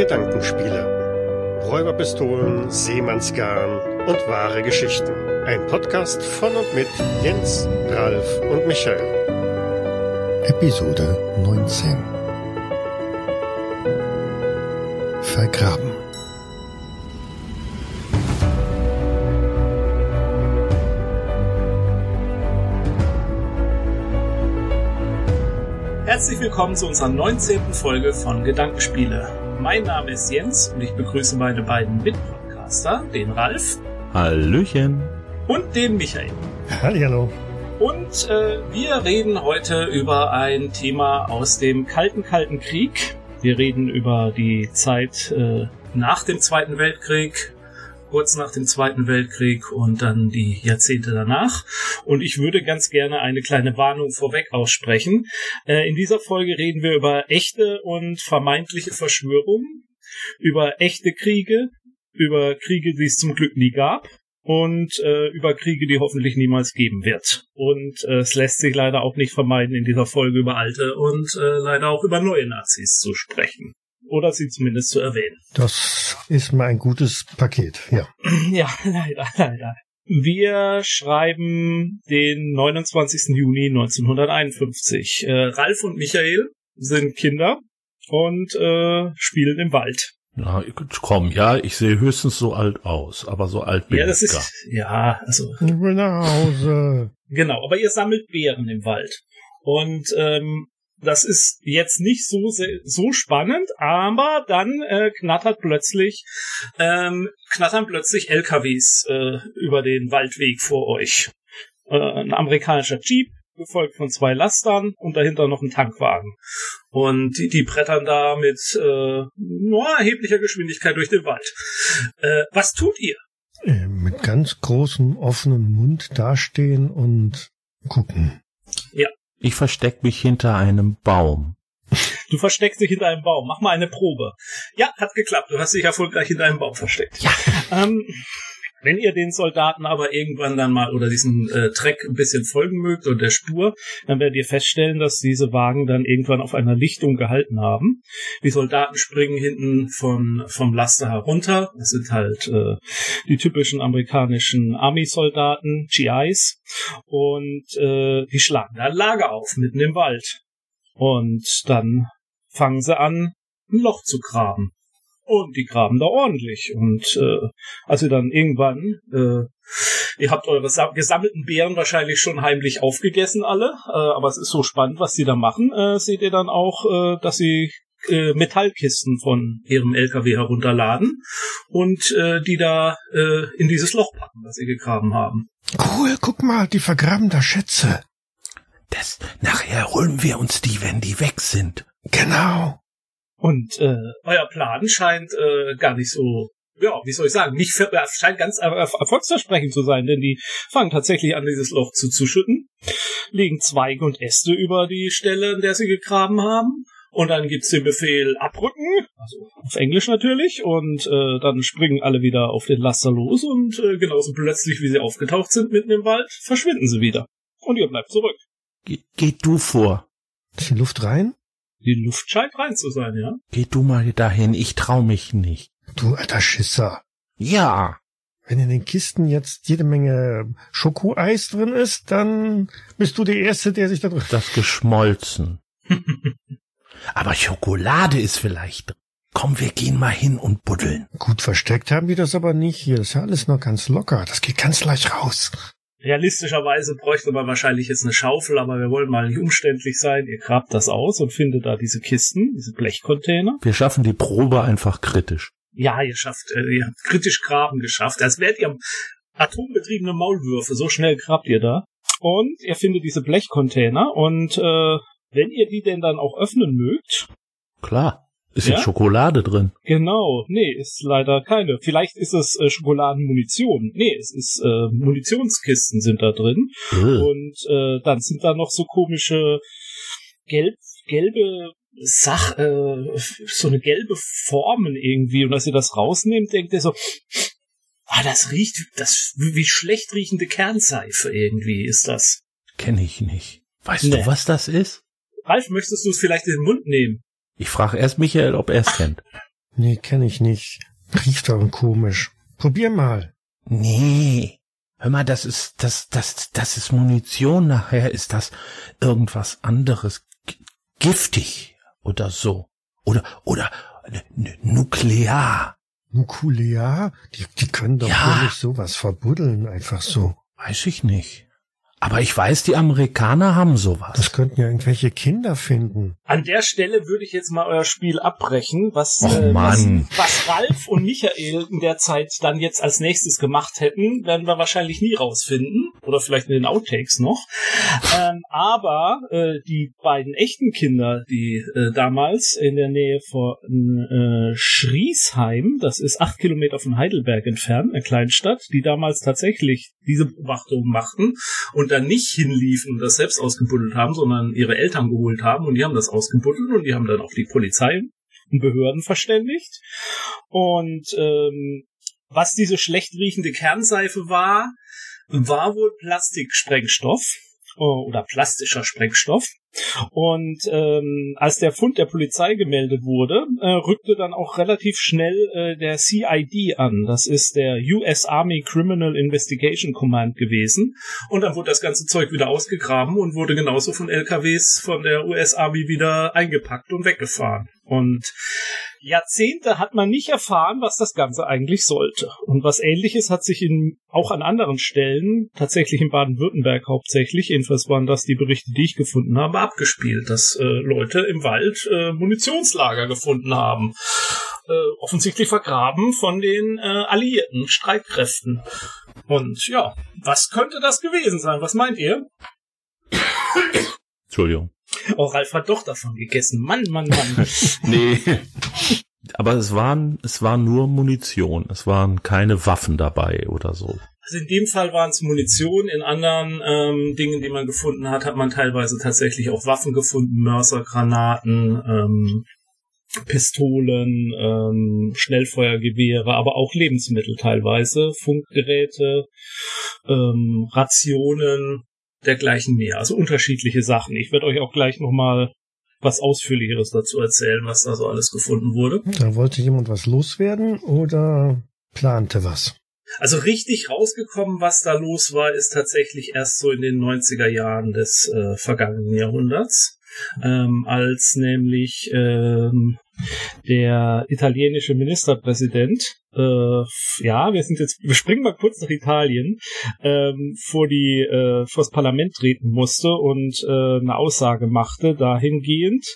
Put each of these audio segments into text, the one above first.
Gedankenspiele. Räuberpistolen, Seemannsgarn und wahre Geschichten. Ein Podcast von und mit Jens, Ralf und Michael. Episode 19 Vergraben Herzlich willkommen zu unserer 19. Folge von Gedankenspiele. Mein Name ist Jens und ich begrüße meine beiden Mitpodcaster, den Ralf Hallöchen. und den Michael. Hallo. Und äh, wir reden heute über ein Thema aus dem Kalten, Kalten Krieg. Wir reden über die Zeit äh, nach dem Zweiten Weltkrieg, kurz nach dem Zweiten Weltkrieg und dann die Jahrzehnte danach. Und ich würde ganz gerne eine kleine Warnung vorweg aussprechen. Äh, in dieser Folge reden wir über echte und vermeintliche Verschwörungen, über echte Kriege, über Kriege, die es zum Glück nie gab und äh, über Kriege, die hoffentlich niemals geben wird. Und äh, es lässt sich leider auch nicht vermeiden, in dieser Folge über alte und äh, leider auch über neue Nazis zu sprechen. Oder sie zumindest zu erwähnen. Das ist mal ein gutes Paket, ja. Ja, leider, leider. Wir schreiben den 29. Juni 1951. Äh, Ralf und Michael sind Kinder und äh, spielen im Wald. Na, komm, ja, ich sehe höchstens so alt aus, aber so alt bin Ja, das ich gar. ist ja, also Ich will nach Hause. Genau, aber ihr sammelt Beeren im Wald. Und ähm, das ist jetzt nicht so so spannend, aber dann äh, knattert plötzlich ähm, knattern plötzlich LKWs äh, über den Waldweg vor euch. Äh, ein amerikanischer Jeep, gefolgt von zwei Lastern und dahinter noch ein Tankwagen. Und die, die brettern da mit äh, nur erheblicher Geschwindigkeit durch den Wald. Äh, was tut ihr? Äh, Mit ganz großem offenem Mund dastehen und gucken. Ich versteck mich hinter einem Baum. Du versteckst dich hinter einem Baum. Mach mal eine Probe. Ja, hat geklappt. Du hast dich erfolgreich hinter einem Baum versteckt. Ja. Ähm, wenn ihr den Soldaten aber irgendwann dann mal oder diesen äh, Treck ein bisschen folgen mögt und der Spur, dann werdet ihr feststellen, dass diese Wagen dann irgendwann auf einer Lichtung gehalten haben. Die Soldaten springen hinten von, vom Laster herunter. Das sind halt äh, die typischen amerikanischen Army-Soldaten, GIs. Und äh, die schlagen da Lager auf, mitten im Wald. Und dann fangen sie an, ein Loch zu graben. Und die graben da ordentlich. Und äh, als ihr dann irgendwann, äh, ihr habt eure sa- gesammelten Beeren wahrscheinlich schon heimlich aufgegessen alle, äh, aber es ist so spannend, was die da machen, äh, seht ihr dann auch, äh, dass sie äh, Metallkisten von ihrem LKW herunterladen und äh, die da äh, in dieses Loch packen, das sie gegraben haben. Cool, guck mal, die vergraben da Schätze. Das, nachher holen wir uns die, wenn die weg sind. Genau. Und äh, euer Plan scheint äh, gar nicht so, ja, wie soll ich sagen, nicht ver- äh, scheint ganz er erfolgsversprechend zu sein, denn die fangen tatsächlich an, dieses Loch zuzuschütten, legen Zweige und Äste über die Stelle, in der sie gegraben haben. Und dann gibt's den Befehl abrücken, also auf Englisch natürlich, und äh, dann springen alle wieder auf den Laster los und äh, genauso plötzlich, wie sie aufgetaucht sind mitten im Wald, verschwinden sie wieder. Und ihr bleibt zurück. Ge geh du vor. Ist die Luft rein? Die Luft scheint rein zu sein, ja. Geh du mal dahin, ich trau mich nicht. Du alter Schisser. Ja. Wenn in den Kisten jetzt jede Menge Schokoeis drin ist, dann bist du der Erste, der sich da drin... Das geschmolzen. Aber Schokolade ist vielleicht drin. Komm, wir gehen mal hin und buddeln. Gut versteckt haben die das aber nicht hier. Das ist ja alles noch ganz locker. Das geht ganz leicht raus. Realistischerweise bräuchte man wahrscheinlich jetzt eine Schaufel, aber wir wollen mal nicht umständlich sein. Ihr grabt das aus und findet da diese Kisten, diese Blechcontainer. Wir schaffen die Probe einfach kritisch. Ja, ihr schafft, äh, ihr habt kritisch Graben geschafft. Als wärt ihr atombetriebene Maulwürfe. So schnell grabt ihr da. Und ihr findet diese Blechcontainer und äh, wenn ihr die denn dann auch öffnen mögt, Klar. Ist Ja? jetzt Schokolade drin. Genau, nee, ist leider keine. Vielleicht ist es äh, Schokoladenmunition. Nee, es ist äh, Munitionskisten sind da drin. Äh. Und äh, dann sind da noch so komische gelb, gelbe Sach, äh, so eine gelbe Formen irgendwie. Und als ihr das rausnehmt, denkt ihr so, ah, das riecht, das wie schlecht riechende Kernseife irgendwie ist das. Kenne ich nicht. Weißt Nee. du, was das ist? Ralf, möchtest du es vielleicht in den Mund nehmen? Ich frage erst Michael, ob er es kennt. Nee, kenne ich nicht. Riecht aber komisch. Probier mal. Nee. Hör mal, das ist, das, das, das ist Munition. Nachher ist das irgendwas anderes. G giftig oder so. Oder, oder nuklear. Nuklear? Die, die können doch ja. nicht sowas verbuddeln, einfach so. Weiß ich nicht. Aber ich weiß, die Amerikaner haben sowas. Das könnten ja irgendwelche Kinder finden. An der Stelle würde ich jetzt mal euer Spiel abbrechen, was, Och, äh, was, was, Ralf und Michael in der Zeit dann jetzt als nächstes gemacht hätten, werden wir wahrscheinlich nie rausfinden. Oder vielleicht in den Outtakes noch. Ähm, aber äh, die beiden echten Kinder, die äh, damals in der Nähe von äh, Schriesheim, das ist acht Kilometer von Heidelberg entfernt, eine Kleinstadt, die damals tatsächlich diese Beobachtung machten und dann nicht hinliefen und das selbst ausgebuddelt haben, sondern ihre Eltern geholt haben und die haben das ausgebuddelt und die haben dann auch die Polizei und Behörden verständigt. Und ähm, was diese schlecht riechende Kernseife war, war wohl Plastiksprengstoff äh, oder plastischer Sprengstoff. Und ähm, als der Fund der Polizei gemeldet wurde, äh, rückte dann auch relativ schnell äh, der CID an. Das ist der US Army Criminal Investigation Command gewesen. Und dann wurde das ganze Zeug wieder ausgegraben und wurde genauso von LKWs von der US Army wieder eingepackt und weggefahren. Und Jahrzehnte hat man nicht erfahren, was das Ganze eigentlich sollte. Und was ähnliches hat sich in, auch an anderen Stellen, tatsächlich in Baden-Württemberg hauptsächlich, jedenfalls waren das die Berichte, die ich gefunden habe, abgespielt, dass äh, Leute im Wald äh, Munitionslager gefunden haben. Äh, offensichtlich vergraben von den äh, alliierten Streitkräften. Und ja, was könnte das gewesen sein? Was meint ihr? Entschuldigung. Oh, Ralf hat doch davon gegessen. Mann, Mann, Mann. nee. Aber es waren, es war nur Munition. Es waren keine Waffen dabei oder so. Also in dem Fall waren es Munition. In anderen ähm, Dingen, die man gefunden hat, hat man teilweise tatsächlich auch Waffen gefunden, Mörsergranaten, ähm, Pistolen, ähm, Schnellfeuergewehre, aber auch Lebensmittel teilweise, Funkgeräte, ähm, Rationen, dergleichen mehr. Also unterschiedliche Sachen. Ich werde euch auch gleich nochmal was Ausführlicheres dazu erzählen, was da so alles gefunden wurde. Da wollte jemand was loswerden oder plante was? Also richtig rausgekommen, was da los war, ist tatsächlich erst so in den 90er Jahren des äh, vergangenen Jahrhunderts, ähm, als nämlich ähm, der italienische Ministerpräsident, äh, ja, wir sind jetzt, wir springen mal kurz nach Italien, ähm, vor die, äh, vors Parlament treten musste und äh, eine Aussage machte dahingehend,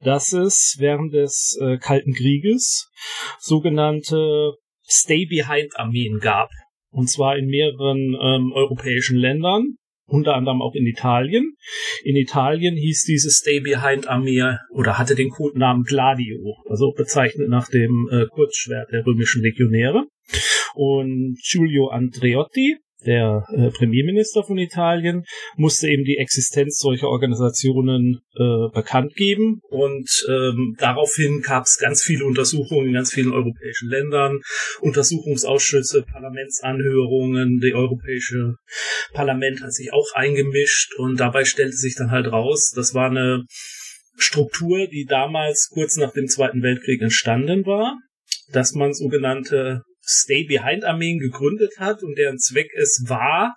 dass es während des äh, Kalten Krieges sogenannte Stay-Behind-Armeen gab. Und zwar in mehreren ähm, europäischen Ländern unter anderem auch in Italien. In Italien hieß diese Stay Behind Armee oder hatte den Codenamen Gladio, also bezeichnet nach dem äh, Kurzschwert der römischen Legionäre. Und Giulio Andreotti, der äh, Premierminister von Italien, musste eben die Existenz solcher Organisationen äh, bekannt geben. Und ähm, daraufhin gab es ganz viele Untersuchungen in ganz vielen europäischen Ländern, Untersuchungsausschüsse, Parlamentsanhörungen, der Europäische Parlament hat sich auch eingemischt. Und dabei stellte sich dann halt raus, das war eine Struktur, die damals kurz nach dem Zweiten Weltkrieg entstanden war, dass man sogenannte Stay-Behind-Armeen gegründet hat und deren Zweck es war,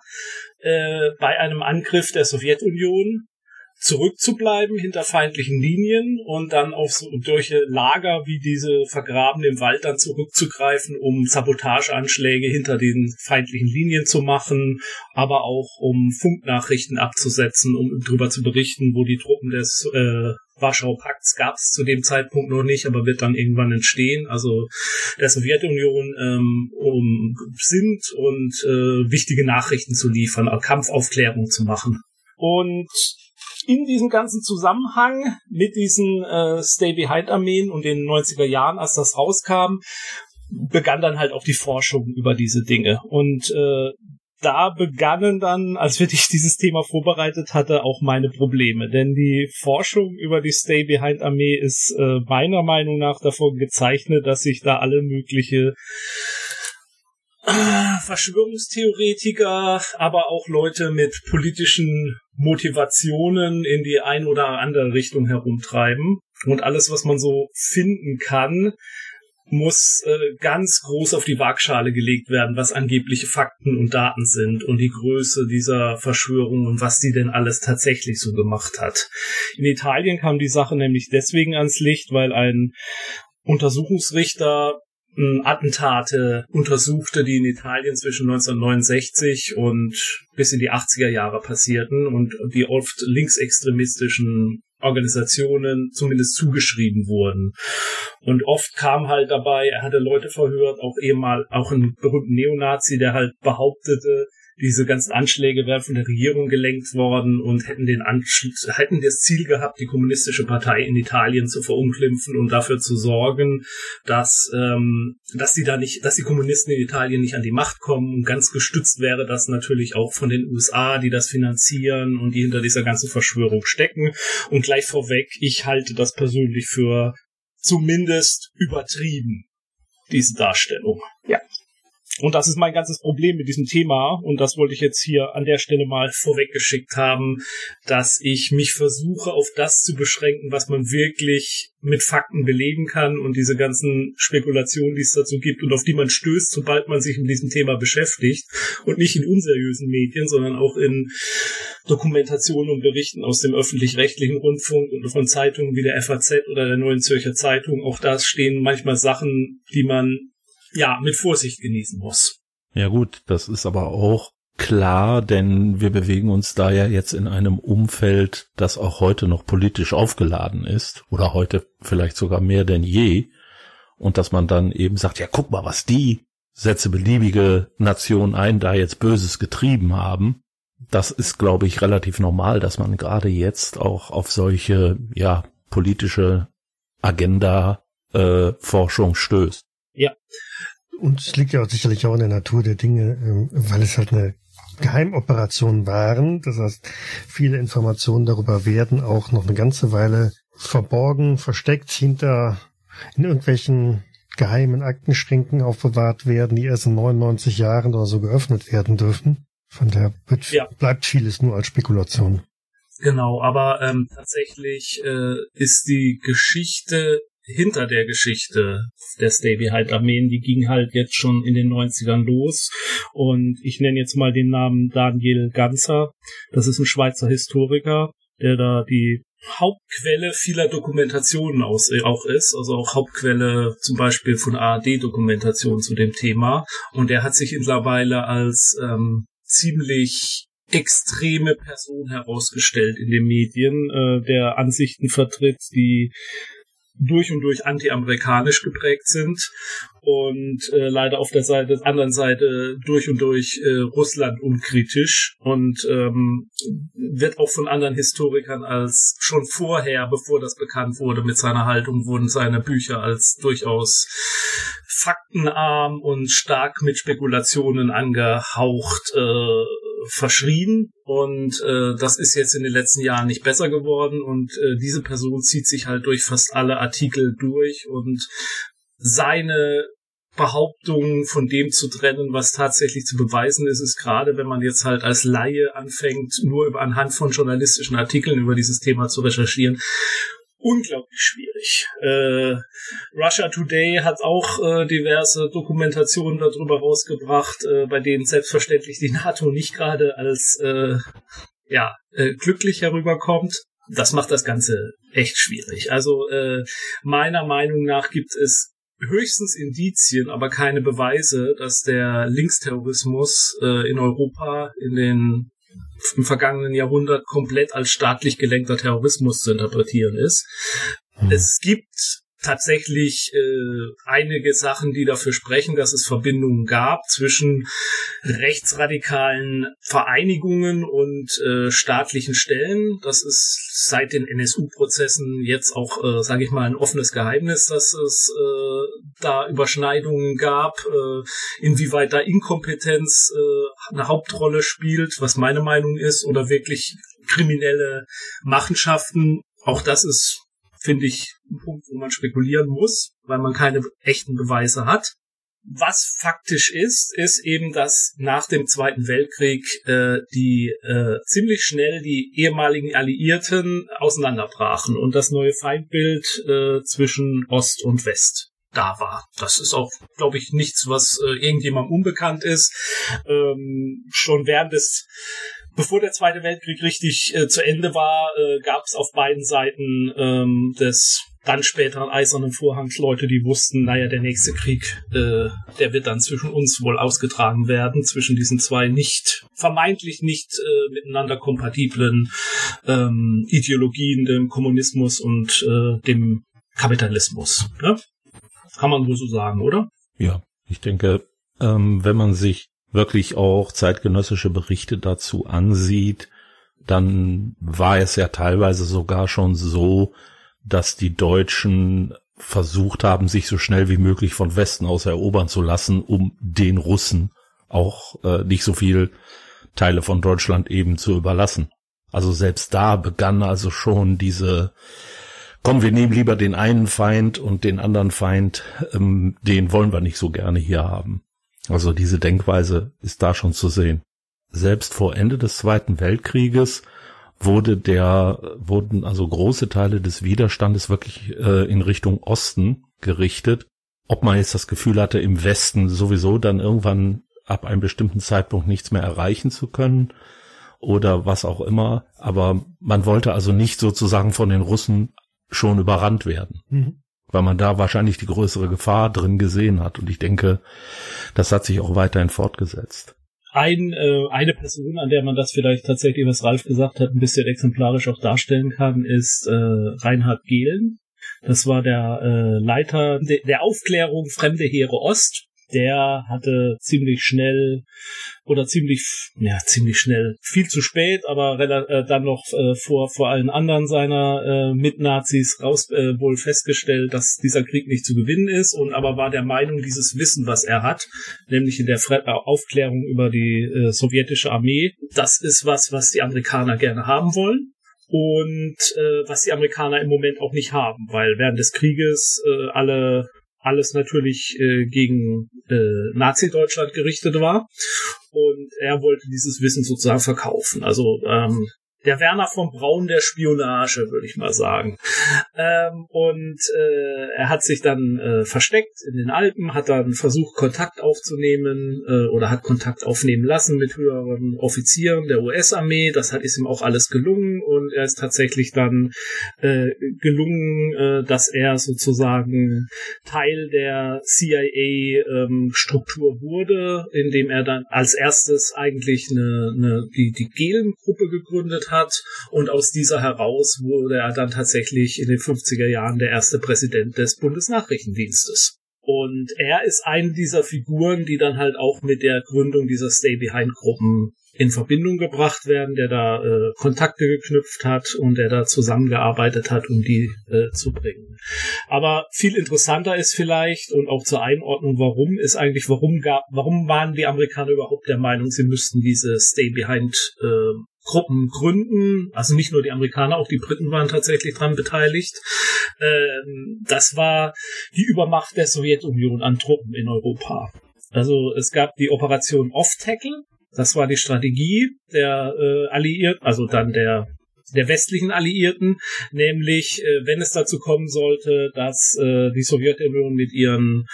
äh, bei einem Angriff der Sowjetunion zurückzubleiben hinter feindlichen Linien und dann auf so, solche Lager wie diese vergraben im Wald dann zurückzugreifen, um Sabotageanschläge hinter den feindlichen Linien zu machen, aber auch um Funknachrichten abzusetzen, um darüber zu berichten, wo die Truppen des äh, Warschauer Pakts gab es zu dem Zeitpunkt noch nicht, aber wird dann irgendwann entstehen. Also der Sowjetunion ähm, um, sind und äh, wichtige Nachrichten zu liefern, Kampfaufklärung zu machen. Und in diesem ganzen Zusammenhang mit diesen äh, Stay-Behind-Armeen und den 90er Jahren, als das rauskam, begann dann halt auch die Forschung über diese Dinge. Und äh, da begannen dann, als wir dieses Thema vorbereitet hatte, auch meine Probleme. Denn die Forschung über die Stay-Behind-Armee ist äh, meiner Meinung nach davon gezeichnet, dass sich da alle mögliche äh, Verschwörungstheoretiker, aber auch Leute mit politischen Motivationen in die ein oder andere Richtung herumtreiben. Und alles, was man so finden kann, muss äh, ganz groß auf die Waagschale gelegt werden, was angebliche Fakten und Daten sind und die Größe dieser Verschwörung und was die denn alles tatsächlich so gemacht hat. In Italien kam die Sache nämlich deswegen ans Licht, weil ein Untersuchungsrichter Attentate untersuchte, die in Italien zwischen 1969 und bis in die 80er Jahre passierten und die oft linksextremistischen Organisationen zumindest zugeschrieben wurden. Und oft kam halt dabei, er hatte Leute verhört, auch ehemal, auch einen berühmten Neonazi, der halt behauptete, diese ganzen Anschläge wären von der Regierung gelenkt worden und hätten den Anschluss, hätten das Ziel gehabt, die kommunistische Partei in Italien zu verunglimpfen und dafür zu sorgen, dass ähm, dass die da nicht, dass die Kommunisten in Italien nicht an die Macht kommen. Und ganz gestützt wäre das natürlich auch von den USA, die das finanzieren und die hinter dieser ganzen Verschwörung stecken. Und gleich vorweg, ich halte das persönlich für zumindest übertrieben, diese Darstellung. Ja. Und das ist mein ganzes Problem mit diesem Thema. Und das wollte ich jetzt hier an der Stelle mal vorweggeschickt haben, dass ich mich versuche, auf das zu beschränken, was man wirklich mit Fakten belegen kann und diese ganzen Spekulationen, die es dazu gibt und auf die man stößt, sobald man sich mit diesem Thema beschäftigt und nicht in unseriösen Medien, sondern auch in Dokumentationen und Berichten aus dem öffentlich-rechtlichen Rundfunk und von Zeitungen wie der FAZ oder der Neuen Zürcher Zeitung. Auch da stehen manchmal Sachen, die man ja, mit Vorsicht genießen muss. Ja gut, das ist aber auch klar, denn wir bewegen uns da ja jetzt in einem Umfeld, das auch heute noch politisch aufgeladen ist oder heute vielleicht sogar mehr denn je. Und dass man dann eben sagt, ja, guck mal, was die setze beliebige Nation ein, da jetzt Böses getrieben haben. Das ist, glaube ich, relativ normal, dass man gerade jetzt auch auf solche, ja, politische Agenda äh, Forschung stößt. Ja. Und es liegt ja auch sicherlich auch in der Natur der Dinge, ähm, weil es halt eine Geheimoperation waren. Das heißt, viele Informationen darüber werden auch noch eine ganze Weile verborgen, versteckt hinter in irgendwelchen geheimen Aktenschränken aufbewahrt werden, die erst in 99 Jahren oder so geöffnet werden dürfen. Von der ja. bleibt vieles nur als Spekulation. Genau, aber ähm, tatsächlich äh, ist die Geschichte hinter der Geschichte der Stavy halt Armeen, die ging halt jetzt schon in den 90ern los. Und ich nenne jetzt mal den Namen Daniel Ganzer. Das ist ein Schweizer Historiker, der da die Hauptquelle vieler Dokumentationen aus, äh, auch ist, also auch Hauptquelle zum Beispiel von ARD-Dokumentationen zu dem Thema. Und er hat sich mittlerweile als ähm, ziemlich extreme Person herausgestellt in den Medien, äh, der Ansichten vertritt, die durch und durch anti-amerikanisch geprägt sind und äh, leider auf der Seite, der anderen Seite durch und durch äh, Russland unkritisch und ähm, wird auch von anderen Historikern als schon vorher, bevor das bekannt wurde mit seiner Haltung, wurden seine Bücher als durchaus faktenarm und stark mit Spekulationen angehaucht äh, verschrien. Und äh, das ist jetzt in den letzten Jahren nicht besser geworden. Und äh, diese Person zieht sich halt durch fast alle Artikel durch. Und seine Behauptungen von dem zu trennen, was tatsächlich zu beweisen ist, ist gerade, wenn man jetzt halt als Laie anfängt, nur über, anhand von journalistischen Artikeln über dieses Thema zu recherchieren, unglaublich schwierig. Äh, Russia Today hat auch äh, diverse Dokumentationen darüber rausgebracht, äh, bei denen selbstverständlich die NATO nicht gerade als äh, ja äh, glücklich herüberkommt. Das macht das Ganze echt schwierig. Also äh, meiner Meinung nach gibt es höchstens Indizien, aber keine Beweise, dass der Linksterrorismus äh, in Europa in den im vergangenen Jahrhundert komplett als staatlich gelenkter Terrorismus zu interpretieren ist. Mhm. Es gibt tatsächlich äh, einige Sachen, die dafür sprechen, dass es Verbindungen gab zwischen rechtsradikalen Vereinigungen und äh, staatlichen Stellen. Das ist seit den NSU-Prozessen jetzt auch, äh, sage ich mal, ein offenes Geheimnis, dass es äh, da Überschneidungen gab, äh, inwieweit da Inkompetenz äh, eine Hauptrolle spielt, was meine Meinung ist, oder wirklich kriminelle Machenschaften. Auch das ist finde ich, ein Punkt, wo man spekulieren muss, weil man keine echten Beweise hat. Was faktisch ist, ist eben, dass nach dem Zweiten Weltkrieg äh, die äh, ziemlich schnell die ehemaligen Alliierten auseinanderbrachen und das neue Feindbild äh, zwischen Ost und West da war. Das ist auch, glaube ich, nichts, was äh, irgendjemandem unbekannt ist. Ähm, schon während des Bevor der Zweite Weltkrieg richtig äh, zu Ende war, äh, gab es auf beiden Seiten ähm, des dann späteren Eisernen Vorhangs Leute, die wussten, naja, der nächste Krieg, äh, der wird dann zwischen uns wohl ausgetragen werden, zwischen diesen zwei nicht, vermeintlich nicht äh, miteinander kompatiblen ähm, Ideologien, dem Kommunismus und äh, dem Kapitalismus. Ne? Kann man wohl so sagen, oder? Ja, ich denke, ähm, wenn man sich wirklich auch zeitgenössische Berichte dazu ansieht, dann war es ja teilweise sogar schon so, dass die Deutschen versucht haben, sich so schnell wie möglich von Westen aus erobern zu lassen, um den Russen auch äh, nicht so viel Teile von Deutschland eben zu überlassen. Also selbst da begann also schon diese, komm, wir nehmen lieber den einen Feind und den anderen Feind, ähm, den wollen wir nicht so gerne hier haben. Also diese Denkweise ist da schon zu sehen. Selbst vor Ende des Zweiten Weltkrieges wurde der, wurden also große Teile des Widerstandes wirklich äh, in Richtung Osten gerichtet. Ob man jetzt das Gefühl hatte, im Westen sowieso dann irgendwann ab einem bestimmten Zeitpunkt nichts mehr erreichen zu können oder was auch immer. Aber man wollte also nicht sozusagen von den Russen schon überrannt werden. Mhm. Weil man da wahrscheinlich die größere Gefahr drin gesehen hat. Und ich denke, das hat sich auch weiterhin fortgesetzt ein, äh, eine Person, an der man das vielleicht tatsächlich, was Ralf gesagt hat, ein bisschen exemplarisch auch darstellen kann, ist äh, Reinhard Gehlen. Das war der äh, Leiter de der Aufklärung Fremde Heere Ost der hatte ziemlich schnell oder ziemlich, ja, ziemlich schnell, viel zu spät, aber äh, dann noch äh, vor, vor allen anderen seiner äh, Mitnazis raus äh, wohl festgestellt, dass dieser Krieg nicht zu gewinnen ist und aber war der Meinung, dieses Wissen, was er hat, nämlich in der Fre äh, Aufklärung über die äh, sowjetische Armee, das ist was, was die Amerikaner gerne haben wollen und äh, was die Amerikaner im Moment auch nicht haben, weil während des Krieges äh, alle alles natürlich äh, gegen äh, Nazi-Deutschland gerichtet war. Und er wollte dieses Wissen sozusagen verkaufen. Also ähm, der Werner von Braun der Spionage, würde ich mal sagen. Ähm, und äh, er hat sich dann äh, versteckt in den Alpen, hat dann versucht, Kontakt aufzunehmen äh, oder hat Kontakt aufnehmen lassen mit höheren Offizieren der US-Armee. Das hat ist ihm auch alles gelungen und er ist tatsächlich dann äh, gelungen, äh, dass er sozusagen Teil der CIA-Struktur ähm, wurde, indem er dann als erstes eigentlich eine, eine die, die Gelen-Gruppe gegründet hat und aus dieser heraus wurde er dann tatsächlich in den 50er Jahren der erste Präsident des Bundesnachrichtendienstes. Und er ist eine dieser Figuren, die dann halt auch mit der Gründung dieser Stay Behind Gruppen in Verbindung gebracht werden, der da äh, Kontakte geknüpft hat und der da zusammengearbeitet hat, um die äh, zu bringen. Aber viel interessanter ist vielleicht und auch zur Einordnung, warum ist eigentlich, warum gab, warum waren die Amerikaner überhaupt der Meinung, sie müssten diese Stay Behind äh, Gruppen gründen. Also nicht nur die Amerikaner, auch die Briten waren tatsächlich dran beteiligt. Ähm, das war die Übermacht der Sowjetunion an Truppen in Europa. Also es gab die Operation Off-Tackle. Das war die Strategie der äh, Alliierten, also dann der der westlichen Alliierten, nämlich äh, wenn es dazu kommen sollte, dass äh, die Sowjetunion mit ihren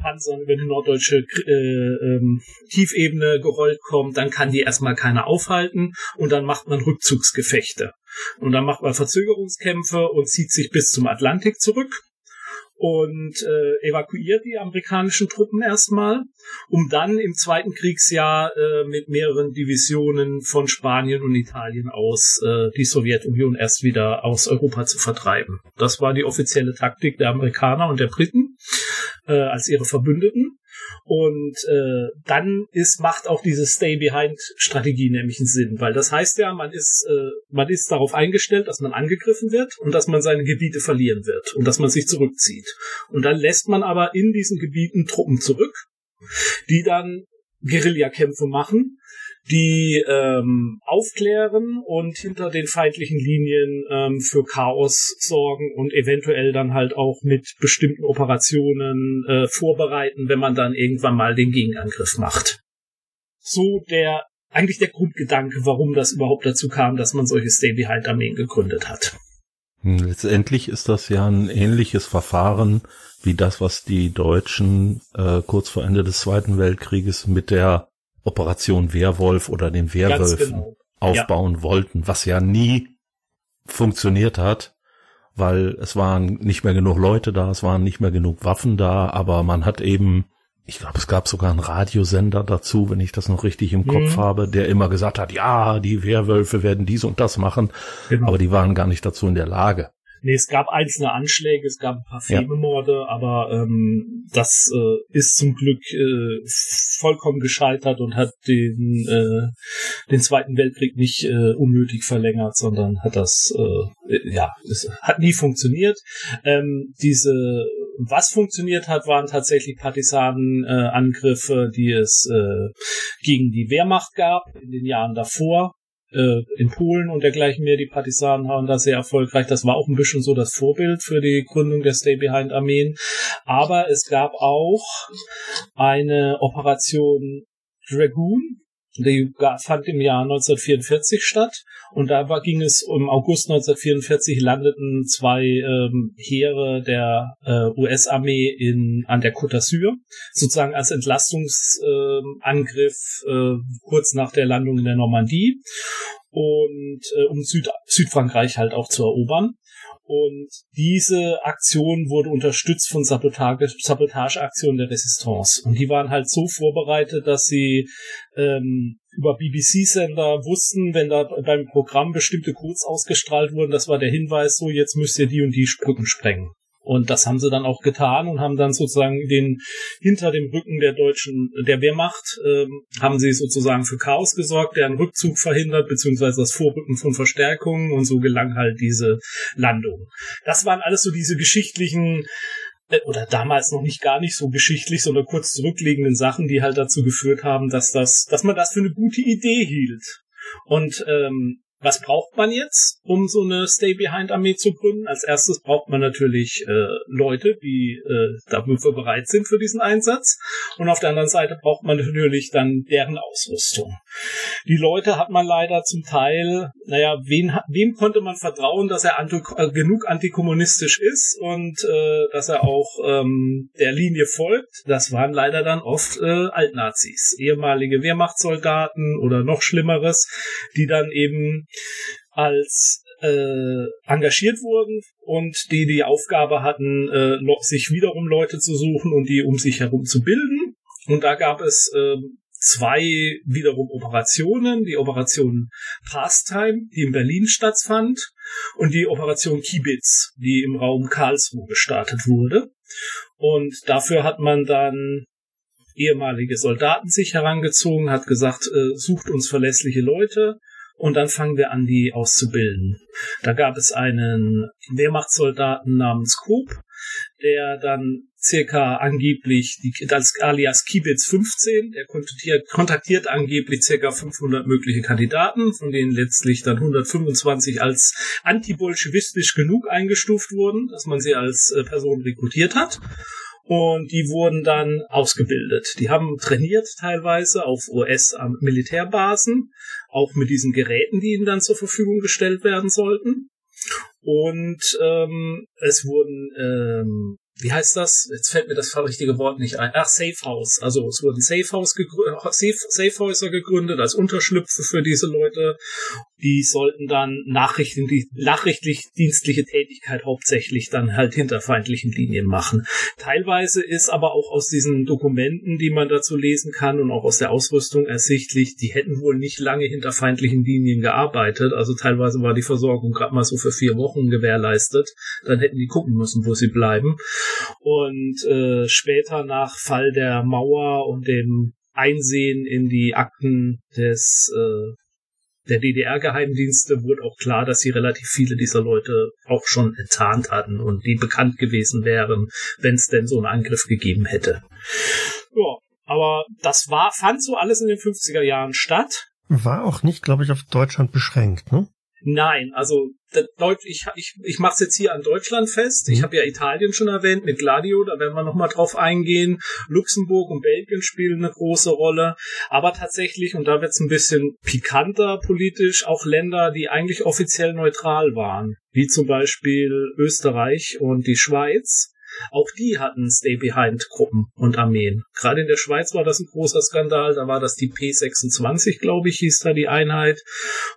Panzern über die norddeutsche äh, ähm, Tiefebene gerollt kommt, dann kann die erstmal keiner aufhalten und dann macht man Rückzugsgefechte. Und dann macht man Verzögerungskämpfe und zieht sich bis zum Atlantik zurück und äh, evakuiert die amerikanischen Truppen erstmal, um dann im zweiten Kriegsjahr äh, mit mehreren Divisionen von Spanien und Italien aus äh, die Sowjetunion erst wieder aus Europa zu vertreiben. Das war die offizielle Taktik der Amerikaner und der Briten äh, als ihre Verbündeten. Und äh, dann ist macht auch diese Stay Behind Strategie nämlich einen Sinn, weil das heißt ja, man ist äh, man ist darauf eingestellt, dass man angegriffen wird und dass man seine Gebiete verlieren wird und dass man sich zurückzieht. Und dann lässt man aber in diesen Gebieten Truppen zurück, die dann Guerillakämpfe machen, die ähm, aufklären und hinter den feindlichen Linien ähm, für Chaos sorgen und eventuell dann halt auch mit bestimmten Operationen äh, vorbereiten, wenn man dann irgendwann mal den Gegenangriff macht. So der eigentlich der Grundgedanke, warum das überhaupt dazu kam, dass man solche Stay-Behind-Armeen gegründet hat. Hm, letztendlich ist das ja ein ähnliches Verfahren wie das, was die Deutschen äh, kurz vor Ende des Zweiten Weltkrieges mit der Operation Werwolf oder den Werwölfen genau. aufbauen ja. wollten, was ja nie funktioniert hat, weil es waren nicht mehr genug Leute da, es waren nicht mehr genug Waffen da, aber man hat eben ich glaube, es gab sogar einen Radiosender dazu, wenn ich das noch richtig im Kopf mhm. habe, der immer gesagt hat, ja, die Werwölfe werden dies und das machen, genau. aber die waren gar nicht dazu in der Lage. Nee, es gab einzelne Anschläge, es gab ein paar Fememorde, ja. aber ähm, das äh, ist zum Glück äh, vollkommen gescheitert und hat den, äh, den Zweiten Weltkrieg nicht äh, unnötig verlängert, sondern hat das, äh, ja, es hat nie funktioniert. Ähm, diese, was funktioniert hat, waren tatsächlich Partisanenangriffe, äh, die es äh, gegen die Wehrmacht gab in den Jahren davor äh, in Polen und dergleichen mehr. Die Partisanen waren da sehr erfolgreich. Das war auch ein bisschen so das Vorbild für die Gründung der Stay-Behind-Armeen. Aber es gab auch eine Operation Dragoon, die fand im Jahr 1944 statt und da war, ging es im August 1944 landeten zwei ähm, Heere der äh, US-Armee in an der Côte d'Azur sozusagen als Entlastungsangriff äh, äh, kurz nach der Landung in der Normandie und äh, um Süd Südfrankreich halt auch zu erobern. Und diese Aktion wurde unterstützt von Sabotage, Sabotageaktionen der Resistance. Und die waren halt so vorbereitet, dass sie ähm, über BBC-Sender wussten, wenn da beim Programm bestimmte Codes ausgestrahlt wurden, das war der Hinweis, so jetzt müsst ihr die und die Brücken sprengen. Und das haben sie dann auch getan und haben dann sozusagen den hinter dem Rücken der deutschen, der Wehrmacht, ähm, haben sie sozusagen für Chaos gesorgt, deren Rückzug verhindert, beziehungsweise das Vorrücken von Verstärkungen und so gelang halt diese Landung. Das waren alles so diese geschichtlichen äh, oder damals noch nicht gar nicht so geschichtlich, sondern kurz zurückliegenden Sachen, die halt dazu geführt haben, dass das, dass man das für eine gute Idee hielt. Und ähm, was braucht man jetzt, um so eine Stay-Behind-Armee zu gründen? Als erstes braucht man natürlich äh, Leute, die äh, dafür bereit sind für diesen Einsatz. Und auf der anderen Seite braucht man natürlich dann deren Ausrüstung. Die Leute hat man leider zum Teil, naja, wen, wem konnte man vertrauen, dass er anti äh, genug antikommunistisch ist und äh, dass er auch ähm, der Linie folgt? Das waren leider dann oft äh, Altnazis, ehemalige Wehrmachtssoldaten oder noch Schlimmeres, die dann eben als äh, engagiert wurden und die die Aufgabe hatten, äh, sich wiederum Leute zu suchen und die um sich herum zu bilden. Und da gab es äh, zwei wiederum Operationen, die Operation Pastime, die in Berlin stattfand, und die Operation Kibitz, die im Raum Karlsruhe gestartet wurde. Und dafür hat man dann ehemalige Soldaten sich herangezogen, hat gesagt, äh, sucht uns verlässliche Leute und dann fangen wir an, die auszubilden. Da gab es einen Wehrmachtssoldaten namens Koop, der dann circa angeblich die, als alias Kibitz 15, der kontaktiert, angeblich circa 500 mögliche Kandidaten, von denen letztlich dann 125 als antibolschewistisch genug eingestuft wurden, dass man sie als äh, Person rekrutiert hat und die wurden dann ausgebildet. Die haben trainiert teilweise auf US-Militärbasen, auch mit diesen Geräten, die ihnen dann zur Verfügung gestellt werden sollten. Und ähm, es wurden ähm, wie heißt das? Jetzt fällt mir das richtige Wort nicht ein. Ach, Safe House. Also es wurden Safe House gegründet, Safe, Safe Häuser gegründet als Unterschlüpfe für diese Leute. Die sollten dann Nachrichten, die nachrichtlich dienstliche Tätigkeit hauptsächlich dann halt hinter feindlichen Linien machen. Teilweise ist aber auch aus diesen Dokumenten, die man dazu lesen kann und auch aus der Ausrüstung ersichtlich, die hätten wohl nicht lange hinter feindlichen Linien gearbeitet. Also teilweise war die Versorgung gerade mal so für vier Wochen gewährleistet. Dann hätten die gucken müssen, wo sie bleiben. Und äh, später nach Fall der Mauer und dem Einsehen in die Akten des äh, der DDR-Geheimdienste wurde auch klar, dass sie relativ viele dieser Leute auch schon enttarnt hatten und die bekannt gewesen wären, wenn es denn so einen Angriff gegeben hätte. Ja, aber das war, fand so alles in den 50er Jahren statt. War auch nicht, glaube ich, auf Deutschland beschränkt, ne? Nein, also ich, ich, ich mache es jetzt hier an Deutschland fest. Ich mhm. habe ja Italien schon erwähnt mit Gladio, da werden wir nochmal drauf eingehen. Luxemburg und Belgien spielen eine große Rolle. Aber tatsächlich, und da wird es ein bisschen pikanter politisch, auch Länder, die eigentlich offiziell neutral waren, wie zum Beispiel Österreich und die Schweiz auch die hatten Stay-Behind-Gruppen und Armeen. Gerade in der Schweiz war das ein großer Skandal. Da war das die P26, glaube ich, hieß da die Einheit.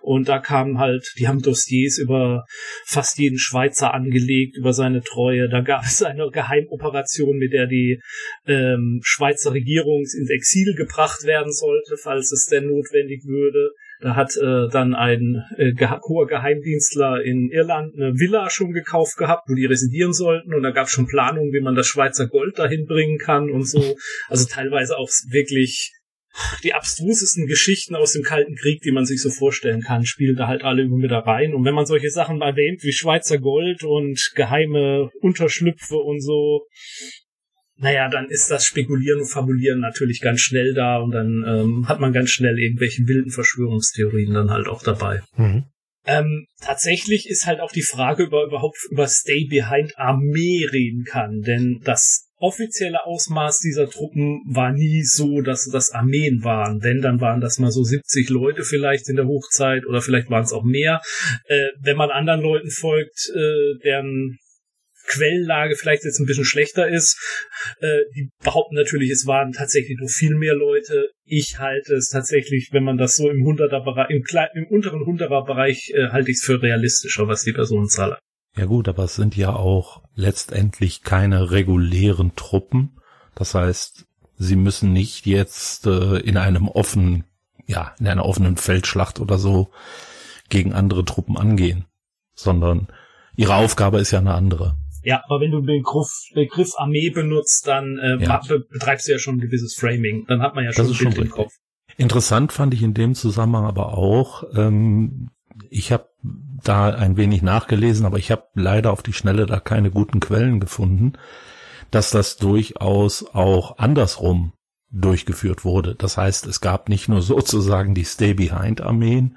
Und da kamen halt, die haben Dossiers über fast jeden Schweizer angelegt, über seine Treue. Da gab es eine Geheimoperation, mit der die ähm, Schweizer Regierung ins Exil gebracht werden sollte, falls es denn notwendig würde. Da hat äh, dann ein äh, hoher Geheimdienstler in Irland eine Villa schon gekauft gehabt, wo die residieren sollten. Und da gab es schon Planungen, wie man das Schweizer Gold dahin bringen kann und so. Also teilweise auch wirklich die abstrusesten Geschichten aus dem Kalten Krieg, die man sich so vorstellen kann, spielen da halt alle mit da rein. Und wenn man solche Sachen erwähnt wie Schweizer Gold und geheime Unterschlüpfe und so, naja, dann ist das Spekulieren und Fabulieren natürlich ganz schnell da und dann ähm, hat man ganz schnell irgendwelche wilden Verschwörungstheorien dann halt auch dabei. Mhm. Ähm, tatsächlich ist halt auch die Frage, über überhaupt über Stay Behind Armee reden kann, denn das offizielle Ausmaß dieser Truppen war nie so, dass das Armeen waren. Wenn, dann waren das mal so 70 Leute vielleicht in der Hochzeit oder vielleicht waren es auch mehr. Äh, wenn man anderen Leuten folgt, äh, deren Quellenlage vielleicht jetzt ein bisschen schlechter ist. Äh, die behaupten natürlich, es waren tatsächlich nur viel mehr Leute. Ich halte es tatsächlich, wenn man das so im hunderter Bereich, im, im unteren hunderter Bereich äh, halte ich es für realistischer, was die Personenzahl hat. Ja gut, aber es sind ja auch letztendlich keine regulären Truppen. Das heißt, sie müssen nicht jetzt äh, in einem offenen, ja, in einer offenen Feldschlacht oder so gegen andere Truppen angehen, sondern ihre Aufgabe ist ja eine andere. Ja, aber wenn du den Begriff, Begriff Armee benutzt, dann äh, ja. betreibst du ja schon ein gewisses Framing. Dann hat man ja schon das ein Bild im Kopf. Interessant fand ich in dem Zusammenhang aber auch, ähm, ich habe da ein wenig nachgelesen, aber ich habe leider auf die Schnelle da keine guten Quellen gefunden, dass das durchaus auch andersrum durchgeführt wurde. Das heißt, es gab nicht nur sozusagen die Stay-Behind-Armeen,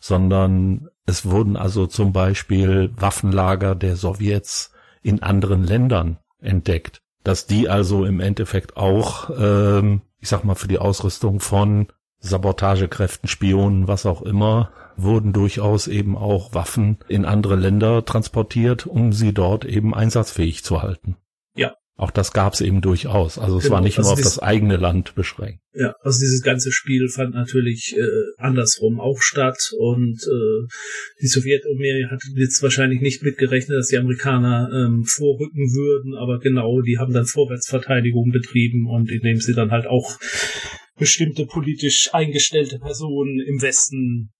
sondern es wurden also zum Beispiel Waffenlager der Sowjets in anderen Ländern entdeckt, dass die also im Endeffekt auch, ähm, ich sag mal, für die Ausrüstung von Sabotagekräften, Spionen, was auch immer, wurden durchaus eben auch Waffen in andere Länder transportiert, um sie dort eben einsatzfähig zu halten. Auch das gab es eben durchaus. Also es genau, war nicht also nur auf das eigene Land beschränkt. Ja, also dieses ganze Spiel fand natürlich äh, andersrum auch statt und äh, die Sowjetunion hat jetzt wahrscheinlich nicht mitgerechnet, dass die Amerikaner ähm, vorrücken würden, aber genau, die haben dann Vorwärtsverteidigung betrieben und indem sie dann halt auch bestimmte politisch eingestellte Personen im Westen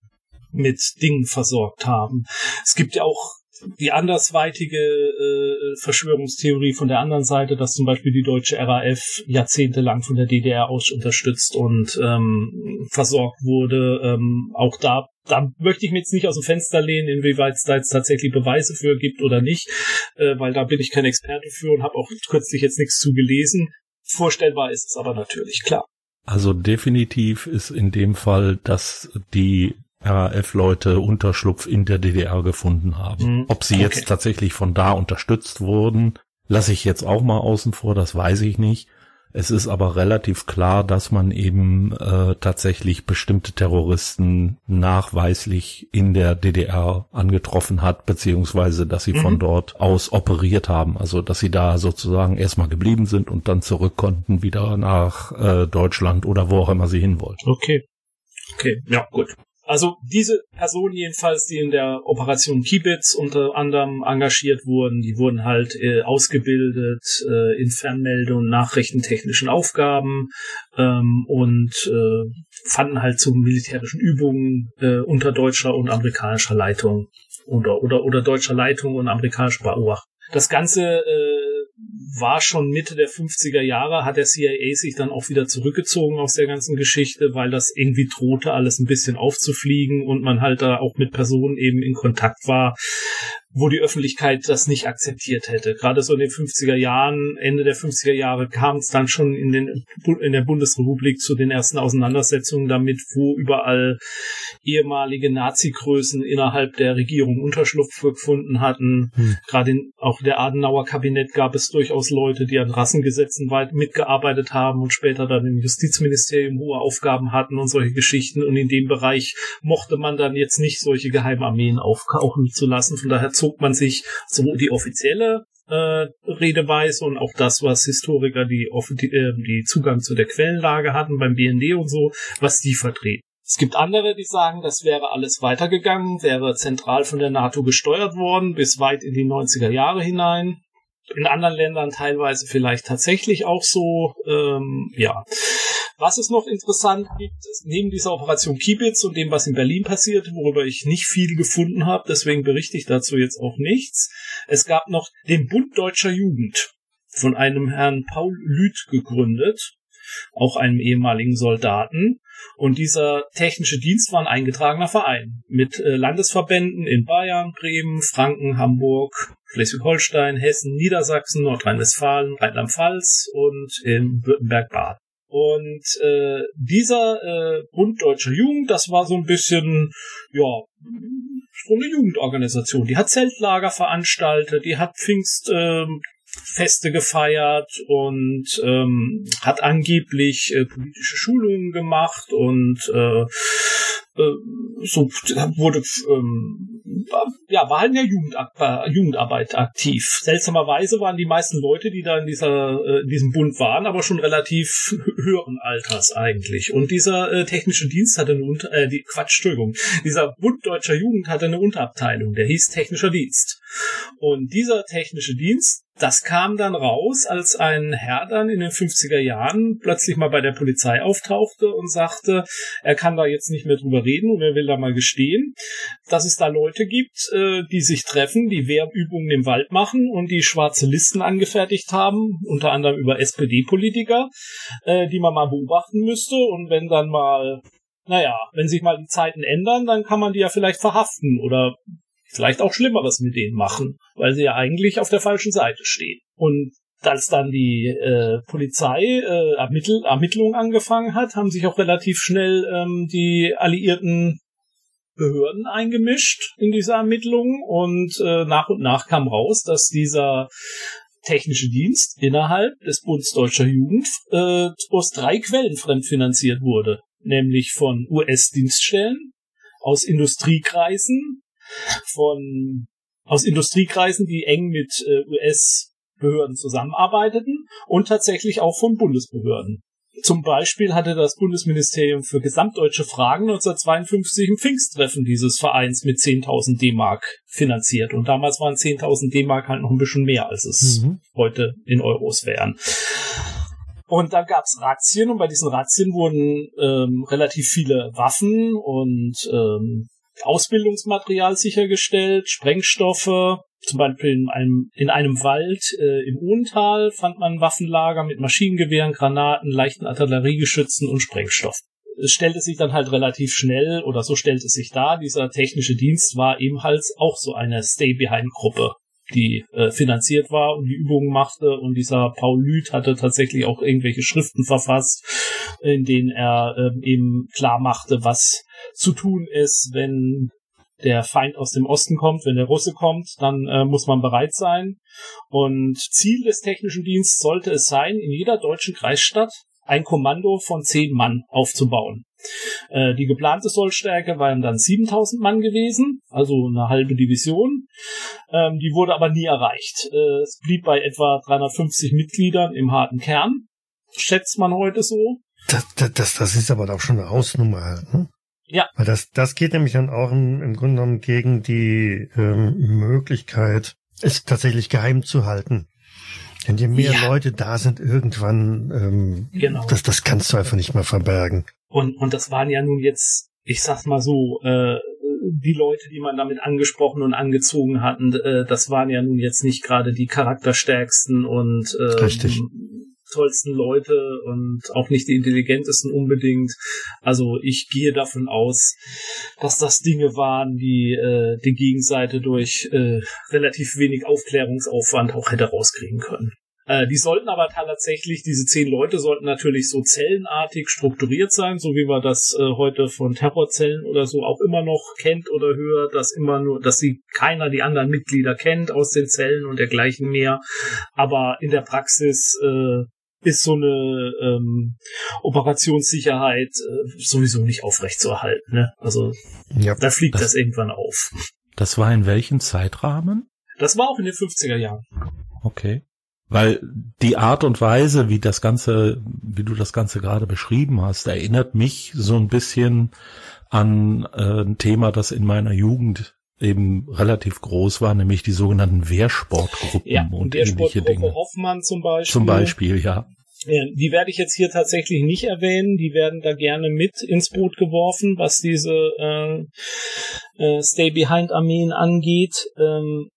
mit Dingen versorgt haben. Es gibt ja auch die andersweitige äh, Verschwörungstheorie von der anderen Seite, dass zum Beispiel die deutsche RAF jahrzehntelang von der DDR aus unterstützt und ähm, versorgt wurde. Ähm, auch da, da möchte ich mir jetzt nicht aus dem Fenster lehnen, inwieweit es da jetzt tatsächlich Beweise für gibt oder nicht, äh, weil da bin ich kein Experte für und habe auch kürzlich jetzt nichts zu gelesen. Vorstellbar ist es aber natürlich, klar. Also definitiv ist in dem Fall, dass die RAF-Leute Unterschlupf in der DDR gefunden haben. Mhm. Ob sie okay. jetzt tatsächlich von da unterstützt wurden, lasse ich jetzt auch mal außen vor, das weiß ich nicht. Es ist aber relativ klar, dass man eben äh, tatsächlich bestimmte Terroristen nachweislich in der DDR angetroffen hat, beziehungsweise dass sie mhm. von dort aus operiert haben. Also dass sie da sozusagen erstmal geblieben sind und dann zurück konnten wieder nach äh, Deutschland oder wo auch immer sie hin wollten. Okay. Okay, ja, gut. Also diese Personen jedenfalls, die in der Operation Kibitz unter anderem engagiert wurden, die wurden halt äh, ausgebildet äh, in und nachrichtentechnischen Aufgaben ähm, und äh, fanden halt zu militärischen Übungen äh, unter deutscher und amerikanischer Leitung oder oder oder deutscher Leitung und amerikanischer Beobachtung. Das Ganze äh, war schon Mitte der 50er Jahre, hat der CIA sich dann auch wieder zurückgezogen aus der ganzen Geschichte, weil das irgendwie drohte, alles ein bisschen aufzufliegen und man halt da auch mit Personen eben in Kontakt war, wo die Öffentlichkeit das nicht akzeptiert hätte. Gerade so in den 50er Jahren, Ende der 50er Jahre kam es dann schon in, den, in der Bundesrepublik zu den ersten Auseinandersetzungen damit, wo überall ehemalige Nazi-Größen innerhalb der Regierung Unterschlupf gefunden hatten. Hm. Gerade in, auch der Adenauer Kabinett gab es durchaus Leute, die an Rassengesetzen weit mitgearbeitet haben und später dann im Justizministerium hohe Aufgaben hatten und solche Geschichten. Und in dem Bereich mochte man dann jetzt nicht solche Geheimarmeen aufkaufen zu lassen. Von daher zog man sich so die offizielle äh, Redeweise und auch das, was Historiker, die, die, äh, die Zugang zu der Quellenlage hatten beim BND und so, was die vertreten. Es gibt andere, die sagen, das wäre alles weitergegangen, wäre zentral von der NATO gesteuert worden, bis weit in die 90er Jahre hinein. In anderen Ländern teilweise vielleicht tatsächlich auch so. Ähm, ja, was es noch interessant gibt, neben dieser Operation Kiebitz und dem, was in Berlin passiert, worüber ich nicht viel gefunden habe, deswegen berichte ich dazu jetzt auch nichts. Es gab noch den Bund Deutscher Jugend von einem Herrn Paul Lüth gegründet, auch einem ehemaligen Soldaten. Und dieser technische Dienst war ein eingetragener Verein mit äh, Landesverbänden in Bayern, Bremen, Franken, Hamburg, Schleswig-Holstein, Hessen, Niedersachsen, Nordrhein-Westfalen, Rheinland-Pfalz und in Württemberg-Bad. Und äh, dieser äh, Bund Deutscher Jugend, das war so ein bisschen, ja, so eine Jugendorganisation. Die hat Zeltlager veranstaltet, die hat Pfingstfeste äh, gefeiert und ähm, hat angeblich äh, politische Schulungen gemacht und äh, so wurde ähm, ja war in der Jugend, äh, Jugendarbeit aktiv. Seltsamerweise waren die meisten Leute, die da in dieser äh, in diesem Bund waren, aber schon relativ höheren Alters eigentlich. Und dieser äh, technische Dienst hatte eine Unter äh, die Quatsch, Entschuldigung, dieser Bund deutscher Jugend hatte eine Unterabteilung, der hieß technischer Dienst. Und dieser technische Dienst das kam dann raus, als ein Herr dann in den 50er Jahren plötzlich mal bei der Polizei auftauchte und sagte, er kann da jetzt nicht mehr drüber reden und er will da mal gestehen, dass es da Leute gibt, äh, die sich treffen, die Wehrübungen im Wald machen und die schwarze Listen angefertigt haben, unter anderem über SPD-Politiker, äh, die man mal beobachten müsste und wenn dann mal naja, wenn sich mal die Zeiten ändern, dann kann man die ja vielleicht verhaften oder vielleicht auch Schlimmeres mit denen machen, weil sie ja eigentlich auf der falschen Seite stehen. Und als dann die äh, Polizei äh, Ermittl Ermittlungen angefangen hat, haben sich auch relativ schnell ähm, die alliierten Behörden eingemischt in diese Ermittlungen und äh, nach und nach kam raus, dass dieser technische Dienst innerhalb des Bundes Deutscher Jugend äh, aus drei Quellen fremdfinanziert wurde, nämlich von US-Dienststellen, aus Industriekreisen von aus Industriekreisen, die eng mit äh, US-Behörden zusammenarbeiteten und tatsächlich auch von Bundesbehörden. Zum Beispiel hatte das Bundesministerium für gesamtdeutsche Fragen 1952 ein Pfingsttreffen dieses Vereins mit 10.000 D-Mark finanziert. Und damals waren 10.000 D-Mark halt noch ein bisschen mehr, als es mhm. heute in Euros wären. Und dann gab's Razzien und bei diesen Razzien wurden ähm, relativ viele Waffen und ähm, Ausbildungsmaterial sichergestellt, Sprengstoffe, zum Beispiel in einem, in einem Wald äh, im Ohntal fand man Waffenlager mit Maschinengewehren, Granaten, leichten Artilleriegeschützen und Sprengstoff. Es stellte sich dann halt relativ schnell, oder so stellte es sich dar, dieser technische Dienst war ebenfalls auch so eine Stay-Behind-Gruppe die äh, finanziert war und die Übungen machte. Und dieser Paul Lüth hatte tatsächlich auch irgendwelche Schriften verfasst, in denen er äh, eben klar machte, was zu tun ist, wenn der Feind aus dem Osten kommt, wenn der Russe kommt, dann äh, muss man bereit sein. Und Ziel des technischen Dienstes sollte es sein, in jeder deutschen Kreisstadt ein Kommando von zehn Mann aufzubauen. Äh, die geplante Sollstärke waren dann 7000 Mann gewesen, also eine halbe Division. Ähm, die wurde aber nie erreicht. Äh, es blieb bei etwa 350 Mitgliedern im harten Kern, schätzt man heute so. Das, das, das ist aber doch schon eine Hausnummer halt, ne? Ja. Weil das, das geht nämlich dann auch im, im Grunde genommen gegen die ähm, Möglichkeit, es tatsächlich geheim zu halten. Denn je mehr ja. Leute da sind, irgendwann, ähm, genau. das, das kannst du einfach nicht mehr verbergen. Und, und das waren ja nun jetzt, ich sag's mal so, äh, die Leute, die man damit angesprochen und angezogen hatten, äh, das waren ja nun jetzt nicht gerade die charakterstärksten und äh, Richtig. Tollsten Leute und auch nicht die intelligentesten unbedingt. Also ich gehe davon aus, dass das Dinge waren, die äh, die Gegenseite durch äh, relativ wenig Aufklärungsaufwand auch hätte rauskriegen können. Äh, die sollten aber tatsächlich, diese zehn Leute sollten natürlich so zellenartig strukturiert sein, so wie man das äh, heute von Terrorzellen oder so auch immer noch kennt oder hört, dass immer nur, dass sie keiner die anderen Mitglieder kennt aus den Zellen und dergleichen mehr. Aber in der Praxis äh, ist so eine ähm, Operationssicherheit äh, sowieso nicht aufrechtzuerhalten. Ne? Also ja, da fliegt das, das irgendwann auf. Das war in welchem Zeitrahmen? Das war auch in den 50er Jahren. Okay. Weil die Art und Weise, wie das Ganze, wie du das Ganze gerade beschrieben hast, erinnert mich so ein bisschen an äh, ein Thema, das in meiner Jugend eben relativ groß war, nämlich die sogenannten Wehrsportgruppen ja, und ähnliche Dinge. Hoffmann zum Beispiel. Zum Beispiel, ja. ja. Die werde ich jetzt hier tatsächlich nicht erwähnen. Die werden da gerne mit ins Boot geworfen, was diese äh, äh, Stay-Behind-Armeen angeht. Ähm,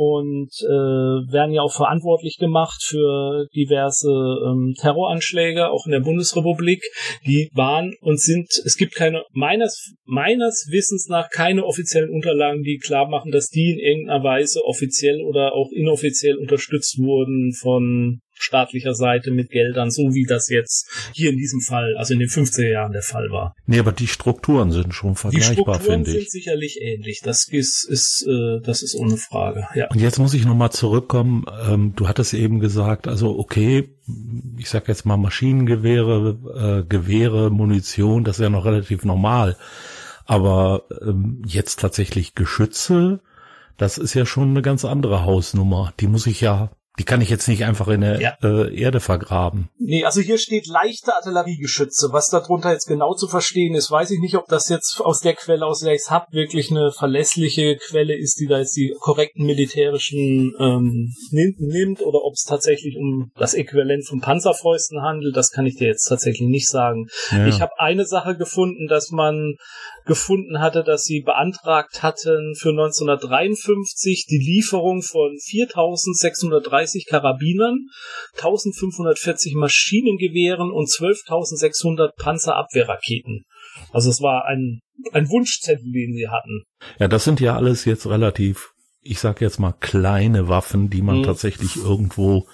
und äh, werden ja auch verantwortlich gemacht für diverse ähm, Terroranschläge, auch in der Bundesrepublik. Die waren und sind, es gibt keine, meines, meines Wissens nach keine offiziellen Unterlagen, die klar machen, dass die in irgendeiner Weise offiziell oder auch inoffiziell unterstützt wurden von staatlicher Seite mit Geldern, so wie das jetzt hier in diesem Fall, also in den 50er Jahren der Fall war. Nee, aber die Strukturen sind schon vergleichbar, finde ich. Die Strukturen sind sicherlich ähnlich. Das ist, ist äh, das ist ohne Frage. Ja. Und jetzt muss ich nochmal zurückkommen. Ähm, du hattest eben gesagt, also okay, ich sag jetzt mal Maschinengewehre, äh, Gewehre, Munition, das ist ja noch relativ normal. Aber ähm, jetzt tatsächlich Geschütze, das ist ja schon eine ganz andere Hausnummer. Die muss ich ja die kann ich jetzt nicht einfach in der ja. äh, Erde vergraben. Nee, also hier steht leichte Artilleriegeschütze. Was darunter jetzt genau zu verstehen ist, weiß ich nicht, ob das jetzt aus der Quelle, aus der ich es hab, wirklich eine verlässliche Quelle ist, die da jetzt die korrekten militärischen ähm, nimmt, oder ob es tatsächlich um das Äquivalent von Panzerfäusten handelt. Das kann ich dir jetzt tatsächlich nicht sagen. Ja. Ich habe eine Sache gefunden, dass man gefunden hatte, dass sie beantragt hatten für 1953 die Lieferung von 4630 Karabinern, 1540 Maschinengewehren und 12.600 Panzerabwehrraketen. Also es war ein, ein Wunschzettel, den sie hatten. Ja, das sind ja alles jetzt relativ, ich sag jetzt mal kleine Waffen, die man mhm. tatsächlich irgendwo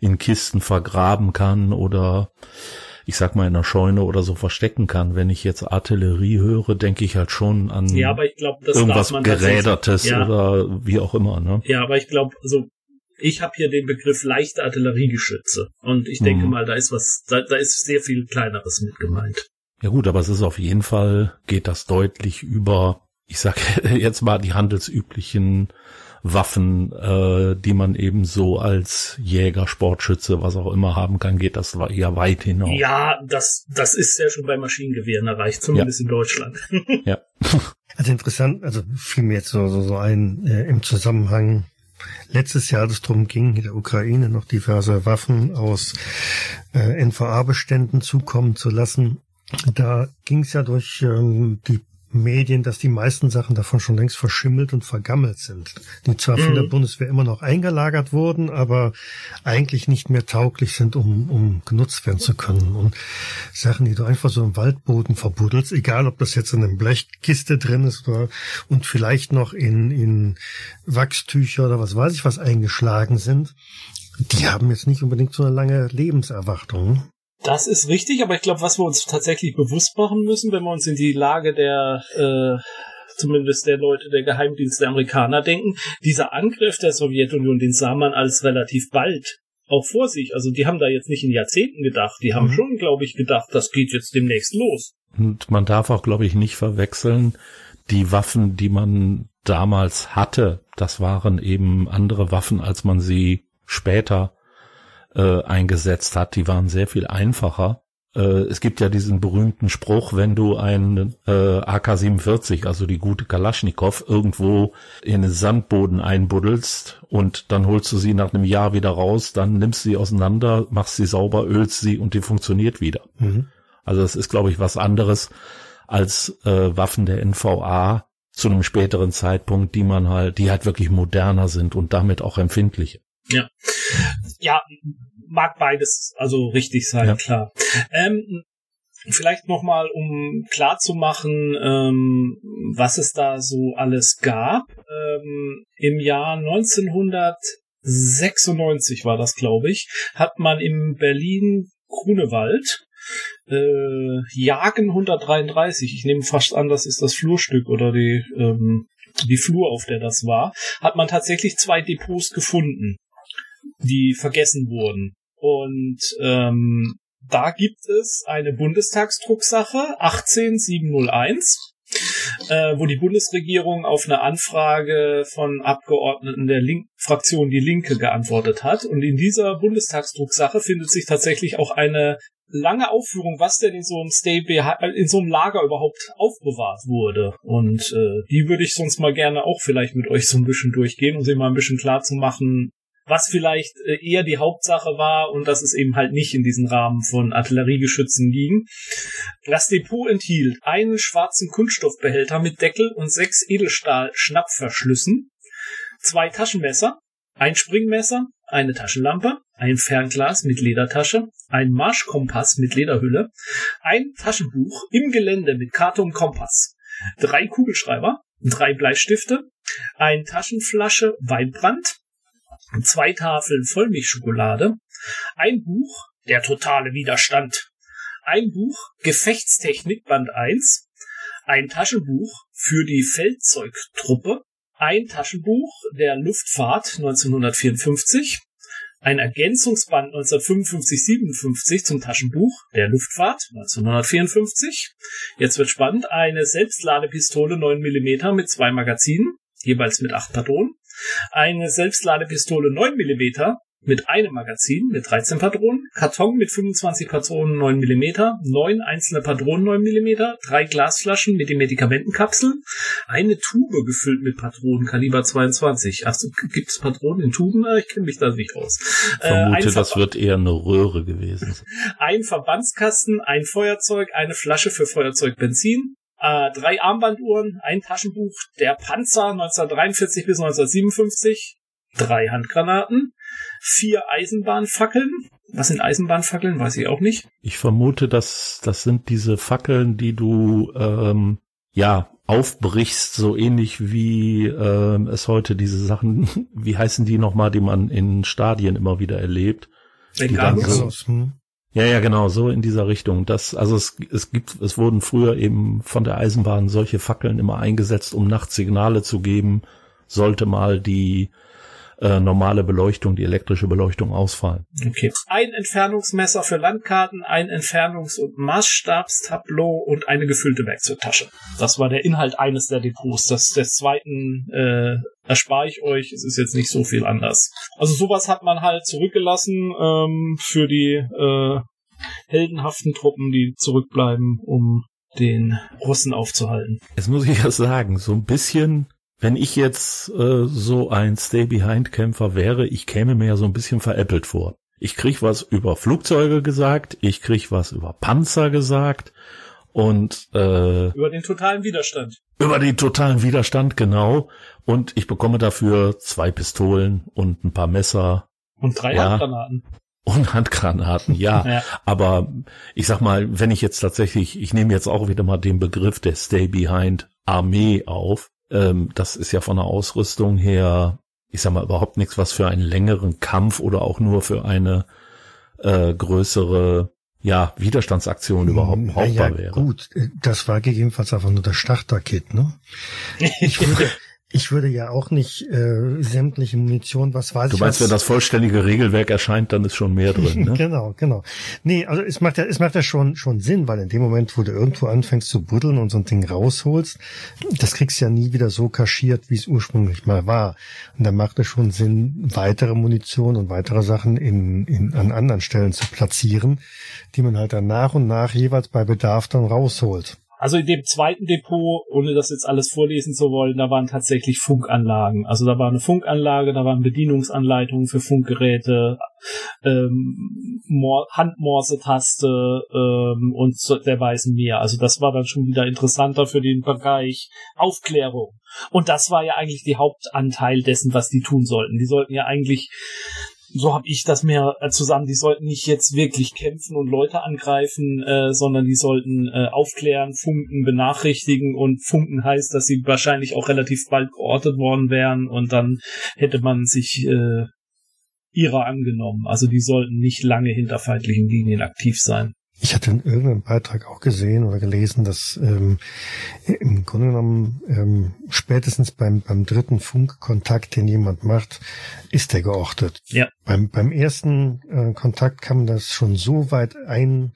in Kisten vergraben kann oder ich sag mal, in einer Scheune oder so verstecken kann. Wenn ich jetzt Artillerie höre, denke ich halt schon an ja, aber ich glaub, irgendwas Gerädertes ja. oder wie auch immer. Ne? Ja, aber ich glaube, also ich habe hier den Begriff leichte Artilleriegeschütze und ich denke hm. mal, da ist was, da, da ist sehr viel kleineres mit gemeint. Ja gut, aber es ist auf jeden Fall, geht das deutlich über, ich sag jetzt mal, die handelsüblichen Waffen, äh, die man eben so als Jäger, Sportschütze, was auch immer haben kann, geht das eher weit hinaus. Ja, das, das ist ja schon bei Maschinengewehren erreicht, zumindest ja. in Deutschland. ja. Also interessant, also fiel mir jetzt so, so, so ein äh, im Zusammenhang letztes Jahr, es darum ging, der Ukraine noch diverse Waffen aus äh, NVA-Beständen zukommen zu lassen. Da ging es ja durch ähm, die Medien, dass die meisten Sachen davon schon längst verschimmelt und vergammelt sind. Die zwar von der mhm. Bundeswehr immer noch eingelagert wurden, aber eigentlich nicht mehr tauglich sind, um, um genutzt werden zu können. Und Sachen, die du einfach so im Waldboden verbuddelst, egal ob das jetzt in einem Blechkiste drin ist oder, und vielleicht noch in, in Wachstücher oder was weiß ich was eingeschlagen sind, die haben jetzt nicht unbedingt so eine lange Lebenserwartung. Das ist richtig, aber ich glaube, was wir uns tatsächlich bewusst machen müssen, wenn wir uns in die Lage der äh, zumindest der Leute der Geheimdienste der Amerikaner denken, dieser Angriff der Sowjetunion, den sah man als relativ bald auch vor sich. Also die haben da jetzt nicht in Jahrzehnten gedacht, die haben mhm. schon, glaube ich, gedacht, das geht jetzt demnächst los. Und man darf auch, glaube ich, nicht verwechseln, die Waffen, die man damals hatte, das waren eben andere Waffen, als man sie später äh, eingesetzt hat. Die waren sehr viel einfacher. Äh, es gibt ja diesen berühmten Spruch, wenn du ein äh, AK-47, also die gute Kalaschnikow, irgendwo in den Sandboden einbuddelst und dann holst du sie nach einem Jahr wieder raus, dann nimmst du sie auseinander, machst sie sauber, ölst sie und die funktioniert wieder. Mhm. Also das ist, glaube ich, was anderes als äh, Waffen der NVA zu einem späteren Zeitpunkt, die man halt, die halt wirklich moderner sind und damit auch empfindlicher. Ja. ja, mag beides also richtig sein, ja. klar. Ähm, vielleicht nochmal, um klarzumachen, ähm, was es da so alles gab. Ähm, Im Jahr 1996 war das, glaube ich, hat man im Berlin Grunewald äh, Jagen 133, ich nehme fast an, das ist das Flurstück oder die, ähm, die Flur, auf der das war, hat man tatsächlich zwei Depots gefunden, die vergessen wurden. Und ähm, da gibt es eine Bundestagsdrucksache 18701 äh, wo die Bundesregierung auf eine Anfrage von Abgeordneten der Link Fraktion Die Linke geantwortet hat. Und in dieser Bundestagsdrucksache findet sich tatsächlich auch eine lange Aufführung, was denn in so einem Stay in so einem Lager überhaupt aufbewahrt wurde. Und äh, die würde ich sonst mal gerne auch vielleicht mit euch so ein bisschen durchgehen, um sie mal ein bisschen klar zu machen, was vielleicht äh, eher die Hauptsache war und dass es eben halt nicht in diesen Rahmen von Artilleriegeschützen ging. Das Depot enthielt einen schwarzen Kunststoffbehälter mit Deckel und sechs Edelstahl-Schnappverschlüssen, zwei Taschenmesser, ein Springmesser, eine Taschenlampe, ein Fernglas mit Ledertasche, ein Marschkompass mit Lederhülle, ein Taschenbuch im Gelände mit Karte und Kompass, drei Kugelschreiber, drei Bleistifte, ein Taschenflasche Weinbrand, zwei Tafeln Vollmilchschokolade, ein Buch Der totale Widerstand, ein Buch Gefechtstechnik Band 1, ein Taschenbuch für die Feldzeugtruppe, ein Taschenbuch der Luftfahrt 1954, ein Ergänzungsband 1955-57 zum Taschenbuch der Luftfahrt 1954. Jetzt wird spannend. Eine Selbstladepistole 9 mm mit zwei Magazinen, jeweils mit acht Patronen eine Selbstladepistole 9 mm mit einem Magazin mit 13 Patronen, Karton mit 25 Patronen 9 mm, neun einzelne Patronen 9 mm, drei Glasflaschen mit den Medikamentenkapseln, eine Tube gefüllt mit Patronen Kaliber 22. Ach, gibt es Patronen in Tuben? Ich kenne mich da nicht aus. Ich vermute, äh, das wird eher eine Röhre gewesen. ein Verbandskasten, ein Feuerzeug, eine Flasche für Feuerzeugbenzin, äh, drei Armbanduhren, ein Taschenbuch, der Panzer 1943 bis 1957, drei Handgranaten, vier Eisenbahnfackeln. Was sind Eisenbahnfackeln? Weiß ich auch nicht. Ich vermute, dass das sind diese Fackeln, die du ähm, ja aufbrichst, so ähnlich wie ähm, es heute diese Sachen, wie heißen die nochmal, die man in Stadien immer wieder erlebt? Die dann so, hm. Ja, ja, genau, so in dieser Richtung. Das, also es, es gibt, es wurden früher eben von der Eisenbahn solche Fackeln immer eingesetzt, um nachts Signale zu geben, sollte mal die äh, normale Beleuchtung, die elektrische Beleuchtung ausfallen. Okay. Ein Entfernungsmesser für Landkarten, ein Entfernungs- und Maßstabstableau und eine gefüllte Werkzeugtasche. Das war der Inhalt eines der Depots. Das des zweiten äh, erspare ich euch. Es ist jetzt nicht so viel anders. Also sowas hat man halt zurückgelassen ähm, für die äh, heldenhaften Truppen, die zurückbleiben, um den Russen aufzuhalten. Jetzt muss ich ja sagen, so ein bisschen wenn ich jetzt äh, so ein Stay-Behind-Kämpfer wäre, ich käme mir ja so ein bisschen veräppelt vor. Ich krieg was über Flugzeuge gesagt, ich krieg was über Panzer gesagt und äh, über den totalen Widerstand. Über den totalen Widerstand, genau. Und ich bekomme dafür zwei Pistolen und ein paar Messer. Und drei ja, Handgranaten. Und Handgranaten, ja. ja. Aber ich sag mal, wenn ich jetzt tatsächlich, ich nehme jetzt auch wieder mal den Begriff der Stay Behind Armee auf, ähm, das ist ja von der Ausrüstung her, ich sag mal, überhaupt nichts, was für einen längeren Kampf oder auch nur für eine äh, größere ja, Widerstandsaktion überhaupt hm, brauchbar ja, wäre. Gut, das war gegebenenfalls einfach nur das Starterkit, ne? Ich würde, ich würde ja auch nicht äh, sämtliche Munition, was weiß du ich. Du meinst, wenn das vollständige Regelwerk erscheint, dann ist schon mehr drin. Ne? genau, genau. Nee, also es macht ja, es macht ja schon schon Sinn, weil in dem Moment, wo du irgendwo anfängst zu buddeln und so ein Ding rausholst, das kriegst du ja nie wieder so kaschiert, wie es ursprünglich mal war. Und dann macht es schon Sinn, weitere Munition und weitere Sachen in, in an anderen Stellen zu platzieren, die man halt dann nach und nach jeweils bei Bedarf dann rausholt. Also in dem zweiten Depot, ohne das jetzt alles vorlesen zu wollen, da waren tatsächlich Funkanlagen. Also da war eine Funkanlage, da waren Bedienungsanleitungen für Funkgeräte, ähm, Handmorsetaste ähm, und derweisen mehr. Also das war dann schon wieder interessanter für den Bereich Aufklärung. Und das war ja eigentlich die Hauptanteil dessen, was die tun sollten. Die sollten ja eigentlich so habe ich das mehr äh, zusammen. Die sollten nicht jetzt wirklich kämpfen und Leute angreifen, äh, sondern die sollten äh, aufklären, funken, benachrichtigen und funken heißt, dass sie wahrscheinlich auch relativ bald geortet worden wären und dann hätte man sich äh, ihrer angenommen. Also die sollten nicht lange hinter feindlichen Linien aktiv sein. Ich hatte in irgendeinem Beitrag auch gesehen oder gelesen, dass ähm, im Grunde genommen ähm, spätestens beim, beim dritten Funkkontakt, den jemand macht, ist der geortet. Ja. Beim, beim ersten äh, Kontakt kann man das schon so weit ein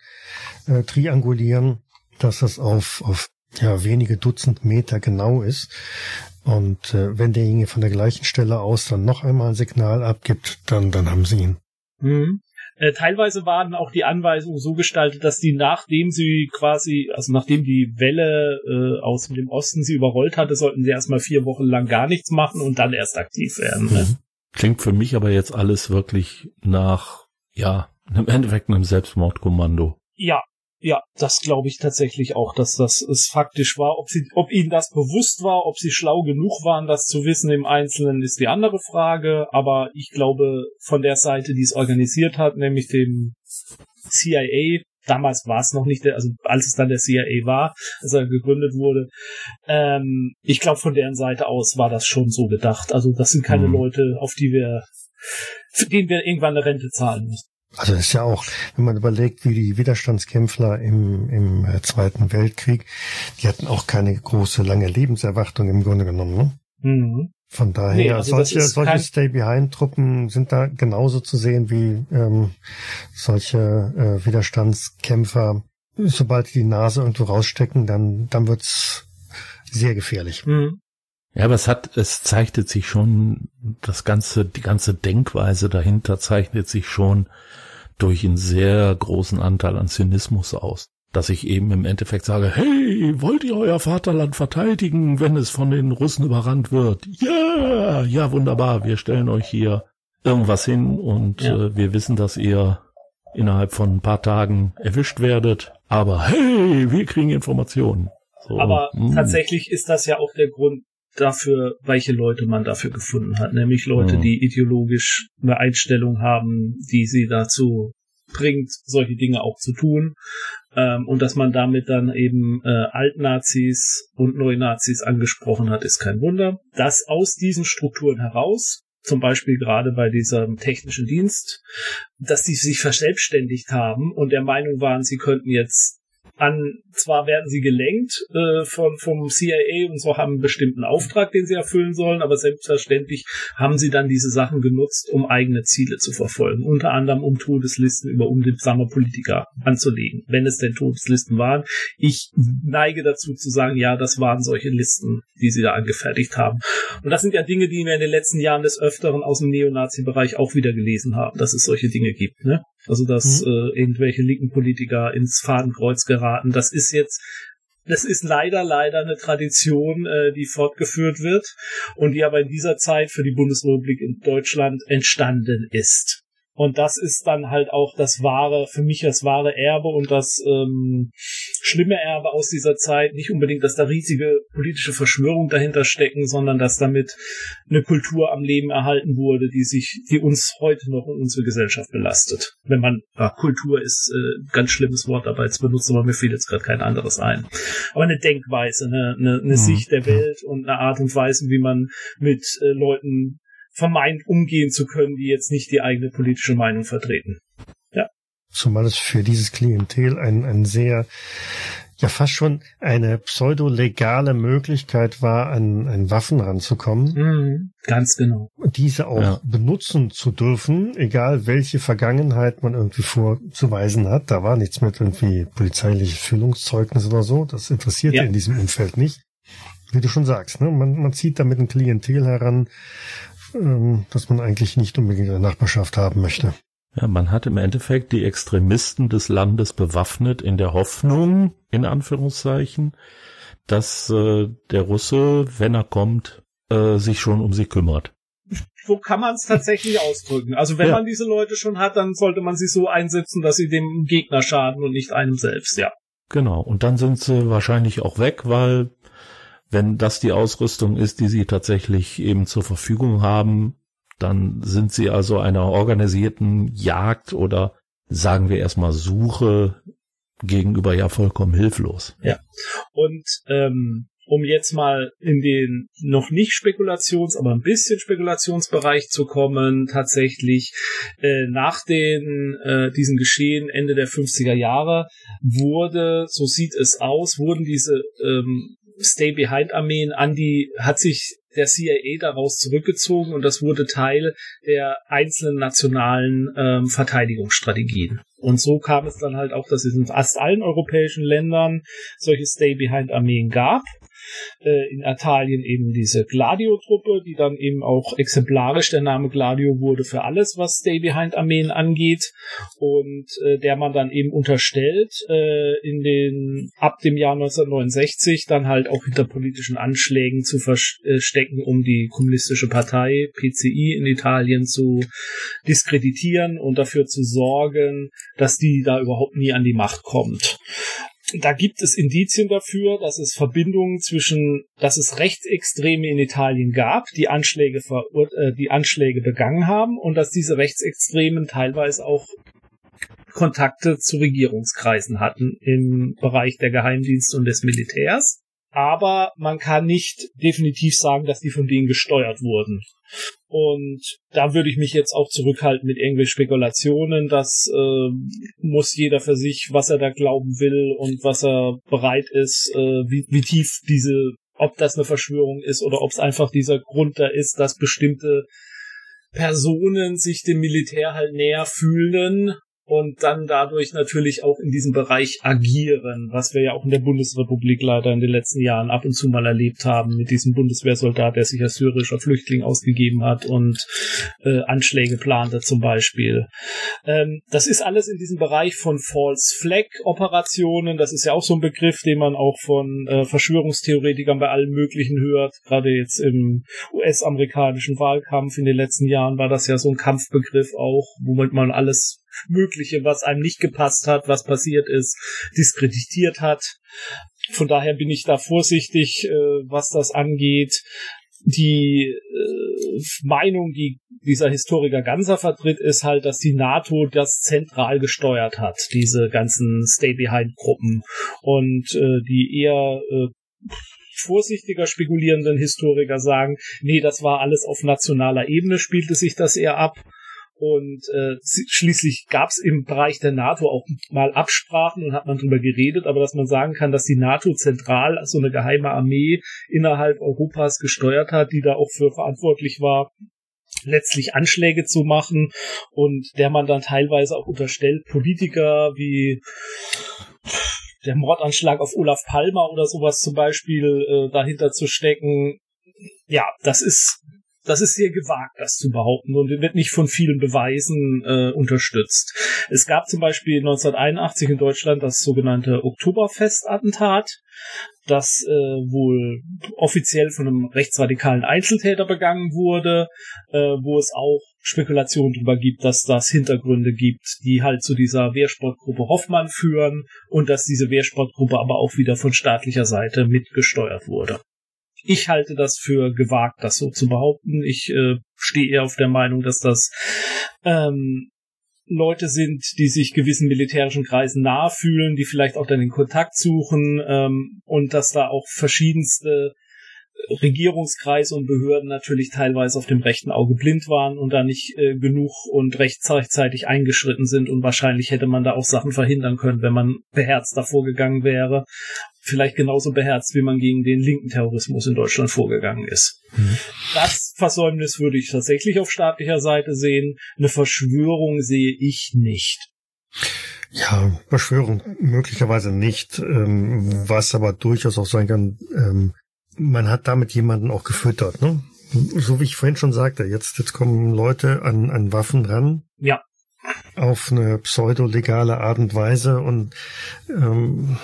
äh, triangulieren, dass das auf, auf ja, wenige Dutzend Meter genau ist. Und äh, wenn derjenige von der gleichen Stelle aus dann noch einmal ein Signal abgibt, dann, dann haben sie ihn. Mhm. Äh, teilweise waren auch die Anweisungen so gestaltet, dass die nachdem sie quasi, also nachdem die Welle äh, aus dem Osten sie überrollt hatte, sollten sie erstmal vier Wochen lang gar nichts machen und dann erst aktiv werden. Ne? Mhm. Klingt für mich aber jetzt alles wirklich nach, ja, im Endeffekt einem Selbstmordkommando. Ja, ja, das glaube ich tatsächlich auch, dass das es faktisch war. Ob sie, ob ihnen das bewusst war, ob sie schlau genug waren, das zu wissen im Einzelnen, ist die andere Frage. Aber ich glaube, von der Seite, die es organisiert hat, nämlich dem CIA, damals war es noch nicht, der, also als es dann der CIA war, als er gegründet wurde, ähm, ich glaube, von deren Seite aus war das schon so gedacht. Also das sind keine mhm. Leute, auf die wir, für denen wir irgendwann eine Rente zahlen müssen. Also das ist ja auch, wenn man überlegt, wie die Widerstandskämpfer im, im äh, Zweiten Weltkrieg, die hatten auch keine große, lange Lebenserwartung im Grunde genommen. Ne? Mhm. Von daher, nee, also solche, solche Stay-Behind-Truppen sind da genauso zu sehen wie ähm, solche äh, Widerstandskämpfer. Sobald die die Nase irgendwo rausstecken, dann, dann wird's sehr gefährlich. Mhm. Ja, aber es hat, es zeichnet sich schon, das ganze, die ganze Denkweise dahinter zeichnet sich schon durch einen sehr großen Anteil an Zynismus aus. Dass ich eben im Endeffekt sage, hey, wollt ihr euer Vaterland verteidigen, wenn es von den Russen überrannt wird? Ja, ja, wunderbar, wir stellen euch hier irgendwas hin und ja. äh, wir wissen, dass ihr innerhalb von ein paar Tagen erwischt werdet. Aber hey, wir kriegen Informationen. So, aber mh. Hm. tatsächlich ist das ja auch der Grund, dafür, welche Leute man dafür gefunden hat, nämlich Leute, mhm. die ideologisch eine Einstellung haben, die sie dazu bringt, solche Dinge auch zu tun. Ähm, und dass man damit dann eben äh, Altnazis und Neunazis angesprochen hat, ist kein Wunder. Dass aus diesen Strukturen heraus, zum Beispiel gerade bei diesem technischen Dienst, dass die sich verselbstständigt haben und der Meinung waren, sie könnten jetzt an, zwar werden sie gelenkt äh, von, vom CIA und so haben einen bestimmten Auftrag, den sie erfüllen sollen, aber selbstverständlich haben sie dann diese Sachen genutzt, um eigene Ziele zu verfolgen. Unter anderem um Todeslisten über unliebsame Politiker anzulegen, wenn es denn Todeslisten waren. Ich neige dazu zu sagen, ja, das waren solche Listen, die sie da angefertigt haben. Und das sind ja Dinge, die wir in den letzten Jahren des Öfteren aus dem Neonazi-Bereich auch wieder gelesen haben, dass es solche Dinge gibt. Ne? Also dass mhm. äh, irgendwelche linken Politiker ins Fadenkreuz geraten. Das ist jetzt das ist leider, leider eine Tradition, äh, die fortgeführt wird und die aber in dieser Zeit für die Bundesrepublik in Deutschland entstanden ist. Und das ist dann halt auch das wahre, für mich das wahre Erbe und das ähm, schlimme Erbe aus dieser Zeit. Nicht unbedingt, dass da riesige politische Verschwörungen dahinter stecken, sondern dass damit eine Kultur am Leben erhalten wurde, die sich, die uns heute noch in unsere Gesellschaft belastet. Wenn man, ja, Kultur ist äh, ganz schlimmes Wort dabei zu benutzen, aber mir fiel jetzt gerade kein anderes ein. Aber eine Denkweise, eine, eine, eine mhm. Sicht der Welt und eine Art und Weise, wie man mit äh, Leuten vermeint umgehen zu können, die jetzt nicht die eigene politische Meinung vertreten. Ja. Zumal es für dieses Klientel ein, ein sehr, ja fast schon eine pseudo-legale Möglichkeit war, an, an Waffen ranzukommen. Mhm, ganz genau. Und diese auch ja. benutzen zu dürfen, egal welche Vergangenheit man irgendwie vorzuweisen hat. Da war nichts mit irgendwie polizeiliches Füllungszeugnis oder so. Das interessiert ja. in diesem Umfeld nicht. Wie du schon sagst, ne? man, man zieht damit ein Klientel heran, ähm, dass man eigentlich nicht unbedingt in der Nachbarschaft haben möchte. Ja, man hat im Endeffekt die Extremisten des Landes bewaffnet in der Hoffnung, in Anführungszeichen, dass äh, der Russe, wenn er kommt, äh, sich schon um sie kümmert. So kann man es tatsächlich ausdrücken. Also wenn ja. man diese Leute schon hat, dann sollte man sie so einsetzen, dass sie dem Gegner schaden und nicht einem selbst, ja. Genau. Und dann sind sie wahrscheinlich auch weg, weil wenn das die Ausrüstung ist, die sie tatsächlich eben zur Verfügung haben, dann sind sie also einer organisierten Jagd oder sagen wir erstmal Suche gegenüber ja vollkommen hilflos. Ja. Und ähm, um jetzt mal in den noch nicht Spekulations, aber ein bisschen Spekulationsbereich zu kommen, tatsächlich äh, nach den äh, diesen Geschehen Ende der 50er Jahre wurde, so sieht es aus, wurden diese ähm, Stay-Behind-Armeen an die, hat sich der CIA daraus zurückgezogen und das wurde Teil der einzelnen nationalen ähm, Verteidigungsstrategien. Und so kam es dann halt auch, dass es in fast allen europäischen Ländern solche Stay-Behind-Armeen gab äh, in Italien eben diese Gladio-Truppe, die dann eben auch exemplarisch der Name Gladio wurde für alles, was Stay-Behind-Armeen angeht. Und äh, der man dann eben unterstellt, äh, in den ab dem Jahr 1969 dann halt auch hinter politischen Anschlägen zu verstecken, um die kommunistische Partei PCI in Italien zu diskreditieren und dafür zu sorgen, dass die da überhaupt nie an die Macht kommt da gibt es Indizien dafür, dass es Verbindungen zwischen, dass es Rechtsextreme in Italien gab, die Anschläge, äh, die Anschläge begangen haben und dass diese Rechtsextremen teilweise auch Kontakte zu Regierungskreisen hatten im Bereich der Geheimdienste und des Militärs aber man kann nicht definitiv sagen, dass die von denen gesteuert wurden. Und da würde ich mich jetzt auch zurückhalten mit irgendwelchen Spekulationen. Das äh, muss jeder für sich, was er da glauben will und was er bereit ist, äh, wie, wie tief diese, ob das eine Verschwörung ist oder ob es einfach dieser Grund da ist, dass bestimmte Personen sich dem Militär halt näher fühlen und dann dadurch natürlich auch in diesem Bereich agieren, was wir ja auch in der Bundesrepublik leider in den letzten Jahren ab und zu mal erlebt haben, mit diesem Bundeswehrsoldat, der sich als syrischer Flüchtling ausgegeben hat und äh, Anschläge plante zum Beispiel. Ähm, das ist alles in diesem Bereich von False Flag Operationen. Das ist ja auch so ein Begriff, den man auch von äh, Verschwörungstheoretikern bei allen möglichen hört. Gerade jetzt im US-amerikanischen Wahlkampf in den letzten Jahren war das ja so ein Kampfbegriff auch, womit man alles Mögliche, was einem nicht gepasst hat, was passiert ist, diskreditiert hat. Von daher bin ich da vorsichtig, äh, was das angeht. Die äh, Meinung, die dieser Historiker Ganser vertritt, ist halt, dass die NATO das zentral gesteuert hat, diese ganzen Stay-Behind-Gruppen. Und äh, die eher äh, vorsichtiger spekulierenden Historiker sagen, nee, das war alles auf nationaler Ebene, spielte sich das eher ab. Und äh, schließlich gab es im Bereich der NATO auch mal Absprachen und hat man drüber geredet, aber dass man sagen kann, dass die NATO zentral so eine geheime Armee innerhalb Europas gesteuert hat, die da auch für verantwortlich war, letztlich Anschläge zu machen und der man dann teilweise auch unterstellt, Politiker wie der Mordanschlag auf Olaf Palmer oder sowas zum Beispiel äh, dahinter zu stecken. Ja, das ist das ist sehr gewagt, das zu behaupten und wird nicht von vielen Beweisen äh, unterstützt. Es gab zum Beispiel 1981 in Deutschland das sogenannte Oktoberfest-Attentat, das äh, wohl offiziell von einem rechtsradikalen Einzeltäter begangen wurde, äh, wo es auch Spekulationen darüber gibt, dass das Hintergründe gibt, die halt zu dieser Wehrsportgruppe Hoffmann führen und dass diese Wehrsportgruppe aber auch wieder von staatlicher Seite mitgesteuert wurde. Ich halte das für gewagt, das so zu behaupten. Ich äh, stehe eher auf der Meinung, dass das ähm, Leute sind, die sich gewissen militärischen Kreisen nahe fühlen, die vielleicht auch dann den Kontakt suchen ähm, und dass da auch verschiedenste Regierungskreise und Behörden natürlich teilweise auf dem rechten Auge blind waren und da nicht äh, genug und rechtzeitig eingeschritten sind und wahrscheinlich hätte man da auch Sachen verhindern können, wenn man beherzt davor gegangen wäre. Vielleicht genauso beherzt, wie man gegen den linken Terrorismus in Deutschland vorgegangen ist. Mhm. Das Versäumnis würde ich tatsächlich auf staatlicher Seite sehen. Eine Verschwörung sehe ich nicht. Ja, Verschwörung möglicherweise nicht, ähm, was aber durchaus auch sein kann, ähm, man hat damit jemanden auch gefüttert, ne? So wie ich vorhin schon sagte, jetzt, jetzt kommen Leute an, an Waffen ran. Ja. Auf eine pseudo-legale Art und Weise und ähm,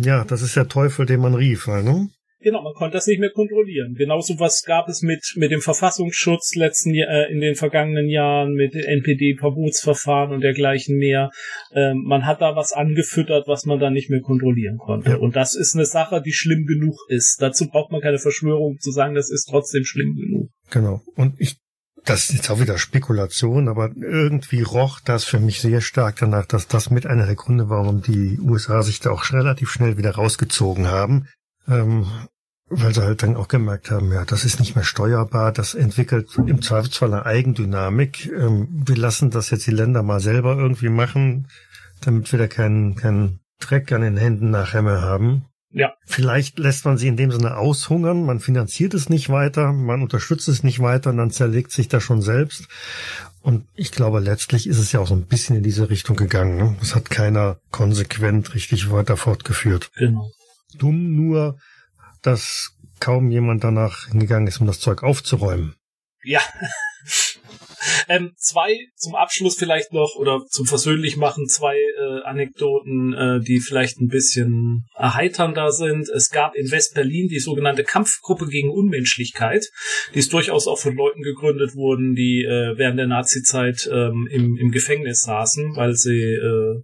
ja, das ist der Teufel, den man rief, ne? Genau, man konnte das nicht mehr kontrollieren. Genauso was gab es mit, mit dem Verfassungsschutz letzten äh, in den vergangenen Jahren, mit NPD-Verbotsverfahren und dergleichen mehr. Ähm, man hat da was angefüttert, was man dann nicht mehr kontrollieren konnte. Ja. Und das ist eine Sache, die schlimm genug ist. Dazu braucht man keine Verschwörung zu sagen, das ist trotzdem schlimm genug. Genau. Und ich das ist jetzt auch wieder Spekulation, aber irgendwie roch das für mich sehr stark danach, dass das mit einer der Gründe, warum die USA sich da auch relativ schnell wieder rausgezogen haben. Ähm, weil sie halt dann auch gemerkt haben, ja, das ist nicht mehr steuerbar, das entwickelt im Zweifelsfall eine Eigendynamik. Ähm, wir lassen das jetzt die Länder mal selber irgendwie machen, damit wir da keinen, keinen Dreck an den Händen nachher mehr haben. Ja. Vielleicht lässt man sie in dem Sinne aushungern, man finanziert es nicht weiter, man unterstützt es nicht weiter und dann zerlegt sich das schon selbst. Und ich glaube, letztlich ist es ja auch so ein bisschen in diese Richtung gegangen. Ne? Das hat keiner konsequent richtig weiter fortgeführt. Genau. Dumm nur, dass kaum jemand danach hingegangen ist, um das Zeug aufzuräumen. Ja. ähm, zwei zum Abschluss vielleicht noch oder zum versöhnlich machen zwei äh, Anekdoten, äh, die vielleicht ein bisschen erheiternder sind. Es gab in West-Berlin die sogenannte Kampfgruppe gegen Unmenschlichkeit, die ist durchaus auch von Leuten gegründet wurden, die äh, während der Nazi-Zeit ähm, im, im Gefängnis saßen, weil sie äh,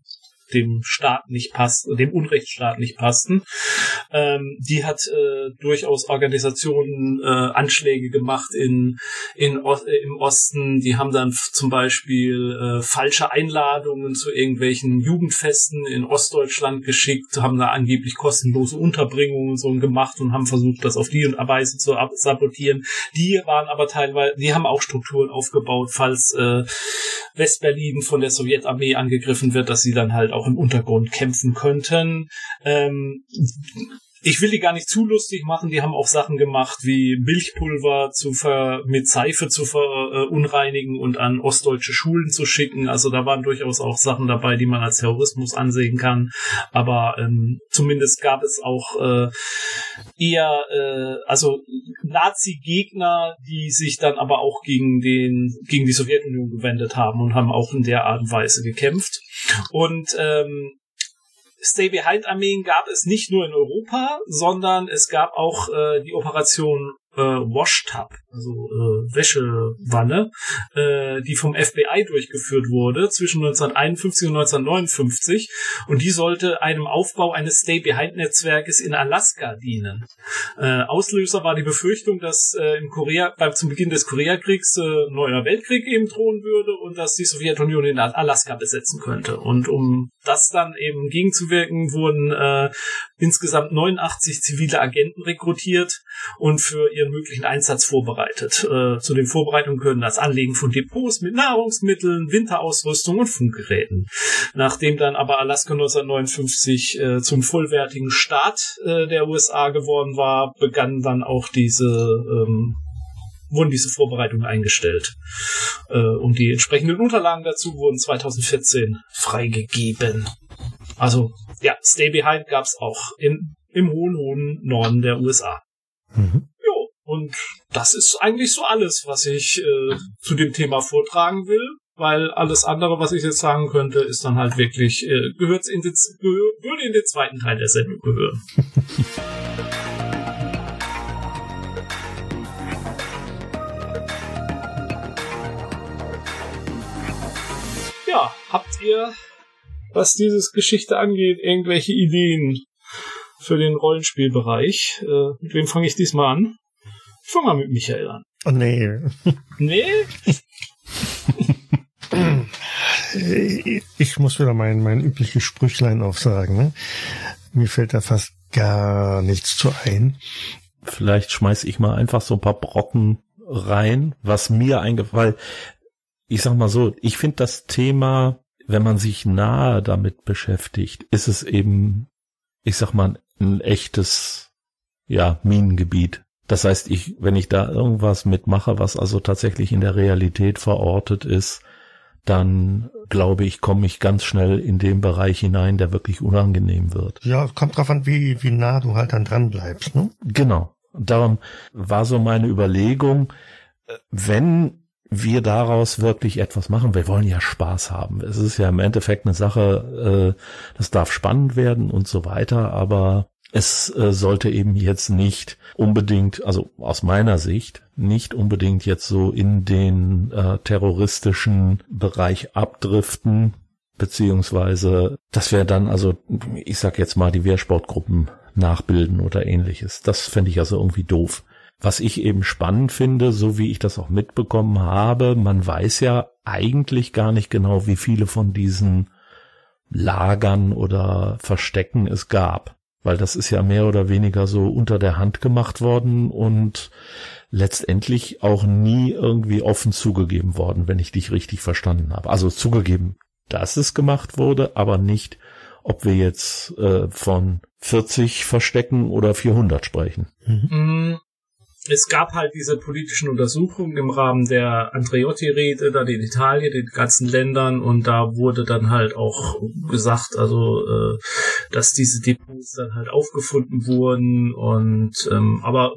dem Staat nicht passt, dem Unrechtsstaat nicht passten. Ähm, die hat äh, durchaus Organisationen äh, Anschläge gemacht in, in äh, im Osten. Die haben dann zum Beispiel äh, falsche Einladungen zu irgendwelchen Jugendfesten in Ostdeutschland geschickt, haben da angeblich kostenlose Unterbringungen so gemacht und haben versucht, das auf die und Weise zu sabotieren. Die waren aber teilweise, die haben auch Strukturen aufgebaut, falls äh, Westberlin von der Sowjetarmee angegriffen wird, dass sie dann halt auch im Untergrund kämpfen könnten. Ähm, ich will die gar nicht zu lustig machen. Die haben auch Sachen gemacht wie Milchpulver zu ver mit Seife zu verunreinigen und an ostdeutsche Schulen zu schicken. Also da waren durchaus auch Sachen dabei, die man als Terrorismus ansehen kann. Aber ähm, zumindest gab es auch äh, eher äh, also Nazi-Gegner, die sich dann aber auch gegen den gegen die Sowjetunion gewendet haben und haben auch in der Art und Weise gekämpft. Und ähm, Stay-Behind-Armeen gab es nicht nur in Europa, sondern es gab auch äh, die Operation äh, Washtub, also äh, Wäschewanne, äh, die vom FBI durchgeführt wurde zwischen 1951 und 1959 und die sollte einem Aufbau eines Stay-Behind-Netzwerkes in Alaska dienen. Äh, Auslöser war die Befürchtung, dass äh, im Korea, beim, zum Beginn des Koreakriegs äh, neuer Weltkrieg eben drohen würde und dass die Sowjetunion in Alaska besetzen könnte. Und um das dann eben gegenzuwirken, wurden äh, insgesamt 89 zivile Agenten rekrutiert und für ihren möglichen Einsatz vorbereitet. Äh, zu den Vorbereitungen gehören das Anlegen von Depots mit Nahrungsmitteln, Winterausrüstung und Funkgeräten. Nachdem dann aber Alaska 1959 äh, zum vollwertigen Staat äh, der USA geworden war, begannen dann auch diese ähm, wurden diese Vorbereitungen eingestellt. Äh, und die entsprechenden Unterlagen dazu wurden 2014 freigegeben. Also, ja, Stay Behind gab's auch in, im hohen, hohen Norden der USA. Mhm. Und das ist eigentlich so alles, was ich äh, zu dem Thema vortragen will, weil alles andere, was ich jetzt sagen könnte, ist dann halt wirklich, äh, gehört in den, würde in den zweiten Teil der Sendung gehören. ja, habt ihr, was dieses Geschichte angeht, irgendwelche Ideen für den Rollenspielbereich? Äh, mit wem fange ich diesmal an? Ich fange mal mit Michael an. Oh nee. Nee? ich muss wieder mein, mein übliches Sprüchlein aufsagen. Ne? Mir fällt da fast gar nichts zu ein. Vielleicht schmeiß ich mal einfach so ein paar Brocken rein, was mir eingefallen, ich sag mal so, ich finde das Thema, wenn man sich nahe damit beschäftigt, ist es eben, ich sag mal, ein echtes, ja, Minengebiet. Das heißt, ich, wenn ich da irgendwas mitmache, was also tatsächlich in der Realität verortet ist, dann glaube ich, komme ich ganz schnell in den Bereich hinein, der wirklich unangenehm wird. Ja, kommt drauf an, wie, wie nah du halt dann dran bleibst, ne? Genau. darum war so meine Überlegung, wenn wir daraus wirklich etwas machen. Wir wollen ja Spaß haben. Es ist ja im Endeffekt eine Sache, äh, das darf spannend werden und so weiter, aber es äh, sollte eben jetzt nicht unbedingt, also aus meiner Sicht, nicht unbedingt jetzt so in den äh, terroristischen Bereich abdriften, beziehungsweise, dass wir dann also, ich sag jetzt mal, die Wehrsportgruppen nachbilden oder ähnliches. Das fände ich also irgendwie doof. was ich eben spannend finde, so wie ich das auch mitbekommen habe, man weiß ja eigentlich gar nicht genau, wie viele von diesen Lagern oder Verstecken es gab. Weil das ist ja mehr oder weniger so unter der Hand gemacht worden und letztendlich auch nie irgendwie offen zugegeben worden, wenn ich dich richtig verstanden habe. Also zugegeben, dass es gemacht wurde, aber nicht, ob wir jetzt äh, von 40 Verstecken oder 400 sprechen. Mhm. Es gab halt diese politischen Untersuchungen im Rahmen der Andreotti-Rede dann in Italien, in den ganzen Ländern. Und da wurde dann halt auch gesagt, also äh, dass diese Depots dann halt aufgefunden wurden. Und ähm, aber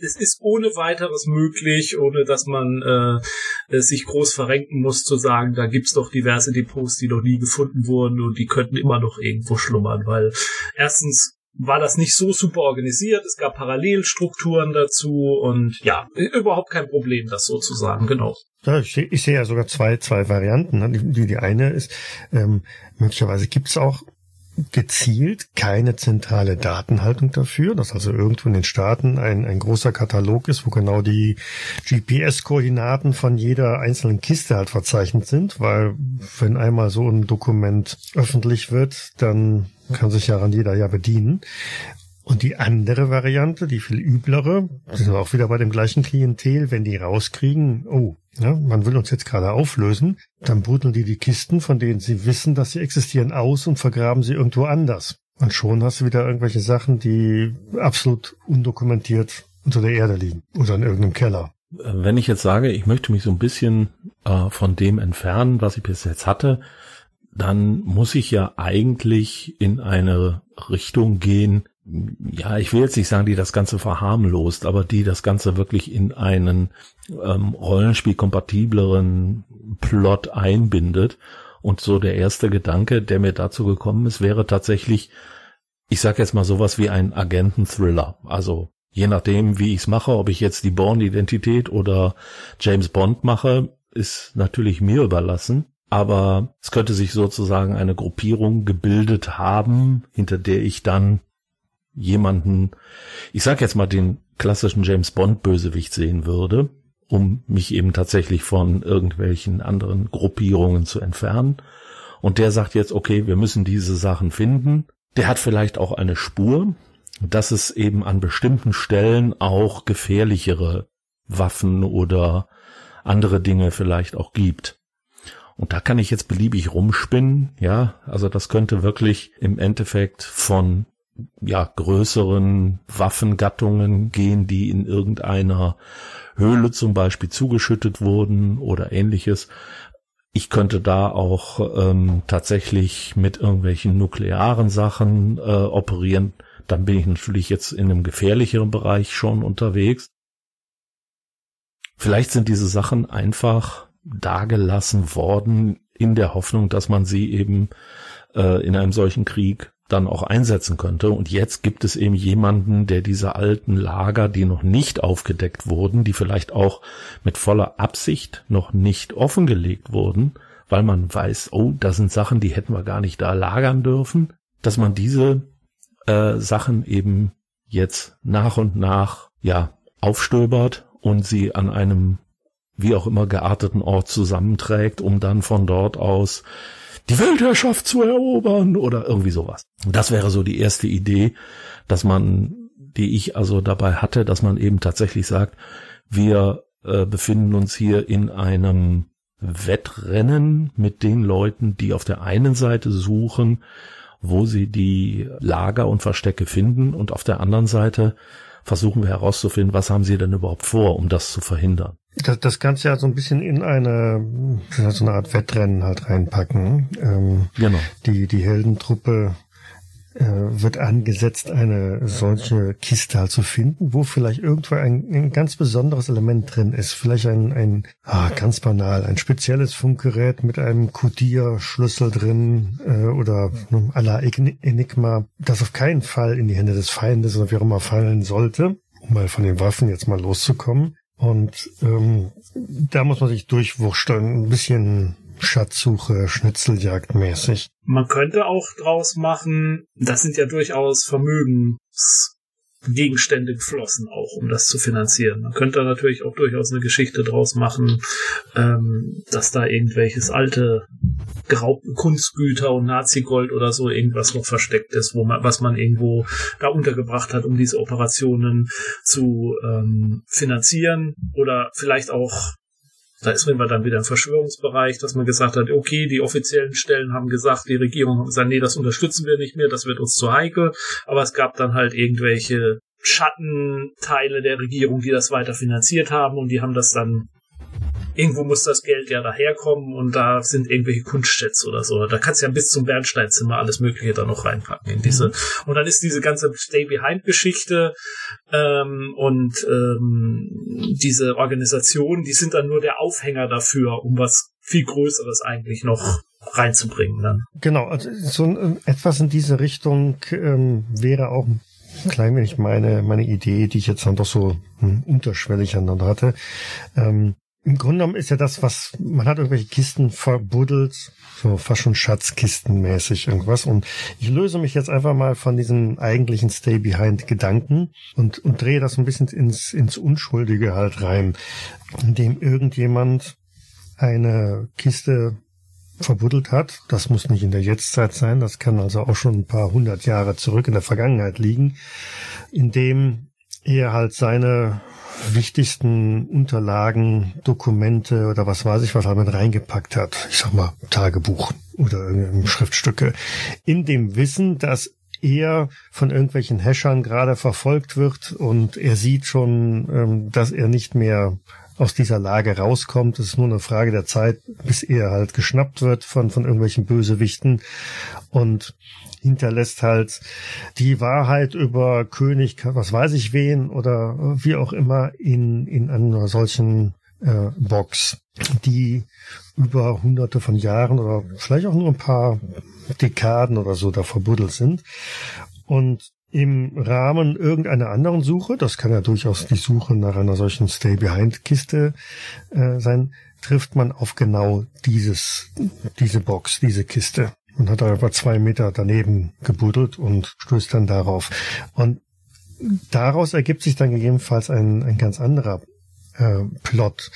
es ist ohne weiteres möglich, ohne dass man äh, sich groß verrenken muss, zu sagen, da gibt's doch diverse Depots, die noch nie gefunden wurden und die könnten immer noch irgendwo schlummern, weil erstens war das nicht so super organisiert, es gab Parallelstrukturen dazu und ja, überhaupt kein Problem, das sozusagen, genau. Ja, ich, ich sehe ja sogar zwei, zwei Varianten. Ne? Die, die eine ist, ähm, möglicherweise gibt's auch gezielt keine zentrale Datenhaltung dafür, dass also irgendwo in den Staaten ein, ein großer Katalog ist, wo genau die GPS-Koordinaten von jeder einzelnen Kiste halt verzeichnet sind, weil wenn einmal so ein Dokument öffentlich wird, dann kann sich daran jeder ja bedienen. Und die andere Variante, die viel üblere, sind auch wieder bei dem gleichen Klientel, wenn die rauskriegen, oh, ja, man will uns jetzt gerade auflösen, dann buddeln die die Kisten, von denen sie wissen, dass sie existieren, aus und vergraben sie irgendwo anders. Und schon hast du wieder irgendwelche Sachen, die absolut undokumentiert unter der Erde liegen oder in irgendeinem Keller. Wenn ich jetzt sage, ich möchte mich so ein bisschen äh, von dem entfernen, was ich bis jetzt hatte, dann muss ich ja eigentlich in eine Richtung gehen, ja, ich will jetzt nicht sagen, die das Ganze verharmlost, aber die das Ganze wirklich in einen ähm, Rollenspiel-kompatibleren Plot einbindet. Und so der erste Gedanke, der mir dazu gekommen ist, wäre tatsächlich, ich sag jetzt mal sowas wie ein Agenten-Thriller. Also je nachdem, wie ich es mache, ob ich jetzt die Born-Identität oder James Bond mache, ist natürlich mir überlassen. Aber es könnte sich sozusagen eine Gruppierung gebildet haben, hinter der ich dann jemanden, ich sag jetzt mal den klassischen James Bond Bösewicht sehen würde, um mich eben tatsächlich von irgendwelchen anderen Gruppierungen zu entfernen. Und der sagt jetzt, okay, wir müssen diese Sachen finden. Der hat vielleicht auch eine Spur, dass es eben an bestimmten Stellen auch gefährlichere Waffen oder andere Dinge vielleicht auch gibt. Und da kann ich jetzt beliebig rumspinnen, ja, also das könnte wirklich im Endeffekt von ja, größeren Waffengattungen gehen, die in irgendeiner Höhle zum Beispiel zugeschüttet wurden oder ähnliches. Ich könnte da auch ähm, tatsächlich mit irgendwelchen nuklearen Sachen äh, operieren. Dann bin ich natürlich jetzt in einem gefährlicheren Bereich schon unterwegs. Vielleicht sind diese Sachen einfach dagelassen worden in der Hoffnung, dass man sie eben äh, in einem solchen Krieg dann auch einsetzen könnte. Und jetzt gibt es eben jemanden, der diese alten Lager, die noch nicht aufgedeckt wurden, die vielleicht auch mit voller Absicht noch nicht offengelegt wurden, weil man weiß, oh, das sind Sachen, die hätten wir gar nicht da lagern dürfen, dass man diese äh, Sachen eben jetzt nach und nach ja aufstöbert und sie an einem wie auch immer gearteten Ort zusammenträgt, um dann von dort aus die Weltherrschaft zu erobern oder irgendwie sowas. Das wäre so die erste Idee, dass man, die ich also dabei hatte, dass man eben tatsächlich sagt, wir äh, befinden uns hier in einem Wettrennen mit den Leuten, die auf der einen Seite suchen, wo sie die Lager und Verstecke finden und auf der anderen Seite versuchen wir herauszufinden, was haben sie denn überhaupt vor, um das zu verhindern. Das, das kannst du ja so ein bisschen in eine, so eine Art Wettrennen halt reinpacken. Ähm, genau. Die, die Heldentruppe äh, wird angesetzt, eine solche Kiste halt zu finden, wo vielleicht irgendwo ein, ein ganz besonderes Element drin ist. Vielleicht ein, ein ah, ganz banal, ein spezielles Funkgerät mit einem Codierschlüssel drin äh, oder ne, à la Enigma, das auf keinen Fall in die Hände des Feindes oder wie auch immer fallen sollte um mal von den Waffen jetzt mal loszukommen. Und ähm, da muss man sich durchwursteln, ein bisschen Schatzsuche, Schnitzeljagd mäßig. Man könnte auch draus machen, das sind ja durchaus Vermögens Gegenstände geflossen, auch um das zu finanzieren. Man könnte da natürlich auch durchaus eine Geschichte draus machen, ähm, dass da irgendwelches alte geraubten Kunstgüter und Nazi-Gold oder so irgendwas noch versteckt ist, wo man, was man irgendwo da untergebracht hat, um diese Operationen zu ähm, finanzieren oder vielleicht auch da ist man dann wieder im Verschwörungsbereich, dass man gesagt hat, okay, die offiziellen Stellen haben gesagt, die Regierung hat gesagt, nee, das unterstützen wir nicht mehr, das wird uns zu heikel. Aber es gab dann halt irgendwelche Schattenteile der Regierung, die das weiter finanziert haben und die haben das dann irgendwo muss das Geld ja daherkommen und da sind irgendwelche Kunstschätze oder so. Da kannst du ja bis zum Bernsteinzimmer alles Mögliche da noch reinpacken in diese. Mhm. Und dann ist diese ganze Stay Behind Geschichte ähm, und ähm, diese Organisation, die sind dann nur der Aufhänger dafür, um was viel Größeres eigentlich noch reinzubringen. Dann. Genau, also so ein, etwas in diese Richtung ähm, wäre auch ein klein wenig meine, meine Idee, die ich jetzt dann doch so hm, unterschwellig aneinander hatte. Ähm, im Grunde genommen ist ja das, was man hat irgendwelche Kisten verbuddelt, so fast schon Schatzkistenmäßig irgendwas. Und ich löse mich jetzt einfach mal von diesen eigentlichen Stay Behind Gedanken und, und drehe das ein bisschen ins, ins Unschuldige halt rein, indem irgendjemand eine Kiste verbuddelt hat. Das muss nicht in der Jetztzeit sein, das kann also auch schon ein paar hundert Jahre zurück in der Vergangenheit liegen, indem er halt seine wichtigsten Unterlagen, Dokumente oder was weiß ich, was er mit reingepackt hat. Ich sag mal Tagebuch oder Schriftstücke. In dem Wissen, dass er von irgendwelchen Häschern gerade verfolgt wird und er sieht schon, ähm, dass er nicht mehr aus dieser Lage rauskommt. Es ist nur eine Frage der Zeit, bis er halt geschnappt wird von, von irgendwelchen Bösewichten. Und hinterlässt halt die Wahrheit über König, was weiß ich wen oder wie auch immer in, in einer solchen äh, Box, die über hunderte von Jahren oder vielleicht auch nur ein paar Dekaden oder so da verbuddelt sind. Und im Rahmen irgendeiner anderen Suche, das kann ja durchaus die Suche nach einer solchen Stay-Behind-Kiste äh, sein, trifft man auf genau dieses, diese Box, diese Kiste und hat einfach zwei Meter daneben gebuddelt und stößt dann darauf. Und daraus ergibt sich dann gegebenenfalls ein, ein ganz anderer äh, Plot,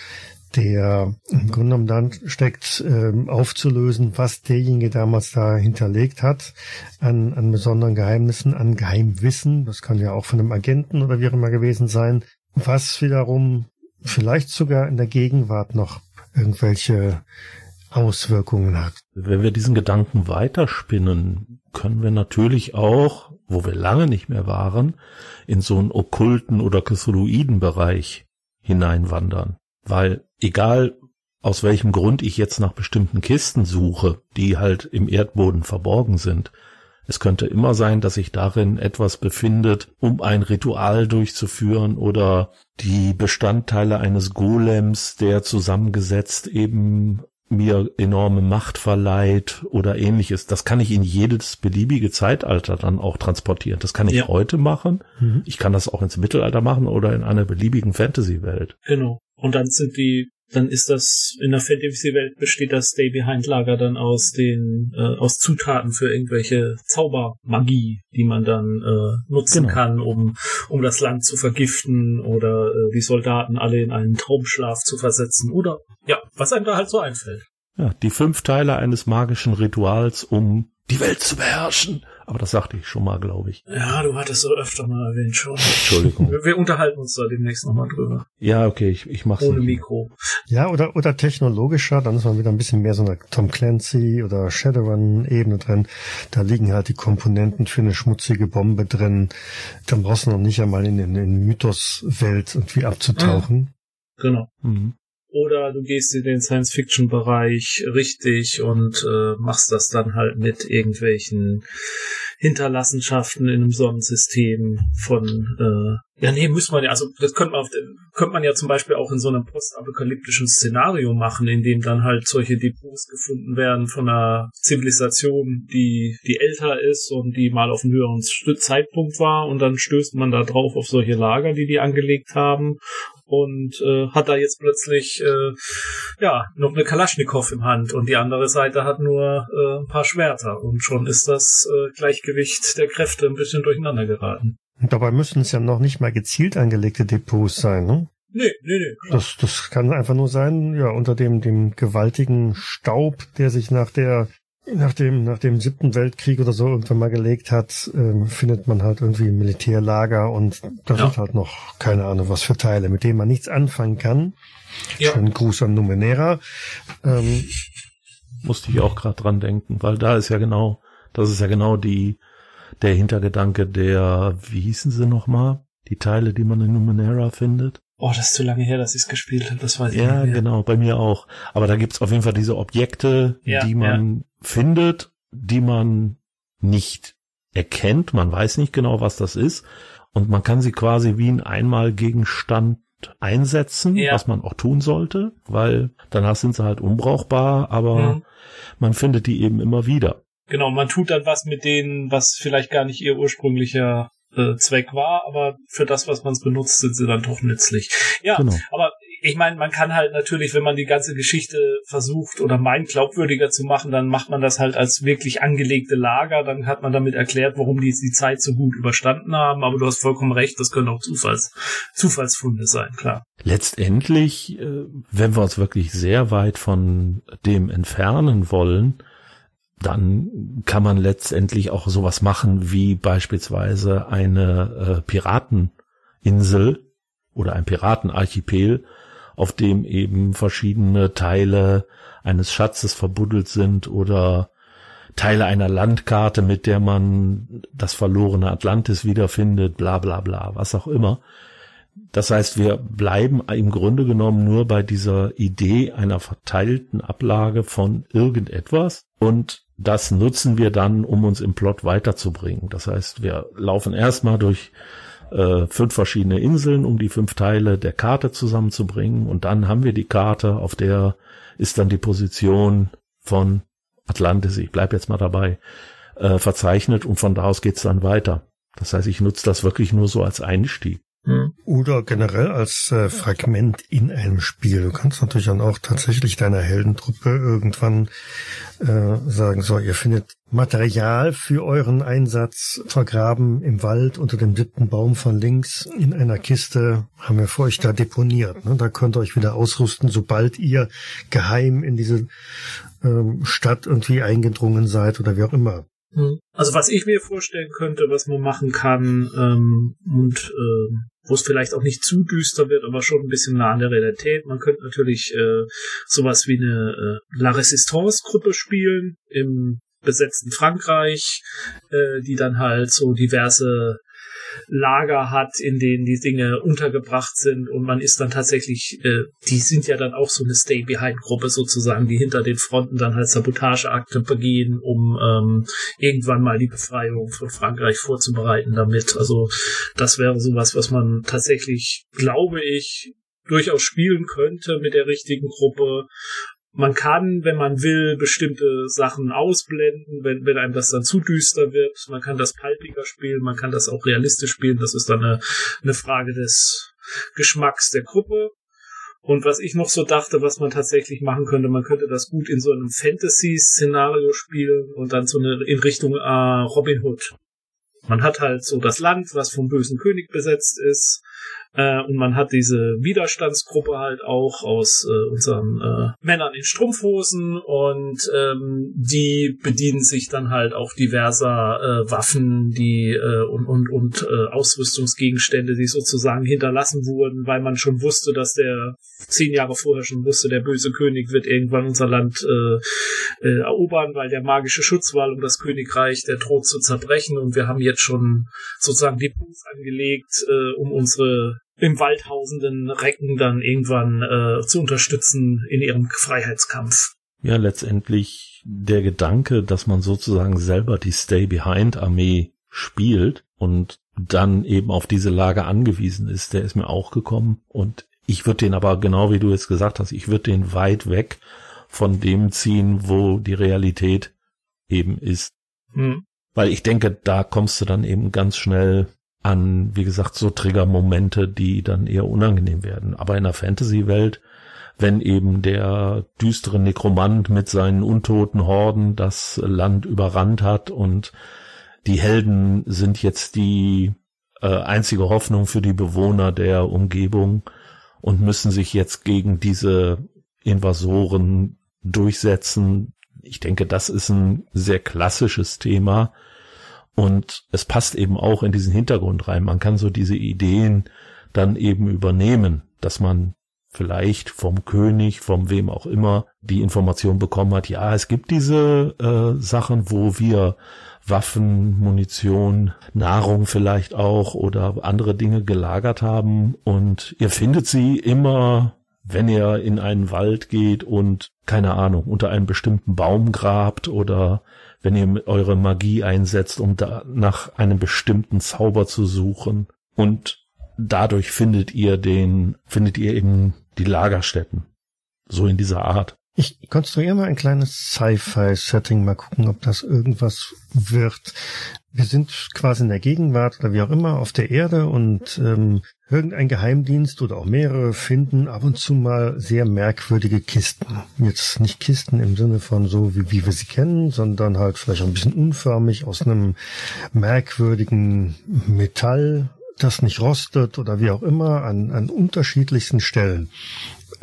der im Grunde genommen dann steckt, äh, aufzulösen, was derjenige damals da hinterlegt hat an, an besonderen Geheimnissen, an Geheimwissen. Das kann ja auch von einem Agenten oder wie auch immer gewesen sein, was wiederum vielleicht sogar in der Gegenwart noch irgendwelche Auswirkungen hat. Wenn wir diesen Gedanken weiterspinnen, können wir natürlich auch, wo wir lange nicht mehr waren, in so einen okkulten oder Cthulhuiden Bereich hineinwandern. Weil egal aus welchem Grund ich jetzt nach bestimmten Kisten suche, die halt im Erdboden verborgen sind, es könnte immer sein, dass sich darin etwas befindet, um ein Ritual durchzuführen oder die Bestandteile eines Golems, der zusammengesetzt eben mir enorme Macht verleiht oder ähnliches. Das kann ich in jedes beliebige Zeitalter dann auch transportieren. Das kann ich ja. heute machen. Mhm. Ich kann das auch ins Mittelalter machen oder in einer beliebigen Fantasy-Welt. Genau. Und dann sind die, dann ist das in der Fantasy-Welt besteht das Stay Behind Lager dann aus den äh, aus Zutaten für irgendwelche Zaubermagie, die man dann äh, nutzen genau. kann, um um das Land zu vergiften oder äh, die Soldaten alle in einen Traumschlaf zu versetzen oder ja, was einem da halt so einfällt. Ja, die fünf Teile eines magischen Rituals, um die Welt zu beherrschen. Aber das sagte ich schon mal, glaube ich. Ja, du hattest so öfter mal erwähnt schon. Entschuldigung. Wir, wir unterhalten uns da demnächst nochmal drüber. Ja, okay, ich, ich mach's Ohne Mikro. Ja, oder, oder technologischer, dann ist man wieder ein bisschen mehr so eine Tom Clancy oder Shadowrun-Ebene drin. Da liegen halt die Komponenten für eine schmutzige Bombe drin. Dann brauchst du noch nicht einmal in, in, in Mythos-Welt irgendwie abzutauchen. Genau. Mhm oder du gehst in den Science-Fiction-Bereich richtig und äh, machst das dann halt mit irgendwelchen Hinterlassenschaften in einem Sonnensystem von äh, ja nee muss man ja also das könnte man auf, könnte man ja zum Beispiel auch in so einem postapokalyptischen Szenario machen in dem dann halt solche Depots gefunden werden von einer Zivilisation die die älter ist und die mal auf einem höheren Zeitpunkt war. Und dann stößt man da drauf auf solche Lager die die angelegt haben und äh, hat da jetzt plötzlich äh, ja noch eine Kalaschnikow im Hand und die andere Seite hat nur äh, ein paar Schwerter und schon ist das äh, Gleichgewicht der Kräfte ein bisschen durcheinander geraten. Und dabei müssen es ja noch nicht mal gezielt angelegte Depots sein, ne? Nee, nee, nee. Das, das kann einfach nur sein, ja, unter dem, dem gewaltigen Staub, der sich nach der, nach dem, nach dem siebten Weltkrieg oder so irgendwann mal gelegt hat, ähm, findet man halt irgendwie Militärlager und da Ja. sind halt noch keine Ahnung was für Teile, mit denen man nichts anfangen kann. Ja. Schönen Gruß an Numenera. Ähm, Musste ich auch gerade dran denken, weil da ist ja genau, das ist ja genau die, der Hintergedanke der, wie hießen sie nochmal? Die Teile, die man in Numenera findet. Oh, das ist zu lange her, dass ich es gespielt habe. Das weiß ich Ja, nicht mehr. genau, bei mir auch. Aber da gibt's auf jeden Fall diese Objekte, Ja, die man findet, die man nicht erkennt. Man weiß nicht genau, was das ist. Und man kann sie quasi wie ein Einmalgegenstand einsetzen, Ja. was man auch tun sollte, weil danach sind sie halt unbrauchbar, aber Mhm. man findet die eben immer wieder. Genau, man tut dann was mit denen, was vielleicht gar nicht ihr ursprünglicher äh, Zweck war, aber für das, was man es benutzt, sind sie dann doch nützlich. Ja, Genau. aber ich meine, man kann halt natürlich, wenn man die ganze Geschichte versucht oder meint, glaubwürdiger zu machen, dann macht man das halt als wirklich angelegte Lager, dann hat man damit erklärt, warum die die Zeit so gut überstanden haben, aber du hast vollkommen recht, das können auch Zufalls, Zufallsfunde sein, klar. Letztendlich, äh, wenn wir uns wirklich sehr weit von dem entfernen wollen, dann kann man letztendlich auch sowas machen wie beispielsweise eine äh, Pirateninsel oder ein Piratenarchipel, auf dem eben verschiedene Teile eines Schatzes verbuddelt sind oder Teile einer Landkarte, mit der man das verlorene Atlantis wiederfindet, bla bla bla, was auch immer. Das heißt, wir bleiben im Grunde genommen nur bei dieser Idee einer verteilten Ablage von irgendetwas und das nutzen wir dann, um uns im Plot weiterzubringen. Das heißt, wir laufen erstmal durch äh, fünf verschiedene Inseln, um die fünf Teile der Karte zusammenzubringen und dann haben wir die Karte, auf der ist dann die Position von Atlantis, ich bleib jetzt mal dabei, äh, verzeichnet und von da aus geht's dann weiter. Das heißt, ich nutze das wirklich nur so als Einstieg. Oder generell als äh, Fragment in einem Spiel. Du kannst natürlich dann auch tatsächlich deiner Heldentruppe irgendwann äh, sagen, so, ihr findet Material für euren Einsatz vergraben im Wald unter dem siebten Baum von links in einer Kiste, haben wir für euch da deponiert. Ne? Da könnt ihr euch wieder ausrüsten, sobald ihr geheim in diese ähm, Stadt irgendwie eingedrungen seid oder wie auch immer. Also was ich mir vorstellen könnte, was man machen kann ähm, und ähm, wo es vielleicht auch nicht zu düster wird, aber schon ein bisschen nah an der Realität. Man könnte natürlich äh, sowas wie eine äh, La Resistance-Gruppe spielen im besetzten Frankreich, äh, die dann halt so diverse Lager hat, in denen die Dinge untergebracht sind und man ist dann tatsächlich, äh, die sind ja dann auch so eine Stay-Behind-Gruppe sozusagen, die hinter den Fronten dann halt Sabotageakte begehen, um ähm, irgendwann mal die Befreiung von Frankreich vorzubereiten damit. Also das wäre sowas, was man tatsächlich, glaube ich, durchaus spielen könnte mit der richtigen Gruppe. Man kann, wenn man will, bestimmte Sachen ausblenden, wenn, wenn einem das dann zu düster wird. Man kann das palpiger spielen, man kann das auch realistisch spielen. Das ist dann eine, eine Frage des Geschmacks der Gruppe. Und was ich noch so dachte, was man tatsächlich machen könnte, man könnte das gut in so einem Fantasy-Szenario spielen und dann so eine in Richtung äh, Robin Hood. Man hat halt so das Land, was vom bösen König besetzt ist, äh, und man hat diese Widerstandsgruppe halt auch aus äh, unseren äh, Männern in Strumpfhosen und ähm, die bedienen sich dann halt auch diverser äh, Waffen, die äh, und und und äh, Ausrüstungsgegenstände, die sozusagen hinterlassen wurden, weil man schon wusste, dass der zehn Jahre vorher schon wusste, der böse König wird irgendwann unser Land äh, äh, erobern, weil der magische Schutzwall um das Königreich, der droht zu zerbrechen. Und wir haben jetzt schon sozusagen die Depots angelegt, äh, um unsere im Wald hausenden Recken dann irgendwann äh, zu unterstützen in ihrem Freiheitskampf. Ja, letztendlich der Gedanke, dass man sozusagen selber die Stay-Behind-Armee spielt und dann eben auf diese Lage angewiesen ist, der ist mir auch gekommen. Und ich würde den aber, genau wie du jetzt gesagt hast, ich würde den weit weg von dem ziehen, wo die Realität eben ist. Hm. Weil ich denke, da kommst du dann eben ganz schnell an, wie gesagt, so Triggermomente, die dann eher unangenehm werden. Aber in der Fantasy-Welt, wenn eben der düstere Nekromant mit seinen untoten Horden das Land überrannt hat und die Helden sind jetzt die äh, einzige Hoffnung für die Bewohner der Umgebung und müssen sich jetzt gegen diese Invasoren durchsetzen. Ich denke, das ist ein sehr klassisches Thema und es passt eben auch in diesen Hintergrund rein. Man kann so diese Ideen dann eben übernehmen, dass man vielleicht vom König, vom wem auch immer, die Information bekommen hat, ja, es gibt diese äh, Sachen, wo wir Waffen, Munition, Nahrung vielleicht auch oder andere Dinge gelagert haben und ihr findet sie immer, wenn ihr in einen Wald geht und keine Ahnung, unter einem bestimmten Baum grabt oder wenn ihr eure Magie einsetzt, um da nach einem bestimmten Zauber zu suchen und dadurch findet ihr den, findet ihr eben die Lagerstätten. So in dieser Art. Ich konstruiere mal ein kleines Sci-Fi-Setting, mal gucken, ob das irgendwas wird. Wir sind quasi in der Gegenwart oder wie auch immer auf der Erde und ähm, irgendein Geheimdienst oder auch mehrere finden ab und zu mal sehr merkwürdige Kisten. Jetzt nicht Kisten im Sinne von so, wie, wie wir sie kennen, sondern halt vielleicht ein bisschen unförmig aus einem merkwürdigen Metall das nicht rostet oder wie auch immer an, an unterschiedlichsten Stellen.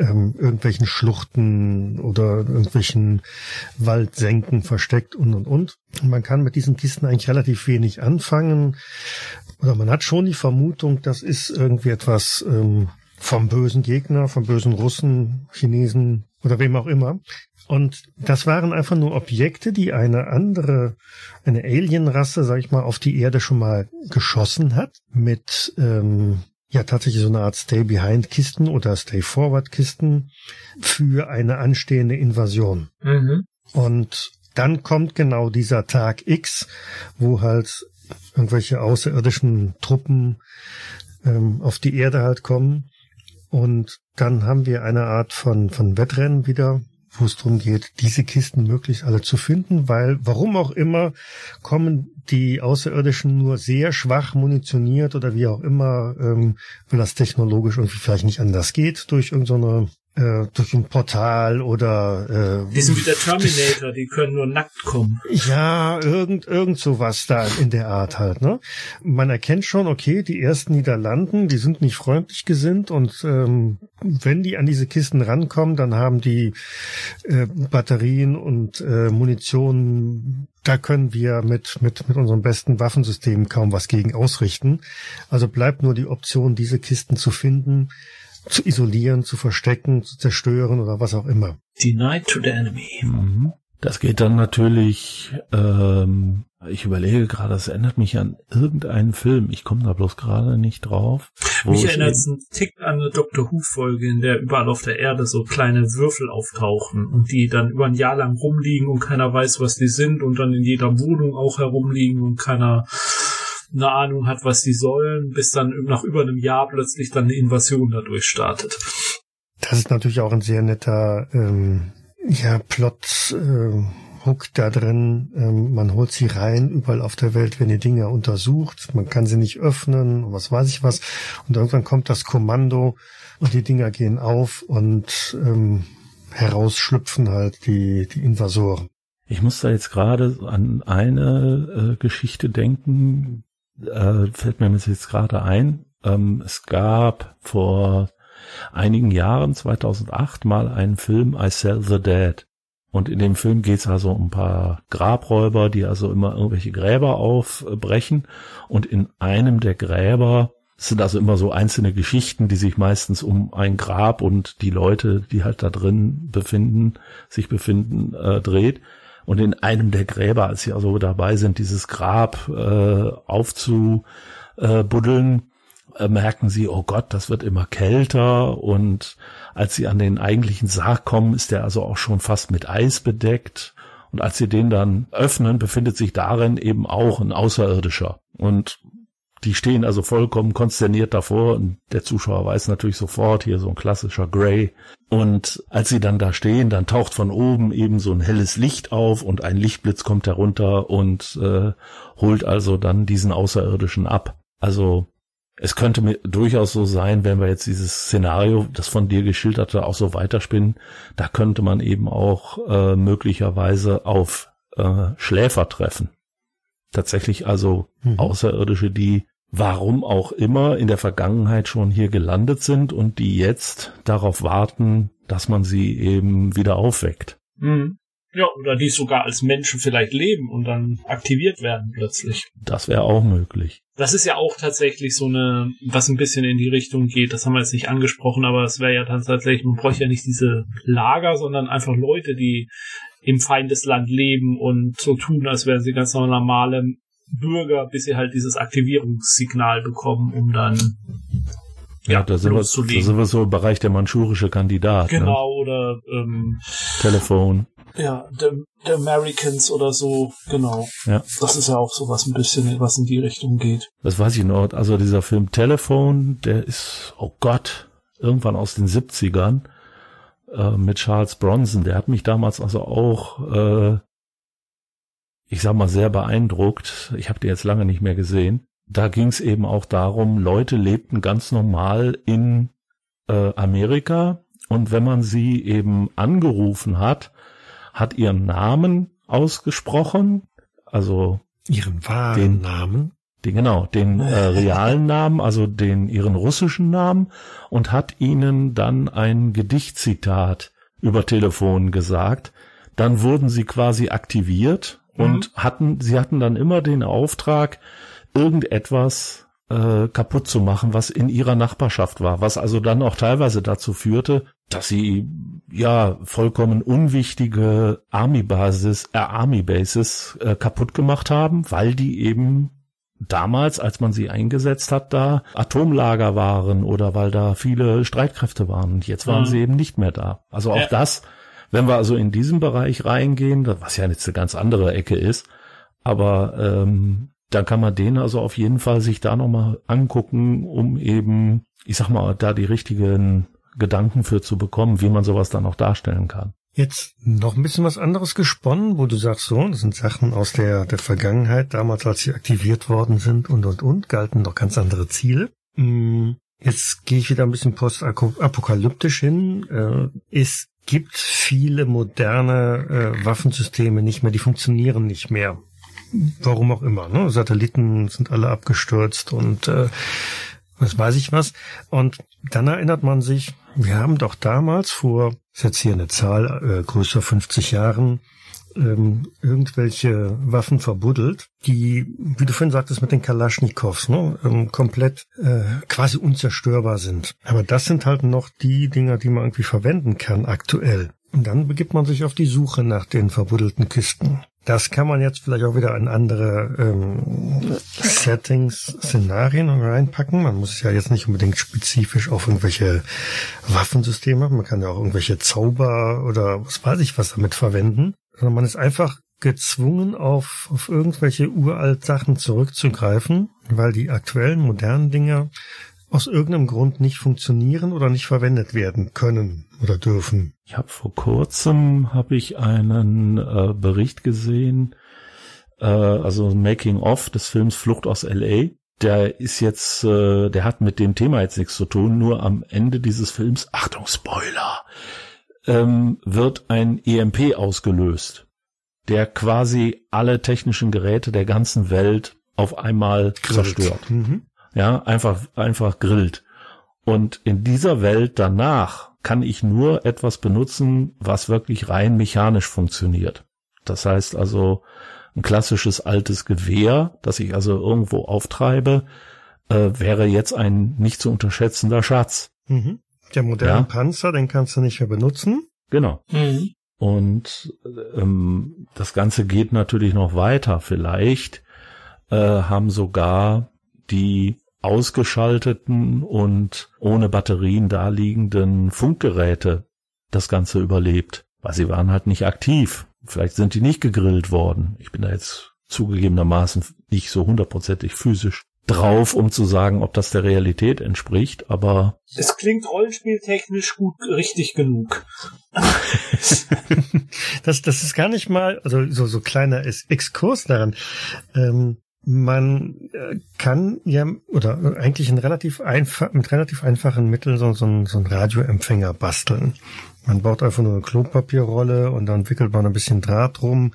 Ähm, irgendwelchen Schluchten oder irgendwelchen Waldsenken versteckt und und und. Man kann mit diesen Kisten eigentlich relativ wenig anfangen. Oder man hat schon die Vermutung, das ist irgendwie etwas ähm, vom bösen Gegner, vom bösen Russen, Chinesen oder wem auch immer. Und das waren einfach nur Objekte, die eine andere, eine Alienrasse, sag ich mal, auf die Erde schon mal geschossen hat mit ähm, ja tatsächlich so eine Art Stay-Behind-Kisten oder Stay-Forward-Kisten für eine anstehende Invasion. Mhm. Und dann kommt genau dieser Tag X, wo halt irgendwelche außerirdischen Truppen ähm, auf die Erde halt kommen. Und dann haben wir eine Art von, von Wettrennen wieder, wo es darum geht, diese Kisten möglichst alle zu finden, weil warum auch immer kommen die Außerirdischen nur sehr schwach munitioniert oder wie auch immer, ähm, weil das technologisch irgendwie vielleicht nicht anders geht durch irgendeine äh, durch ein Portal oder äh, die sind wie der Terminator, die können nur nackt kommen. Ja, irgend irgend sowas da in der Art halt. Ne, man erkennt schon, okay, die ersten, die da landen, die sind nicht freundlich gesinnt und ähm, wenn die an diese Kisten rankommen, dann haben die äh, Batterien und äh, Munition. Da können wir mit mit mit unserem besten Waffensystem kaum was gegen ausrichten. Also bleibt nur die Option, diese Kisten zu finden zu isolieren, zu verstecken, zu zerstören oder was auch immer. Denied to the enemy. Mhm. Das geht dann natürlich, ähm, ich überlege gerade, das erinnert mich an irgendeinen Film. Ich komme da bloß gerade nicht drauf. Mich erinnert es einen Tick an eine Doctor Who-Folge, in der überall auf der Erde so kleine Würfel auftauchen und die dann über ein Jahr lang rumliegen und keiner weiß, was die sind und dann in jeder Wohnung auch herumliegen und keiner eine Ahnung hat, was sie sollen, bis dann nach über einem Jahr plötzlich dann eine Invasion dadurch startet. Das ist natürlich auch ein sehr netter ähm, ja, Plot. Äh Hook da drin. Ähm, man holt sie rein, überall auf der Welt werden die Dinger untersucht. Man kann sie nicht öffnen, was weiß ich was. Und irgendwann kommt das Kommando und die Dinger gehen auf und ähm, herausschlüpfen halt die, die Invasoren. Ich muss da jetzt gerade an eine äh, Geschichte denken, äh, fällt mir jetzt gerade ein. Ähm, es gab vor einigen Jahren, 2008, mal einen Film I Sell the Dead. Und in dem Film geht es also um ein paar Grabräuber, die also immer irgendwelche Gräber aufbrechen. Und in einem der Gräber sind also immer so einzelne Geschichten, die sich meistens um ein Grab und die Leute, die halt da drin befinden, sich befinden, äh, dreht. Und in einem der Gräber, als sie also dabei sind, dieses Grab äh, aufzubuddeln, äh, merken sie, oh Gott, das wird immer kälter. Und als sie an den eigentlichen Sarg kommen, ist der also auch schon fast mit Eis bedeckt. Und als sie den dann öffnen, befindet sich darin eben auch ein Außerirdischer. Und die stehen also vollkommen konsterniert davor und der Zuschauer weiß natürlich sofort, hier so ein klassischer Grey. Und als sie dann da stehen, dann taucht von oben eben so ein helles Licht auf und ein Lichtblitz kommt herunter und äh, holt also dann diesen Außerirdischen ab. Also es könnte mir durchaus so sein, wenn wir jetzt dieses Szenario, das von dir geschilderte, auch so weiterspinnen, da könnte man eben auch äh, möglicherweise auf äh, Schläfer treffen. Tatsächlich also mhm. Außerirdische, die warum auch immer in der Vergangenheit schon hier gelandet sind und die jetzt darauf warten, dass man sie eben wieder aufweckt. Mhm. Ja, oder die sogar als Menschen vielleicht leben und dann aktiviert werden plötzlich. Das wäre auch möglich. Das ist ja auch tatsächlich so eine, was ein bisschen in die Richtung geht. Das haben wir jetzt nicht angesprochen, aber es wäre ja tatsächlich, man bräuchte ja nicht diese Lager, sondern einfach Leute, die im Feindesland leben und so tun, als wären sie ganz normale Bürger, bis sie halt dieses Aktivierungssignal bekommen, um dann ja, da sind, wir, da sind wir so im Bereich der manchurische Kandidat. Ne? Genau, ne? oder ähm, Telefon. Ja, The, The Americans oder so, genau. Ja. Das ist ja auch so was ein bisschen, was in die Richtung geht. Das weiß ich noch. Also dieser Film Telefon, der ist, oh Gott, irgendwann aus den 70ern äh, mit Charles Bronson. Der hat mich damals also auch, äh, ich sag mal, sehr beeindruckt. Ich habe den jetzt lange nicht mehr gesehen. Da ging es eben auch darum, Leute lebten ganz normal in äh, Amerika und wenn man sie eben angerufen hat, hat ihren Namen ausgesprochen, also ihren wahren den, Namen, den, genau, den äh, realen Namen, also den ihren russischen Namen und hat ihnen dann ein Gedichtzitat über Telefon gesagt. Dann wurden sie quasi aktiviert mhm. und hatten, sie hatten dann immer den Auftrag, irgendetwas äh, kaputt zu machen, was in ihrer Nachbarschaft war, was also dann auch teilweise dazu führte, dass sie ja vollkommen unwichtige Army-Basis, äh, Army-Bases äh, kaputt gemacht haben, weil die eben damals, als man sie eingesetzt hat, da Atomlager waren oder weil da viele Streitkräfte waren. Und jetzt waren mhm. sie eben nicht mehr da. Also auch ja. das, wenn wir also in diesen Bereich reingehen, was ja jetzt eine ganz andere Ecke ist, aber ähm, dann kann man den also auf jeden Fall sich da nochmal angucken, um eben, ich sag mal, da die richtigen Gedanken für zu bekommen, wie man sowas dann auch darstellen kann. Jetzt noch ein bisschen was anderes gesponnen, wo du sagst, so, das sind Sachen aus der, der Vergangenheit, damals als sie aktiviert worden sind und, und, und, galten noch ganz andere Ziele. Mm, jetzt gehe ich wieder ein bisschen postapokalyptisch hin. Äh, es gibt viele moderne äh, Waffensysteme nicht mehr, die funktionieren nicht mehr. Warum auch immer. Ne? Satelliten sind alle abgestürzt und äh, was weiß ich was. Und dann erinnert man sich, wir haben doch damals vor, ist jetzt hier eine Zahl, äh, größer 50 Jahren, ähm, irgendwelche Waffen verbuddelt, die, wie du vorhin sagtest, mit den Kalaschnikows, ne, ähm, komplett äh, quasi unzerstörbar sind. Aber das sind halt noch die Dinger, die man irgendwie verwenden kann aktuell. Und dann begibt man sich auf die Suche nach den verbuddelten Kisten. Das kann man jetzt vielleicht auch wieder in andere ähm, Settings, Szenarien reinpacken. Man muss ja jetzt nicht unbedingt spezifisch auf irgendwelche Waffensysteme machen. Man kann ja auch irgendwelche Zauber oder was weiß ich was damit verwenden. Sondern man ist einfach gezwungen, auf, auf irgendwelche uralt Sachen zurückzugreifen, weil die aktuellen modernen Dinge aus irgendeinem Grund nicht funktionieren oder nicht verwendet werden können oder dürfen. Ich habe vor kurzem habe ich einen äh, Bericht gesehen, äh, also Making of des Films Flucht aus LA. Der ist jetzt, äh, der hat mit dem Thema jetzt nichts zu tun. Nur am Ende dieses Films, Achtung Spoiler, ähm, wird ein EMP ausgelöst, der quasi alle technischen Geräte der ganzen Welt auf einmal Grillt. zerstört. Mhm ja, einfach, einfach grillt. Und in dieser Welt danach kann ich nur etwas benutzen, was wirklich rein mechanisch funktioniert. Das heißt also ein klassisches altes Gewehr, das ich also irgendwo auftreibe, äh, wäre jetzt ein nicht zu unterschätzender Schatz. Mhm. Der moderne ja? Panzer, den kannst du nicht mehr benutzen. Genau. Mhm. Und ähm, das Ganze geht natürlich noch weiter. Vielleicht äh, haben sogar die ausgeschalteten und ohne Batterien daliegenden Funkgeräte das Ganze überlebt, weil sie waren halt nicht aktiv. Vielleicht sind die nicht gegrillt worden. Ich bin da jetzt zugegebenermaßen nicht so hundertprozentig physisch drauf, um zu sagen, ob das der Realität entspricht, aber. Es klingt rollenspieltechnisch gut richtig genug. das, das ist gar nicht mal, also so, so kleiner Exkurs daran. Ähm, Man äh, kann ja, oder eigentlich ein relativ einfach, mit relativ einfachen Mitteln so, so, so ein Radioempfänger basteln. Man baut einfach nur eine Klopapierrolle und dann wickelt man ein bisschen Draht rum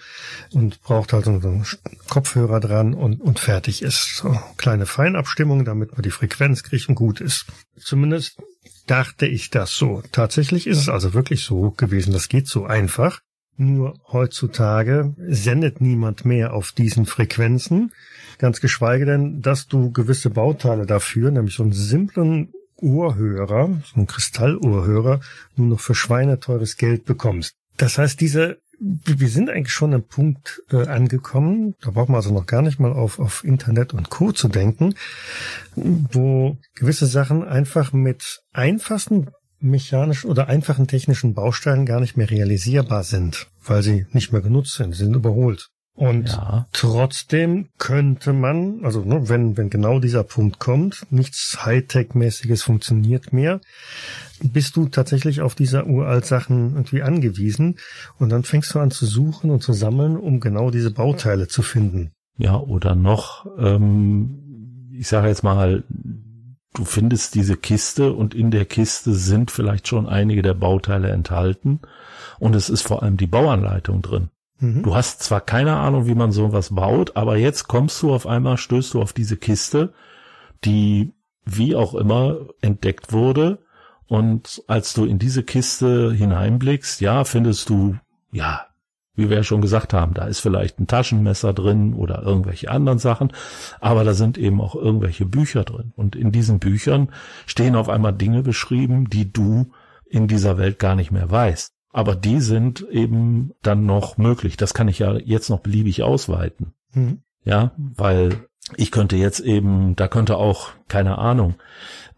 und braucht halt so einen Kopfhörer dran und, und fertig ist. So, kleine Feinabstimmung, damit man die Frequenz kriegt und gut ist. Zumindest dachte ich das so. Tatsächlich ist es also wirklich so gewesen. Das geht so einfach. Nur heutzutage sendet niemand mehr auf diesen Frequenzen. Ganz geschweige denn, dass du gewisse Bauteile dafür, nämlich so einen simplen Ohrhörer, so einen Kristallohrhörer, nur noch für schweineteures Geld bekommst. Das heißt, diese, wir sind eigentlich schon am Punkt äh, angekommen, da braucht man also noch gar nicht mal auf, auf Internet und Co. zu denken, wo gewisse Sachen einfach mit einfachsten mechanischen oder einfachen technischen Bausteinen gar nicht mehr realisierbar sind, weil sie nicht mehr genutzt sind, sie sind überholt. Und ja. trotzdem könnte man, also ne, wenn, wenn genau dieser Punkt kommt, nichts Hightech-mäßiges funktioniert mehr, bist du tatsächlich auf dieser uralt Sachen irgendwie angewiesen und dann fängst du an zu suchen und zu sammeln, um genau diese Bauteile zu finden. Ja, oder noch, ähm, ich sage jetzt mal, du findest diese Kiste und in der Kiste sind vielleicht schon einige der Bauteile enthalten und es ist vor allem die Bauanleitung drin. Mhm. Du hast zwar keine Ahnung, wie man sowas baut, aber jetzt kommst du auf einmal, stößt du auf diese Kiste, die wie auch immer entdeckt wurde. Und als du in diese Kiste hineinblickst, ja, findest du, ja, wie wir ja schon gesagt haben, da ist vielleicht ein Taschenmesser drin oder irgendwelche anderen Sachen, aber da sind eben auch irgendwelche Bücher drin. Und in diesen Büchern stehen auf einmal Dinge beschrieben, die du in dieser Welt gar nicht mehr weißt. Aber die sind eben dann noch möglich. Das kann ich ja jetzt noch beliebig ausweiten. Mhm. Ja, weil ich könnte jetzt eben, da könnte auch, keine Ahnung,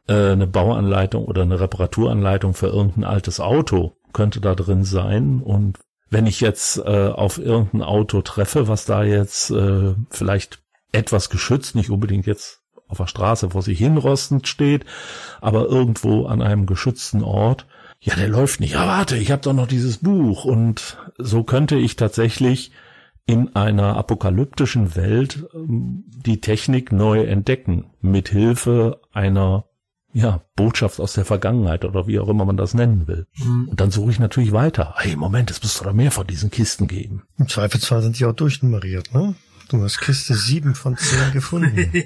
äh, eine Bauanleitung oder eine Reparaturanleitung für irgendein altes Auto könnte da drin sein. Und wenn ich jetzt äh, auf irgendein Auto treffe, was da jetzt äh, vielleicht etwas geschützt, nicht unbedingt jetzt auf der Straße vor sich hinrostend steht, aber irgendwo an einem geschützten Ort, ja, der läuft nicht. Ja, warte, ich habe doch noch dieses Buch. Und so könnte ich tatsächlich in einer apokalyptischen Welt ähm, die Technik neu entdecken, mit Hilfe einer ja, Botschaft aus der Vergangenheit oder wie auch immer man das nennen will. Mhm. Und dann suche ich natürlich weiter. Hey, Moment, es müsste doch mehr von diesen Kisten geben. Im Zweifelsfall sind die auch durchnummeriert, ne? Du hast Kiste sieben von zehn gefunden.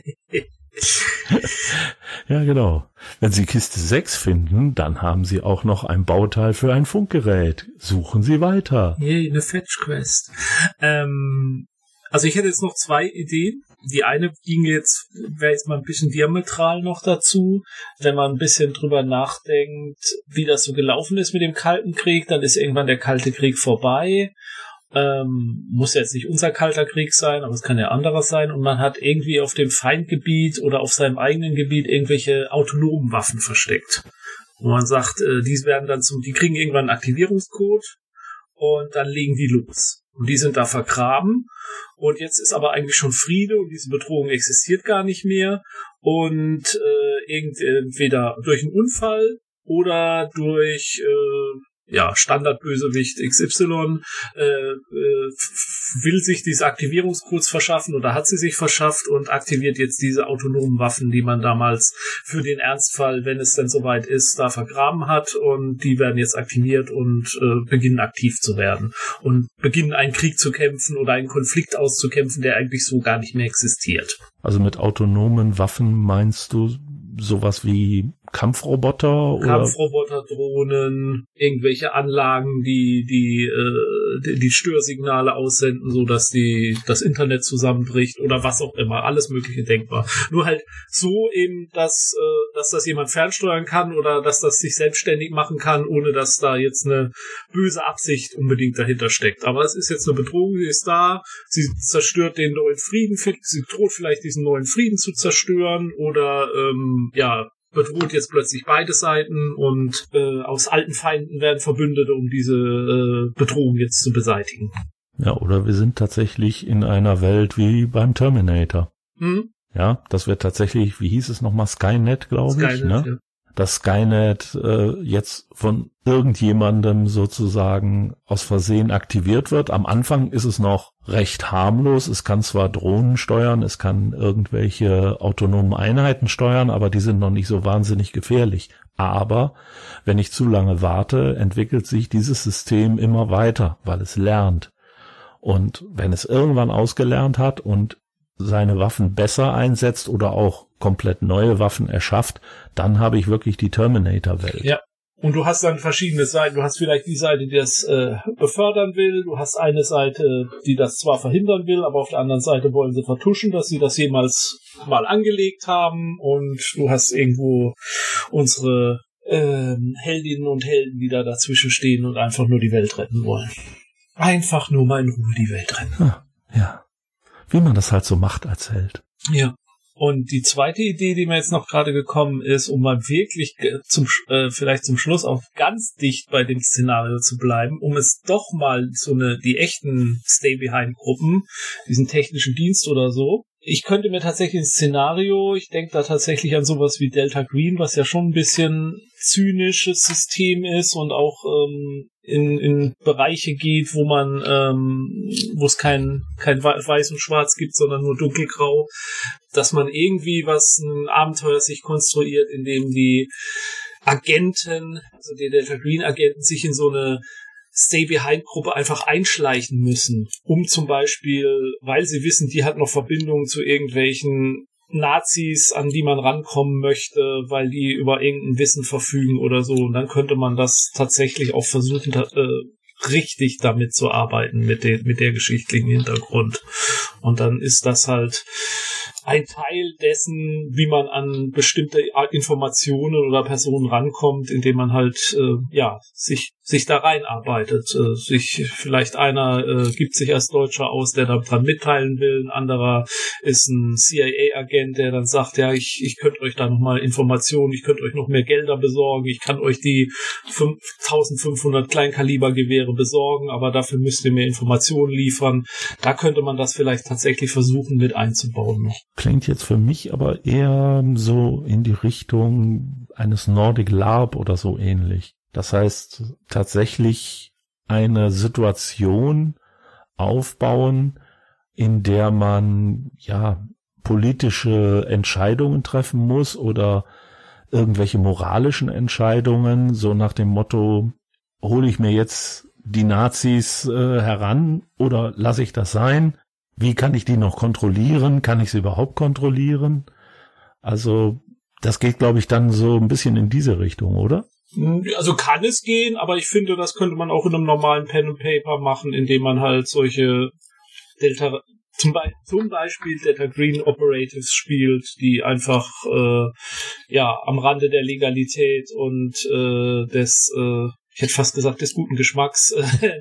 ja, genau. Wenn Sie Kiste 6 finden, dann haben Sie auch noch ein Bauteil für ein Funkgerät. Suchen Sie weiter. Yay, eine Fetch Quest. Ähm, also ich hätte jetzt noch zwei Ideen. Die eine ging jetzt, wäre jetzt mal ein bisschen diametral noch dazu. Wenn man ein bisschen drüber nachdenkt, wie das so gelaufen ist mit dem Kalten Krieg, dann ist irgendwann der Kalte Krieg vorbei ähm, muss jetzt nicht unser kalter Krieg sein, aber es kann ja anderes sein. Und man hat irgendwie auf dem Feindgebiet oder auf seinem eigenen Gebiet irgendwelche autonomen Waffen versteckt. Und man sagt, äh, die werden dann zum, die kriegen irgendwann einen Aktivierungscode und dann legen die los. Und die sind da vergraben. Und jetzt ist aber eigentlich schon Friede und diese Bedrohung existiert gar nicht mehr. Und äh, entweder durch einen Unfall oder durch äh, ja, Standardbösewicht XY äh, äh, will sich diese Aktivierungscodes verschaffen oder hat sie sich verschafft und aktiviert jetzt diese autonomen Waffen, die man damals für den Ernstfall, wenn es denn soweit ist, da vergraben hat und die werden jetzt aktiviert und äh, beginnen aktiv zu werden und beginnen einen Krieg zu kämpfen oder einen Konflikt auszukämpfen, der eigentlich so gar nicht mehr existiert. Also mit autonomen Waffen meinst du sowas wie Kampfroboter oder Kampfroboter, Drohnen, irgendwelche Anlagen, die die äh, die, Störsignale aussenden, so dass die das Internet zusammenbricht oder was auch immer, alles mögliche denkbar. Nur halt so eben, dass äh, dass das jemand fernsteuern kann oder dass das sich selbstständig machen kann, ohne dass da jetzt eine böse Absicht unbedingt dahinter steckt. Aber es ist jetzt eine Bedrohung, die ist da. Sie zerstört den neuen Frieden, sie droht vielleicht diesen neuen Frieden zu zerstören oder ähm, ja bedroht jetzt plötzlich beide Seiten und äh, aus alten Feinden werden Verbündete, um diese äh, Bedrohung jetzt zu beseitigen. Ja, oder wir sind tatsächlich in einer Welt wie beim Terminator. Hm? Ja, das wird tatsächlich, wie hieß es nochmal, Skynet, glaube ich, ne? Ja. Dass Skynet äh, jetzt von irgendjemandem sozusagen aus Versehen aktiviert wird. Am Anfang ist es noch recht harmlos. Es kann zwar Drohnen steuern, es kann irgendwelche autonomen Einheiten steuern, aber die sind noch nicht so wahnsinnig gefährlich. Aber wenn ich zu lange warte, entwickelt sich dieses System immer weiter, weil es lernt. Und wenn es irgendwann ausgelernt hat und seine Waffen besser einsetzt oder auch komplett neue Waffen erschafft, dann habe ich wirklich die Terminator-Welt. Ja. Und du hast dann verschiedene Seiten. Du hast vielleicht die Seite, die das äh, befördern will. Du hast eine Seite, die das zwar verhindern will, aber auf der anderen Seite wollen sie vertuschen, dass sie das jemals mal angelegt haben. Und du hast irgendwo unsere ähm, Heldinnen und Helden, die da dazwischen stehen und einfach nur die Welt retten wollen. Einfach nur mal in Ruhe die Welt retten. Ja, ja. Wie man das halt so macht als Held. Ja. Und die zweite Idee, die mir jetzt noch gerade gekommen ist, um mal wirklich zum äh, vielleicht zum Schluss auch ganz dicht bei dem Szenario zu bleiben, um es doch mal so eine die echten Stay Behind Gruppen, diesen technischen Dienst oder so, ich könnte mir tatsächlich ein Szenario, ich denke da tatsächlich an sowas wie Delta Green, was ja schon ein bisschen zynisches System ist und auch ähm, in, in Bereiche geht, wo man, ähm, wo es kein, kein Weiß und Schwarz gibt, sondern nur dunkelgrau, dass man irgendwie was, ein Abenteuer sich konstruiert, in dem die Agenten, also die Delta Green Agenten sich in so eine Stay-Behind-Gruppe einfach einschleichen müssen, um zum Beispiel, weil sie wissen, die hat noch Verbindungen zu irgendwelchen Nazis, an die man rankommen möchte, weil die über irgendein Wissen verfügen oder so. Und dann könnte man das tatsächlich auch versuchen, äh, richtig damit zu arbeiten, mit, den, mit der geschichtlichen Hintergrund. Und dann ist das halt ein Teil dessen, wie man an bestimmte Informationen oder Personen rankommt, indem man halt äh, ja sich sich da reinarbeitet. Äh, sich vielleicht einer äh, gibt sich als Deutscher aus, der da dran mitteilen will, ein anderer ist ein CIA-Agent, der dann sagt, ja, ich, ich könnte euch da nochmal Informationen, ich könnte euch noch mehr Gelder besorgen, ich kann euch die 1500 Kleinkalibergewehre besorgen, aber dafür müsst ihr mir Informationen liefern. Da könnte man das vielleicht tatsächlich versuchen mit einzubauen. Klingt jetzt für mich aber eher so in die Richtung eines Nordic LARP oder so ähnlich. Das heißt, tatsächlich eine Situation aufbauen, in der man, ja, politische Entscheidungen treffen muss oder irgendwelche moralischen Entscheidungen, so nach dem Motto, hole ich mir jetzt die Nazis äh, heran oder lasse ich das sein? Wie kann ich die noch kontrollieren? Kann ich sie überhaupt kontrollieren? Also das geht, glaube ich, dann so ein bisschen in diese Richtung, oder? Also kann es gehen, aber ich finde, das könnte man auch in einem normalen Pen and Paper machen, indem man halt solche Delta zum, Be zum Beispiel Delta Green Operatives spielt, die einfach äh, ja am Rande der Legalität und äh, des äh, ich hätte fast gesagt, des guten Geschmacks äh,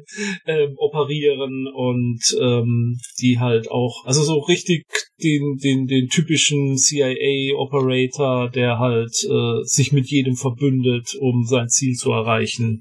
äh, operieren und ähm, die halt auch, also so richtig den, den, den typischen CIA-Operator, der halt äh, sich mit jedem verbündet, um sein Ziel zu erreichen.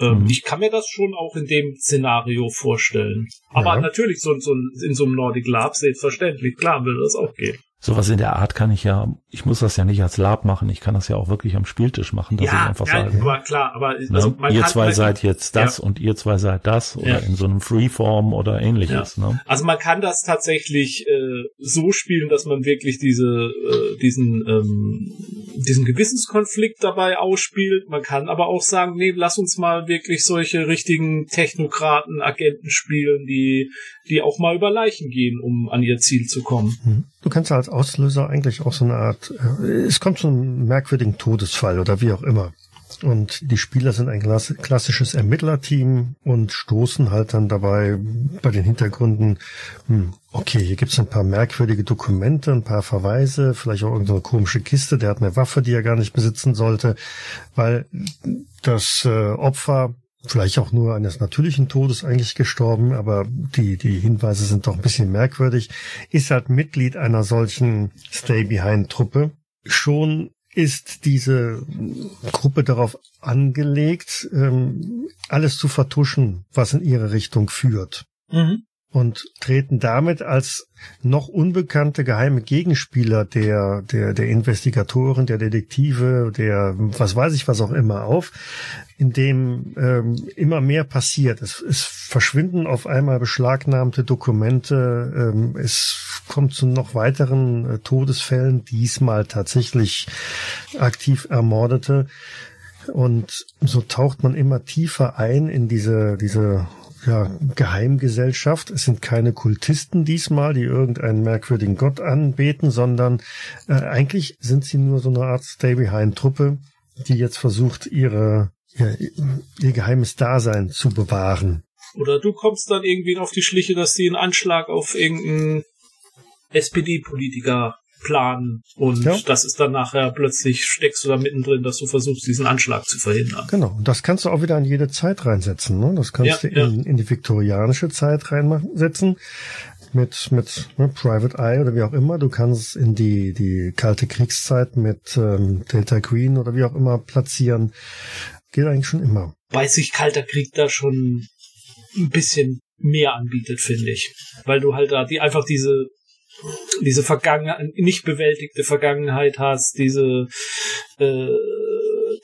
Ähm, mhm. Ich kann mir das schon auch in dem Szenario vorstellen. Aber ja. natürlich so, so in so einem Nordic Lab selbstverständlich, klar würde das auch gehen. Sowas in der Art kann ich ja, ich muss das ja nicht als Lab machen, ich kann das ja auch wirklich am Spieltisch machen, dass ja, ich einfach ja, sage. Ja, klar, aber also ne? ihr zwei seid jetzt das ja. und ihr zwei seid das oder ja. in so einem Freeform oder ähnliches. Ne? Also man kann das tatsächlich äh, so spielen, dass man wirklich diese, äh, diesen, ähm, diesen Gewissenskonflikt dabei ausspielt. Man kann aber auch sagen, nee, lass uns mal wirklich solche richtigen Technokraten, Agenten spielen, die, die auch mal über Leichen gehen, um an ihr Ziel zu kommen. Mhm. Du kannst als Auslöser eigentlich auch so eine Art, äh, es kommt zu einem merkwürdigen Todesfall oder wie auch immer. Und die Spieler sind ein klassisches Ermittlerteam und stoßen halt dann dabei bei den Hintergründen, hm, okay, hier gibt's ein paar merkwürdige Dokumente, ein paar Verweise, vielleicht auch irgendeine komische Kiste, der hat eine Waffe, die er gar nicht besitzen sollte, weil das äh, Opfer vielleicht auch nur eines natürlichen Todes eigentlich gestorben, aber die, die Hinweise sind doch ein bisschen merkwürdig, ist halt Mitglied einer solchen Stay-Behind-Truppe. Schon ist diese Gruppe darauf angelegt, ähm, alles zu vertuschen, was in ihre Richtung führt. Mhm. Und treten damit als noch unbekannte geheime Gegenspieler der, der, der Investigatoren, der Detektive, der was weiß ich was auch immer auf, in dem ähm, immer mehr passiert. Es, es verschwinden auf einmal beschlagnahmte Dokumente, ähm, es kommt zu noch weiteren äh, Todesfällen, diesmal tatsächlich aktiv Ermordete. Und so taucht man immer tiefer ein in diese, diese ja, Geheimgesellschaft. Es sind keine Kultisten diesmal, die irgendeinen merkwürdigen Gott anbeten, sondern äh, eigentlich sind sie nur so eine Art Stay-Behind-Truppe, die jetzt versucht, ihre, ja, ihr geheimes Dasein zu bewahren. Oder du kommst dann irgendwie auf die Schliche, dass sie einen Anschlag auf irgendeinen SPD-Politiker planen und ja. das ist dann nachher plötzlich steckst du da mittendrin, dass du versuchst, diesen Anschlag zu verhindern. Genau, und das kannst du auch wieder in jede Zeit reinsetzen. Ne? Das kannst ja, du in, in die viktorianische Zeit reinsetzen mit mit ne, Private Eye oder wie auch immer. Du kannst in die die kalte Kriegszeit mit ähm, Delta Queen oder wie auch immer platzieren. Geht eigentlich schon immer. Weil sich kalter Krieg da schon ein bisschen mehr anbietet, finde ich. Weil du halt da die einfach diese diese Vergangenheit, nicht bewältigte Vergangenheit hast, diese äh,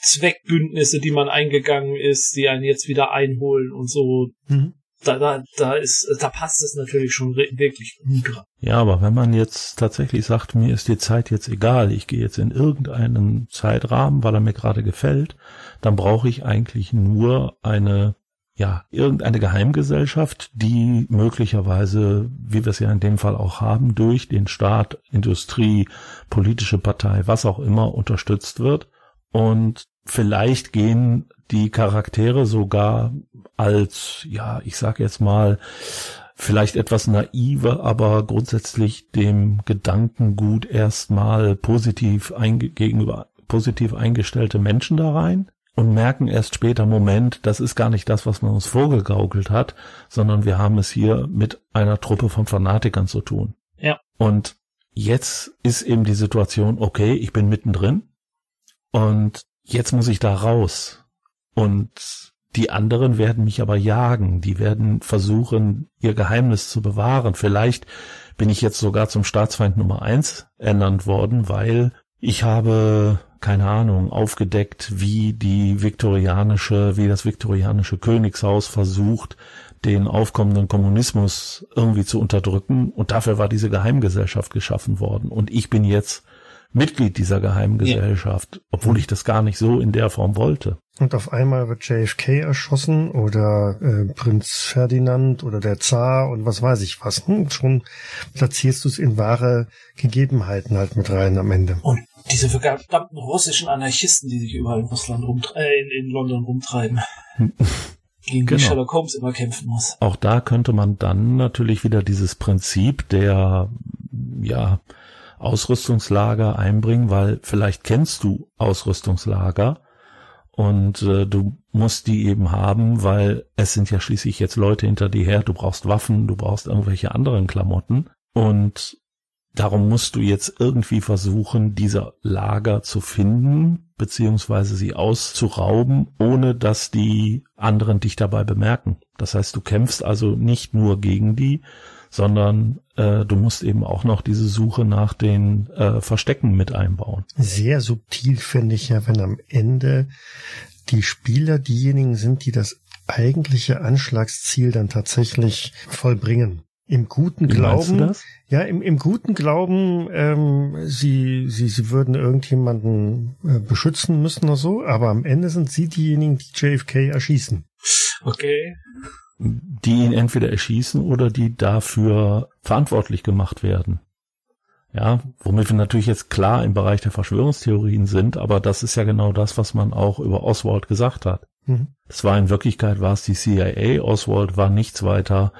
Zweckbündnisse, die man eingegangen ist, die einen jetzt wieder einholen und so. Mhm. Da, da, da ist, da passt es natürlich schon wirklich gut dran. Ja, aber wenn man jetzt tatsächlich sagt, mir ist die Zeit jetzt egal, ich gehe jetzt in irgendeinen Zeitrahmen, weil er mir gerade gefällt, dann brauche ich eigentlich nur eine ja, irgendeine Geheimgesellschaft, die möglicherweise, wie wir es ja in dem Fall auch haben, durch den Staat, Industrie, politische Partei, was auch immer unterstützt wird. Und vielleicht gehen die Charaktere sogar als, ja, ich sag jetzt mal, vielleicht etwas naive, aber grundsätzlich dem Gedankengut erstmal positiv gegenüber positiv eingestellte Menschen da rein und merken erst später, Moment, das ist gar nicht das, was man uns vorgegaukelt hat, sondern wir haben es hier mit einer Truppe von Fanatikern zu tun. Ja. Und jetzt ist eben die Situation, okay, ich bin mittendrin und jetzt muss ich da raus. Und die anderen werden mich aber jagen, die werden versuchen, ihr Geheimnis zu bewahren. Vielleicht bin ich jetzt sogar zum Staatsfeind Nummer eins ernannt worden, weil ich habe keine Ahnung, aufgedeckt, wie die viktorianische, wie das viktorianische Königshaus versucht, den aufkommenden Kommunismus irgendwie zu unterdrücken. Und dafür war diese Geheimgesellschaft geschaffen worden. Und ich bin jetzt Mitglied dieser Geheimgesellschaft, ja. obwohl ich das gar nicht so in der Form wollte. Und auf einmal wird JFK erschossen oder äh, Prinz Ferdinand oder der Zar und was weiß ich was. Hm, schon platzierst du es in wahre Gegebenheiten halt mit rein am Ende. Und diese verdammten russischen Anarchisten, die sich überall in Russland rumtreiben, äh, in, in London rumtreiben. gegen genau. die Sherlock Holmes immer kämpfen muss. Auch da könnte man dann natürlich wieder dieses Prinzip der, ja, Ausrüstungslager einbringen, weil vielleicht kennst du Ausrüstungslager und äh, du musst die eben haben, weil es sind ja schließlich jetzt Leute hinter dir her, du brauchst Waffen, du brauchst irgendwelche anderen Klamotten und darum musst du jetzt irgendwie versuchen, diese Lager zu finden, beziehungsweise sie auszurauben, ohne dass die anderen dich dabei bemerken. Das heißt, du kämpfst also nicht nur gegen die, sondern äh, du musst eben auch noch diese Suche nach den äh, Verstecken mit einbauen. Sehr subtil finde ich ja, wenn am Ende die Spieler diejenigen sind, die das eigentliche Anschlagsziel dann tatsächlich vollbringen. Im guten Wie Glauben, ja, im, im guten Glauben, ähm, sie, sie, sie würden irgendjemanden äh, beschützen müssen oder so, aber am Ende sind sie diejenigen, die JFK erschießen. Okay die ihn entweder erschießen oder die dafür verantwortlich gemacht werden. Ja, womit wir natürlich jetzt klar im Bereich der Verschwörungstheorien sind, aber das ist ja genau das, was man auch über Oswald gesagt hat. Mhm. Das war in Wirklichkeit war es die CIA. Oswald war nichts weiter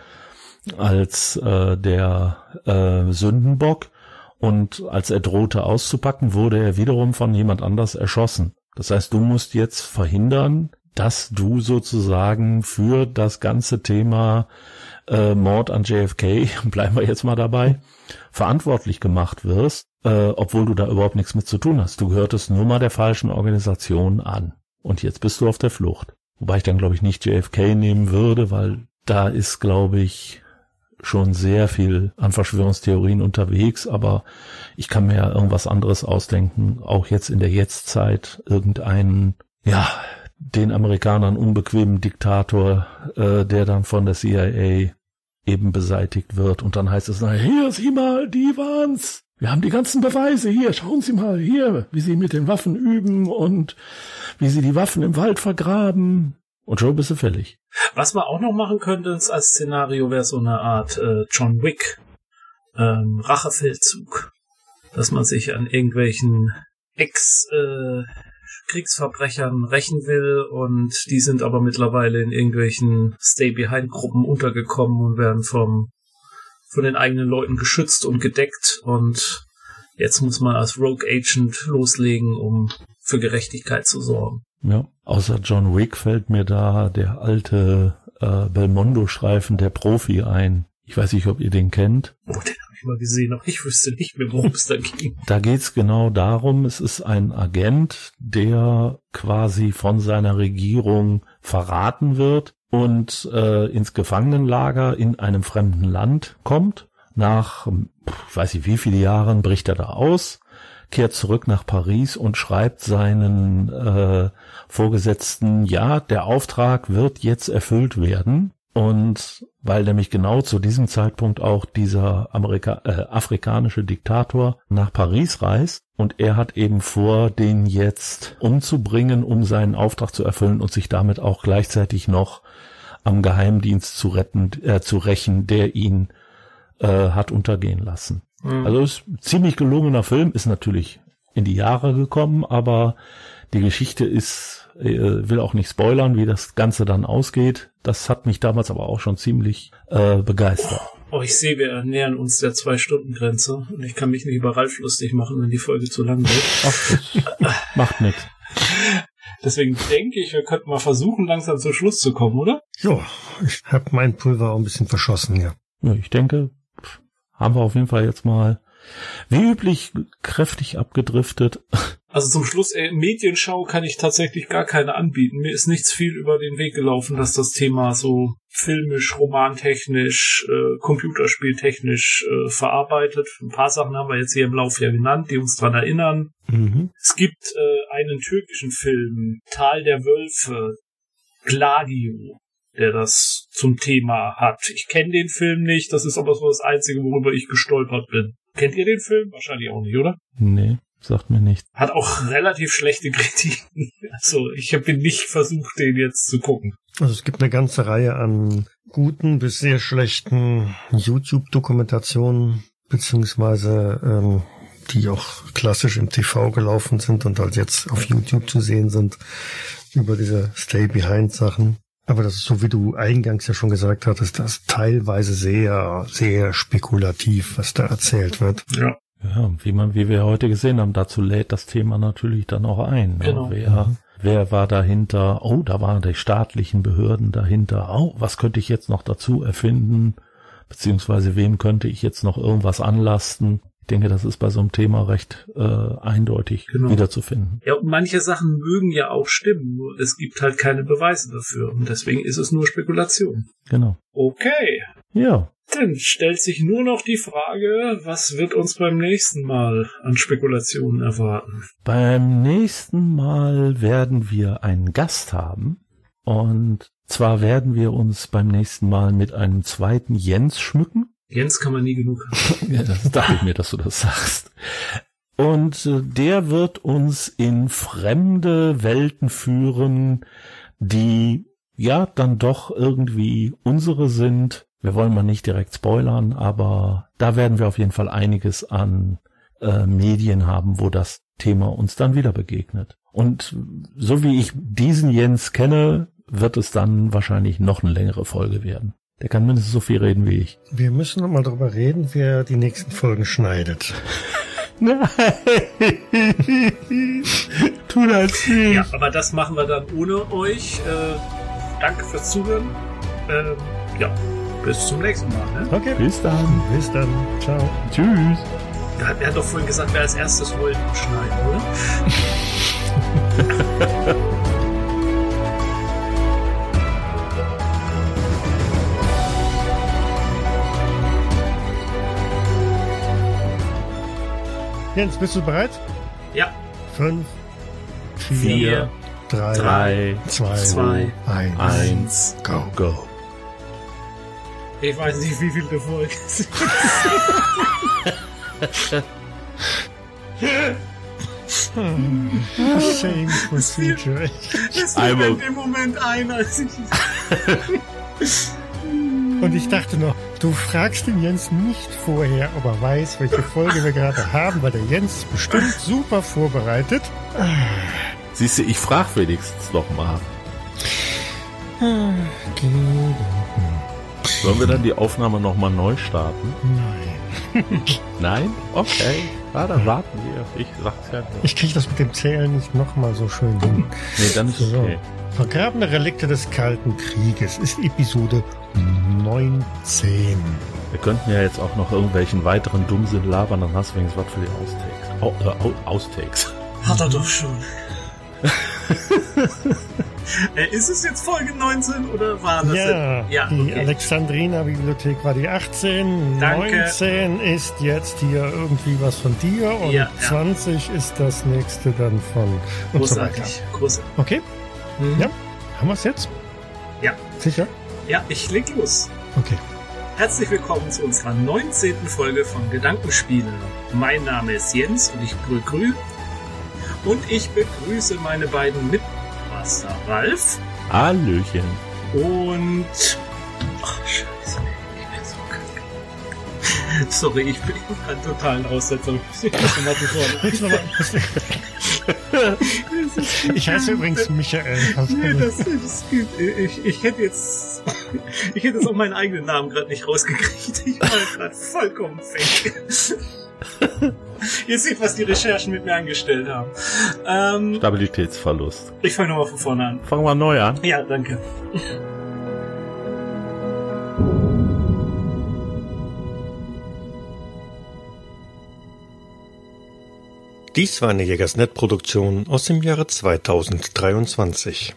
als äh, der äh, Sündenbock und als er drohte auszupacken, wurde er wiederum von jemand anders erschossen. Das heißt, du musst jetzt verhindern, dass du sozusagen für das ganze Thema äh, Mord an JFK, bleiben wir jetzt mal dabei, verantwortlich gemacht wirst, äh, obwohl du da überhaupt nichts mit zu tun hast. Du gehörtest nur mal der falschen Organisation an. Und jetzt bist du auf der Flucht. Wobei ich dann, glaube ich, nicht JFK nehmen würde, weil da ist, glaube ich, schon sehr viel an Verschwörungstheorien unterwegs, aber ich kann mir ja irgendwas anderes ausdenken, auch jetzt in der Jetztzeit irgendeinen, ja, den Amerikanern unbequemen Diktator, äh, der dann von der CIA eben beseitigt wird und dann heißt es, na, hier, sieh mal, die waren's. Wir haben die ganzen Beweise hier, schauen Sie mal hier, wie sie mit den Waffen üben und wie sie die Waffen im Wald vergraben. Und schon bist du fällig. Was man auch noch machen könnte als Szenario wäre so eine Art äh, John Wick ähm, Rachefeldzug, dass man sich an irgendwelchen Ex äh, Kriegsverbrechern rächen will und die sind aber mittlerweile in irgendwelchen Stay-Behind-Gruppen untergekommen und werden vom von den eigenen Leuten geschützt und gedeckt und jetzt muss man als Rogue Agent loslegen, um für Gerechtigkeit zu sorgen. Ja, außer John Wick fällt mir da der alte äh, Belmondo-Streifen der Profi ein. Ich weiß nicht, ob ihr den kennt. Oh, den ich gesehen, aber ich wüsste nicht mehr, worum es da ging. Da geht's genau darum, es ist ein Agent, der quasi von seiner Regierung verraten wird und äh, ins Gefangenenlager in einem fremden Land kommt. Nach, ich weiß nicht wie viele Jahren, bricht er da aus, kehrt zurück nach Paris und schreibt seinen äh, Vorgesetzten, ja, der Auftrag wird jetzt erfüllt werden. Und weil nämlich genau zu diesem Zeitpunkt auch dieser Amerika äh, afrikanische Diktator nach Paris reist und er hat eben vor, den jetzt umzubringen, um seinen Auftrag zu erfüllen und sich damit auch gleichzeitig noch am Geheimdienst zu retten, äh, zu rächen, der ihn äh, hat untergehen lassen. Mhm. Also ist ein ziemlich gelungener Film, ist natürlich in die Jahre gekommen, aber die Geschichte ist, will auch nicht spoilern, wie das Ganze dann ausgeht. Das hat mich damals aber auch schon ziemlich äh, begeistert. Oh, ich sehe, wir nähern uns der Zwei-Stunden-Grenze und ich kann mich nicht über Ralf lustig machen, wenn die Folge zu lang wird. Ach, macht nichts. Deswegen denke ich, wir könnten mal versuchen, langsam zum Schluss zu kommen, oder? Ja, ich habe mein Pulver auch ein bisschen verschossen, ja. Ja, ich denke, haben wir auf jeden Fall jetzt mal wie üblich kräftig abgedriftet. Also zum Schluss, äh, Medienschau kann ich tatsächlich gar keine anbieten. Mir ist nichts viel über den Weg gelaufen, dass das Thema so filmisch, romantechnisch, äh, computerspieltechnisch äh, verarbeitet. Ein paar Sachen haben wir jetzt hier im Lauf ja genannt, die uns dran erinnern. Mhm. Es gibt äh, einen türkischen Film, Tal der Wölfe, Gladio der das zum Thema hat. Ich kenne den Film nicht, das ist aber so das Einzige, worüber ich gestolpert bin. Kennt ihr den Film? Wahrscheinlich auch nicht, oder? Nee, sagt mir nicht. Hat auch relativ schlechte Kritiken. Also ich habe nicht versucht, den jetzt zu gucken. Also es gibt eine ganze Reihe an guten bis sehr schlechten YouTube-Dokumentationen, beziehungsweise ähm, die auch klassisch im TV gelaufen sind und halt jetzt auf YouTube zu sehen sind über diese Stay-Behind-Sachen. Aber das ist so, wie du eingangs ja schon gesagt hattest, das ist teilweise sehr, sehr spekulativ, was da erzählt wird. Ja. Ja, wie man, wie wir heute gesehen haben, dazu lädt das Thema natürlich dann auch ein. Ne? Genau. Wer, wer war dahinter? Oh, da waren die staatlichen Behörden dahinter. Oh, was könnte ich jetzt noch dazu erfinden? Beziehungsweise wem könnte ich jetzt noch irgendwas anlasten? Ich denke, das ist bei so einem Thema recht äh, eindeutig genau. wiederzufinden. Ja, und manche Sachen mögen ja auch stimmen, nur es gibt halt keine Beweise dafür. Und deswegen ist es nur Spekulation. Genau. Okay. Ja. Dann stellt sich nur noch die Frage, was wird uns beim nächsten Mal an Spekulationen erwarten? Beim nächsten Mal werden wir einen Gast haben. Und zwar werden wir uns beim nächsten Mal mit einem zweiten Jens schmücken. Jens kann man nie genug haben. ja, das dachte ich mir, dass du das sagst. Und äh, der wird uns in fremde Welten führen, die ja dann doch irgendwie unsere sind. Wir wollen mal nicht direkt spoilern, aber da werden wir auf jeden Fall einiges an äh, Medien haben, wo das Thema uns dann wieder begegnet. Und so wie ich diesen Jens kenne, wird es dann wahrscheinlich noch eine längere Folge werden. Der kann mindestens so viel reden wie ich. Wir müssen noch mal darüber reden, wer die nächsten Folgen schneidet. Nein. tu das nicht. Ja, aber das machen wir dann ohne euch. Äh, danke fürs Zuhören. Ähm, ja, bis zum nächsten Mal. Ne? Okay. Bis dann. Bis dann. Ciao. Tschüss. Er hat er doch vorhin gesagt, wer als erstes wollte schneiden, oder? Jens, bist du bereit? Ja. Fünf, vier, vier drei, drei, zwei, zwei eins, eins, go. go. Ich weiß nicht, wie viel der Folge ist. Same procedure. Es Einmal- fiel mir in dem Moment ein, als ich... Und ich dachte noch, du fragst den Jens nicht vorher, ob er weiß, welche Folge wir gerade haben, weil der Jens ist bestimmt super vorbereitet. Siehst du, ich frag wenigstens noch mal. Sollen wir dann die Aufnahme noch mal neu starten? Nein. Nein? Okay. Ja, dann warten wir. Ich sag's ja nicht. Ich kriege das mit dem Zählen nicht nochmal so schön hin. Nee, dann ist So. okay. Vergrabene Relikte des Kalten Krieges ist Episode 19. Wir könnten ja jetzt auch noch irgendwelchen weiteren Dummsinn labern, dann hast du wenigstens was für die Austakes. Au, äh, Au- Austakes. Hat er doch schon. äh, ist es jetzt Folge 19 oder war das? Ja, ja die okay. Alexandrina-Bibliothek war die 18, Danke. 19 ist jetzt hier irgendwie was von dir und Ja, ja. 20 ist das nächste dann von und so. Großartig. Großartig. Okay, Mhm. Ja. haben wir es jetzt? Ja. Sicher? ja, ich leg los. Okay. Herzlich willkommen zu unserer 19. Folge von Gedankenspielen. Mein Name ist Jens und ich begrüße und ich begrüße meine beiden Mitmaster Ralf Hallöchen. und ach scheiße, ich bin so krank. Sorry, ich bin gerade totalen Aussetzer. Ich muss mal vorne. Ich heiße übrigens Michael. Nee, das, das gibt, ich, ich hätte jetzt, ich hätte jetzt auch meinen eigenen Namen gerade nicht rausgekriegt. Ich war gerade vollkommen fake. Ihr seht, was die Recherchen mit mir angestellt haben. Ähm, Stabilitätsverlust. ich fange nochmal von vorne an. Fangen wir neu an. Ja, danke. Dies war eine Jägersnet-Produktion aus dem Jahre 2023.